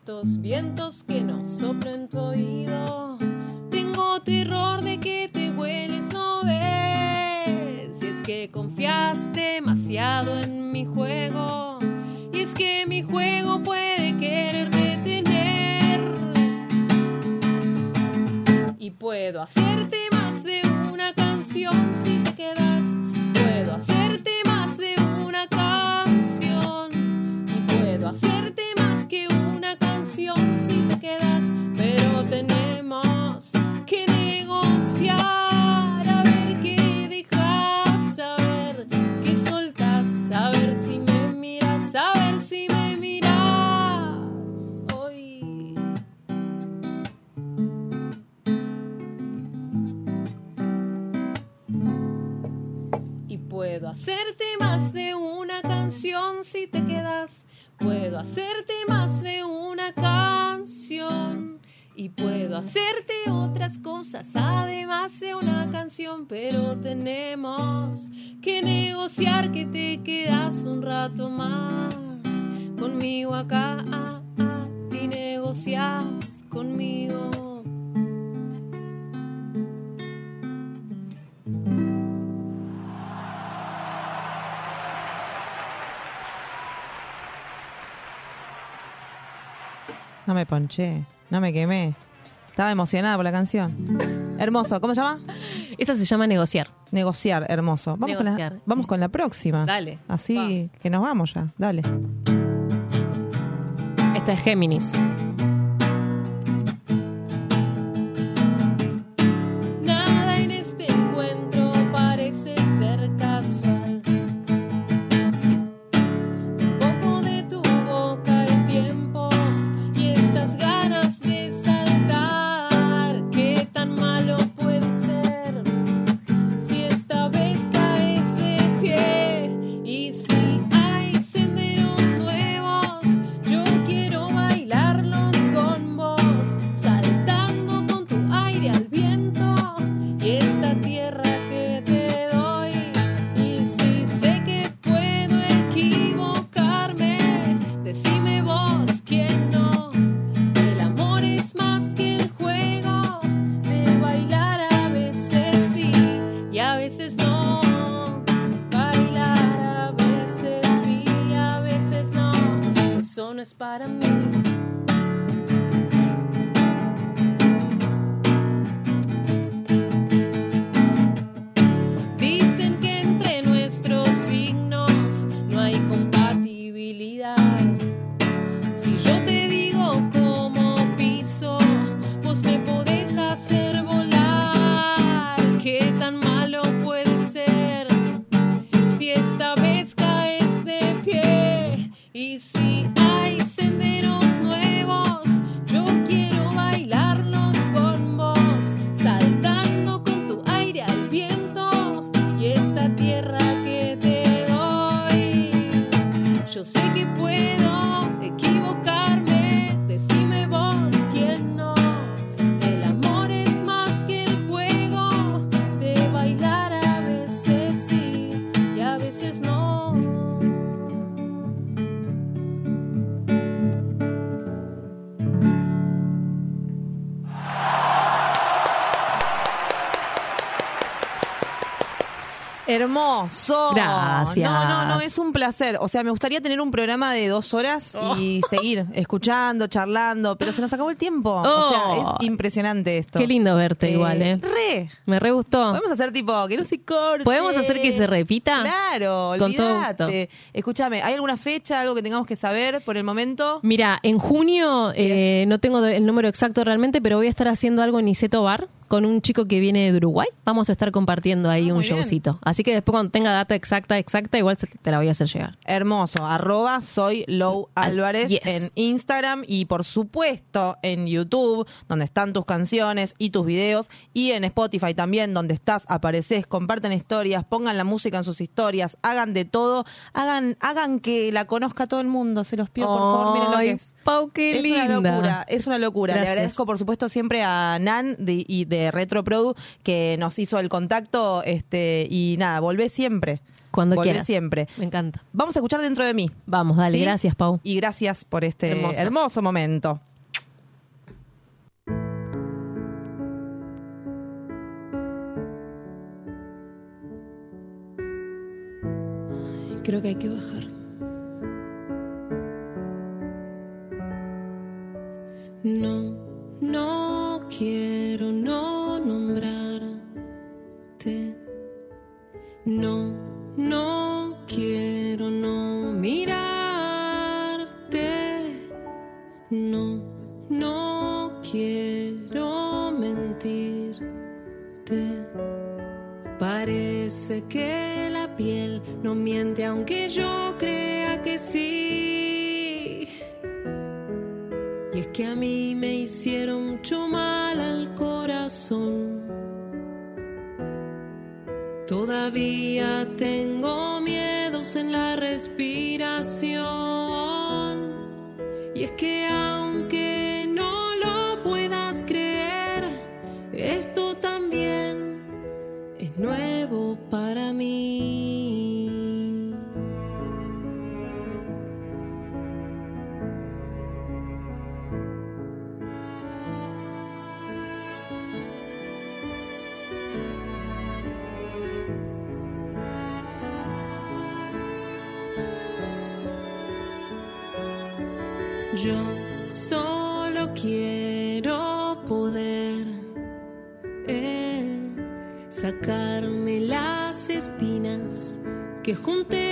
Estos vientos que nos soplan tu oído. Tengo terror de que te vueles, no ves. Si es que confiaste demasiado en mi juego. Y es que mi juego puede querer detener. Y puedo hacerte más de una canción si te quedas. Puedo hacerte más de una canción. Y puedo hacerte si te quedas. Pero tenemos Puedo hacerte más de una canción. Y puedo hacerte otras cosas además de una canción. Pero tenemos que negociar que te quedas un rato más conmigo acá. ah, ah, y negocias conmigo. No me ponché, no me quemé. Estaba emocionada por la canción. Hermoso, ¿cómo se llama? Esa se llama negociar. Negociar, hermoso. Vamos, Con, Negociar. la, vamos con la próxima. Dale. Así que nos vamos ya. Dale. Esta es Géminis. Hermoso. Gracias. No, no, no, es un placer. O sea, me gustaría tener un programa de dos horas y seguir escuchando, charlando, pero se nos acabó el tiempo. O sea, Oh. es impresionante esto. Qué lindo verte Eh, igual, ¿eh? Re. Me re gustó. Podemos hacer tipo que no se corte. ¿Podemos hacer que se repita? Claro, Con todo olvídate. Escúchame, ¿hay alguna fecha, algo que tengamos que saber por el momento? Mira, en junio, eh, no tengo el número exacto realmente, pero voy a estar haciendo algo en Iseto Bar con un chico que viene de Uruguay. Vamos a estar compartiendo ahí un Ah, bien. showcito. Así que después cuando tenga data exacta, exacta, igual te la voy a hacer llegar. Hermoso, arroba soy Low Álvarez yes. en Instagram y por supuesto en YouTube, donde están tus canciones y tus videos, y en Spotify también, donde estás, apareces, comparten historias, pongan la música en sus historias, hagan de todo, hagan, hagan que la conozca todo el mundo, se los pido por favor, miren lo que es. Pau, qué es una locura, es una locura. Gracias. Le agradezco por supuesto siempre a Nan de- y de Retro Produ que nos hizo el contacto este y nada, volvé siempre. Cuando Volvé quieras. siempre. Me encanta. Vamos a escuchar dentro de mí. Vamos, dale, ¿Sí? gracias, Pau. Y gracias por este Hermosa. hermoso momento. Creo que hay que bajar. No, no quiero no nombrarte. No, no quiero no mirarte. No, no quiero mentirte. Parece que la piel no miente aunque yo crea que sí. Y es que a mí me hicieron mucho mal al corazón. Todavía tengo miedos en la respiración. Y es que aunque no lo puedas creer, esto también es nuevo para mí. Sacarme las espinas que junté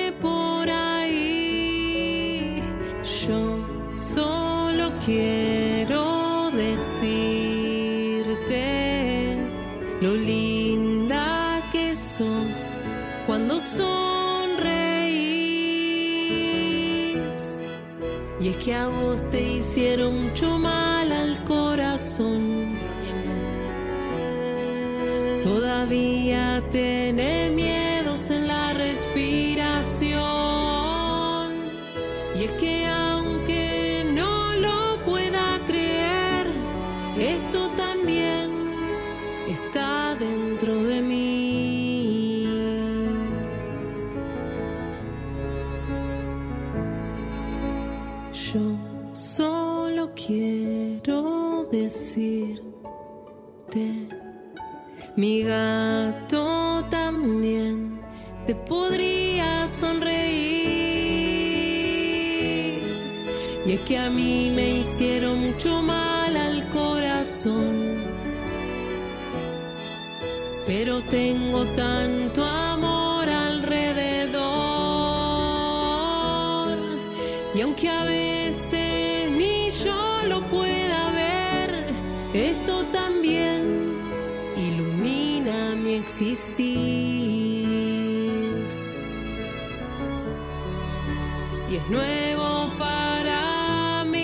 nuevo para mí.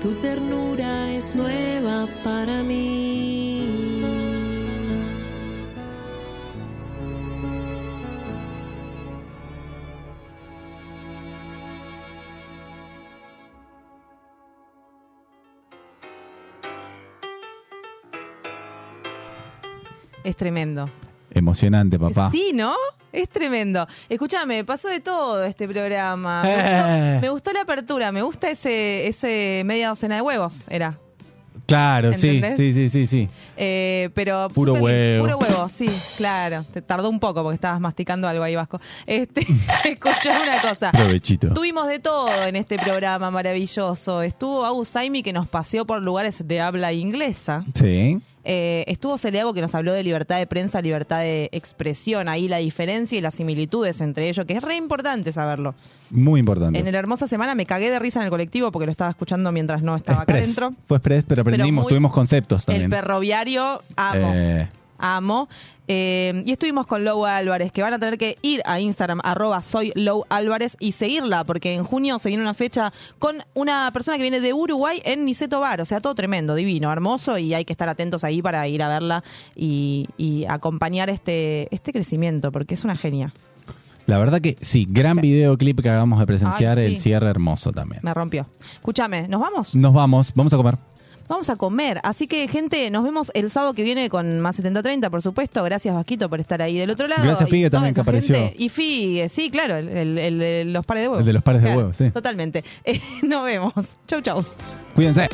Tu ternura es nueva para mí. Es tremendo. Emocionante, papá. Sí, ¿no? Es tremendo. Escúchame, pasó de todo este programa. Me, Eh. gustó, me gustó la apertura, me gusta ese, ese media docena de huevos, era. Claro, sí, ¿Entendés? sí, sí, sí, sí. Eh, pero Puro huevo. Puro huevo, sí, claro. Te tardó un poco porque estabas masticando algo ahí, Vasco. Este, escuchá una cosa. Provechito. Tuvimos de todo en este programa maravilloso. Estuvo Agus Saimi que nos paseó por lugares de habla inglesa. Sí. Eh, estuvo Celeago que nos habló de libertad de prensa, libertad de expresión, ahí la diferencia y las similitudes entre ellos, que es re importante saberlo. Muy importante. En el hermosa semana me cagué de risa en el colectivo porque lo estaba escuchando mientras no estaba acá Express. adentro. Fue express, pero aprendimos, muy- tuvimos conceptos también. El ferroviario, amo. Eh, Amo. Eh, y estuvimos con Lou Álvarez, que van a tener que ir a Instagram, arroba soy Lou Álvarez, y seguirla, porque en junio se viene una fecha con una persona que viene de Uruguay en Niceto Bar. O sea, todo tremendo, divino, hermoso, y hay que estar atentos ahí para ir a verla y, y acompañar este, este crecimiento, porque es una genia. la verdad que sí, gran videoclip que hagamos de presenciar, Ay, sí. el cierre hermoso también. Me rompió. Escúchame, ¿nos vamos? Nos vamos, vamos a comer. Vamos a comer. Así que, gente, nos vemos el sábado que viene con más 7030, por supuesto. Gracias, Vasquito, por estar ahí del otro lado. Gracias, Figue, también, que apareció. gente. Y Figue, sí, claro, el, el- el de los pares de huevos. El de los pares de huevos, sí. Totalmente. Eh, nos vemos. Chau, chau. Cuídense.